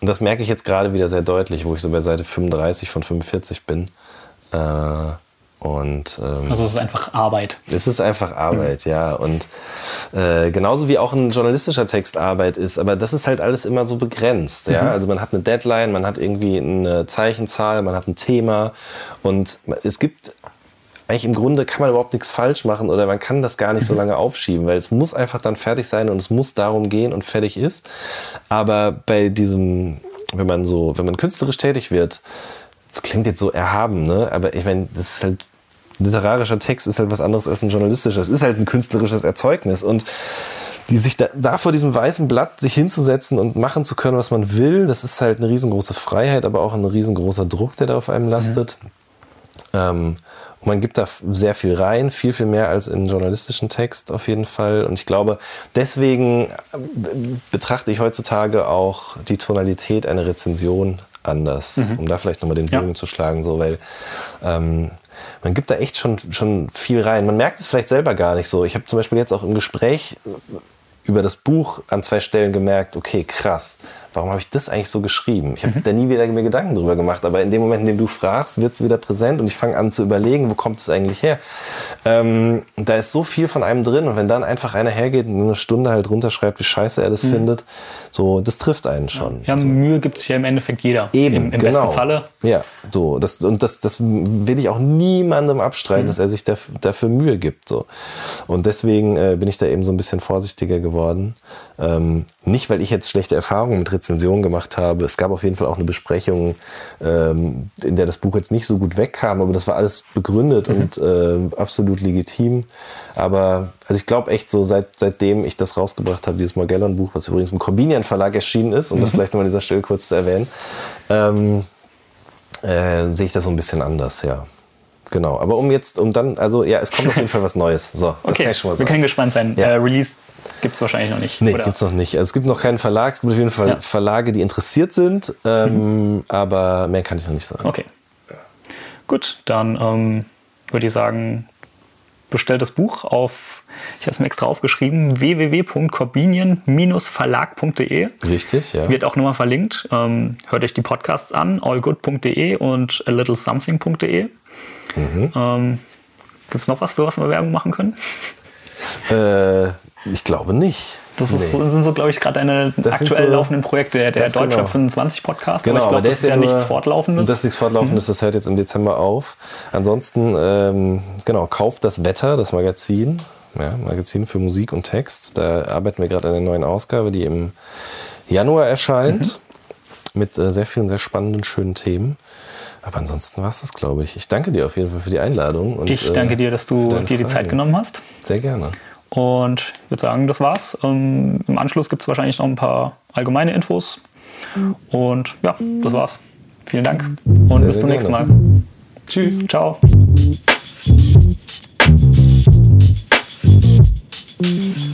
und das merke ich jetzt gerade wieder sehr deutlich, wo ich so bei Seite 35 von 45 bin. Äh, und, ähm, also es ist einfach Arbeit. Es ist einfach Arbeit, mhm. ja. Und äh, genauso wie auch ein journalistischer Text Arbeit ist, aber das ist halt alles immer so begrenzt. Ja? Mhm. Also man hat eine Deadline, man hat irgendwie eine Zeichenzahl, man hat ein Thema und es gibt eigentlich im Grunde kann man überhaupt nichts falsch machen oder man kann das gar nicht so mhm. lange aufschieben, weil es muss einfach dann fertig sein und es muss darum gehen und fertig ist. Aber bei diesem, wenn man so, wenn man künstlerisch tätig wird, das klingt jetzt so erhaben, ne? aber ich meine, das ist halt literarischer Text ist halt was anderes als ein journalistischer. Es ist halt ein künstlerisches Erzeugnis und die sich da, da, vor diesem weißen Blatt sich hinzusetzen und machen zu können, was man will, das ist halt eine riesengroße Freiheit, aber auch ein riesengroßer Druck, der da auf einem lastet. Ja. Ähm, man gibt da sehr viel rein, viel, viel mehr als in journalistischen Text auf jeden Fall. Und ich glaube, deswegen betrachte ich heutzutage auch die Tonalität einer Rezension anders, mhm. um da vielleicht nochmal den Bogen ja. zu schlagen, so, weil ähm, man gibt da echt schon, schon viel rein. Man merkt es vielleicht selber gar nicht so. Ich habe zum Beispiel jetzt auch im Gespräch über das Buch an zwei Stellen gemerkt, okay, krass, warum habe ich das eigentlich so geschrieben? Ich habe mhm. da nie wieder mir Gedanken drüber gemacht, aber in dem Moment, in dem du fragst, wird es wieder präsent und ich fange an zu überlegen, wo kommt es eigentlich her? Ähm, da ist so viel von einem drin und wenn dann einfach einer hergeht und eine Stunde halt runterschreibt, wie scheiße er das mhm. findet, so, das trifft einen schon. Ja, so. Mühe gibt es ja im Endeffekt jeder. Eben, Im, im genau. besten Falle. Ja, so, das, und das, das will ich auch niemandem abstreiten, mhm. dass er sich dafür, dafür Mühe gibt, so. Und deswegen äh, bin ich da eben so ein bisschen vorsichtiger geworden. Ähm, nicht, weil ich jetzt schlechte Erfahrungen mit Rezensionen gemacht habe. Es gab auf jeden Fall auch eine Besprechung, ähm, in der das Buch jetzt nicht so gut wegkam, aber das war alles begründet mhm. und äh, absolut legitim. Aber also ich glaube echt so, seit, seitdem ich das rausgebracht habe, dieses Morgellon-Buch, was übrigens im Corbinian Verlag erschienen ist, um mhm. das vielleicht noch an dieser Stelle kurz zu erwähnen, ähm, äh, sehe ich das so ein bisschen anders, ja. Genau, aber um jetzt, um dann, also ja, es kommt auf jeden Fall was Neues. So, okay, wir können gespannt sein. Ja. Äh, Release Gibt es wahrscheinlich noch nicht. Nee, gibt es noch nicht. Also es gibt noch keinen Verlag. Es gibt auf jeden Fall ja. Verlage, die interessiert sind. Ähm, mhm. Aber mehr kann ich noch nicht sagen. Okay. Gut, dann ähm, würde ich sagen, bestellt das Buch auf, ich habe es mir extra aufgeschrieben, www.corbinian-verlag.de. Richtig, ja. Wird auch nochmal verlinkt. Ähm, hört euch die Podcasts an, allgood.de und a littlesomething.de. Mhm. Ähm, Gibt es noch was, für was wir Werbung machen können? Äh, ich glaube nicht. Das ist, nee. sind so, glaube ich, gerade eine das aktuell so, laufenden Projekte, der, der Deutschrap genau. 25 Podcast. Genau, aber ich glaube, das ist ja nichts Fortlaufendes. Das ist nichts Fortlaufendes, mhm. das hört jetzt im Dezember auf. Ansonsten, ähm, genau, kauft das Wetter, das Magazin. Ja, Magazin für Musik und Text. Da arbeiten wir gerade an der neuen Ausgabe, die im Januar erscheint. Mhm. Mit äh, sehr vielen, sehr spannenden, schönen Themen. Aber ansonsten war es das, glaube ich. Ich danke dir auf jeden Fall für die Einladung. Und, ich danke dir, dass du dir die Zeit genommen hast. Sehr gerne. Und ich würde sagen, das war's. Ähm, Im Anschluss gibt es wahrscheinlich noch ein paar allgemeine Infos. Und ja, das war's. Vielen Dank und sehr, bis zum nächsten Mal. Tschüss, ciao.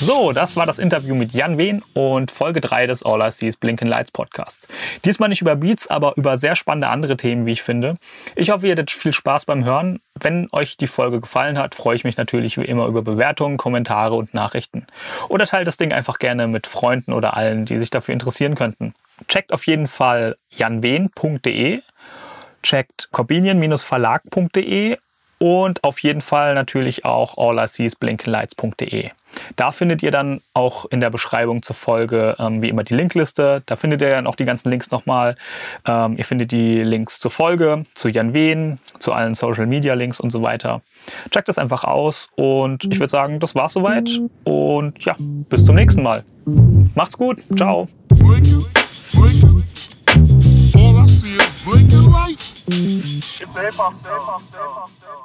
So, das war das Interview mit Jan Wehn und Folge 3 des All I See is Blinken Lights Podcast. Diesmal nicht über Beats, aber über sehr spannende andere Themen, wie ich finde. Ich hoffe, ihr hattet viel Spaß beim Hören. Wenn euch die Folge gefallen hat, freue ich mich natürlich wie immer über Bewertungen, Kommentare und Nachrichten. Oder teilt das Ding einfach gerne mit Freunden oder allen, die sich dafür interessieren könnten. Checkt auf jeden Fall janwen.de, checkt corbinian-verlag.de und auf jeden Fall natürlich auch alliseesblinkenlights.de. Da findet ihr dann auch in der Beschreibung zur Folge ähm, wie immer die Linkliste. Da findet ihr dann auch die ganzen Links nochmal. Ähm, ihr findet die Links zur Folge, zu Jan Wehn, zu allen Social Media Links und so weiter. Checkt das einfach aus und ich würde sagen, das war's soweit. Und ja, bis zum nächsten Mal. Macht's gut. Ciao. All I see is blinking lights. It's hop, hip hop, hip hop.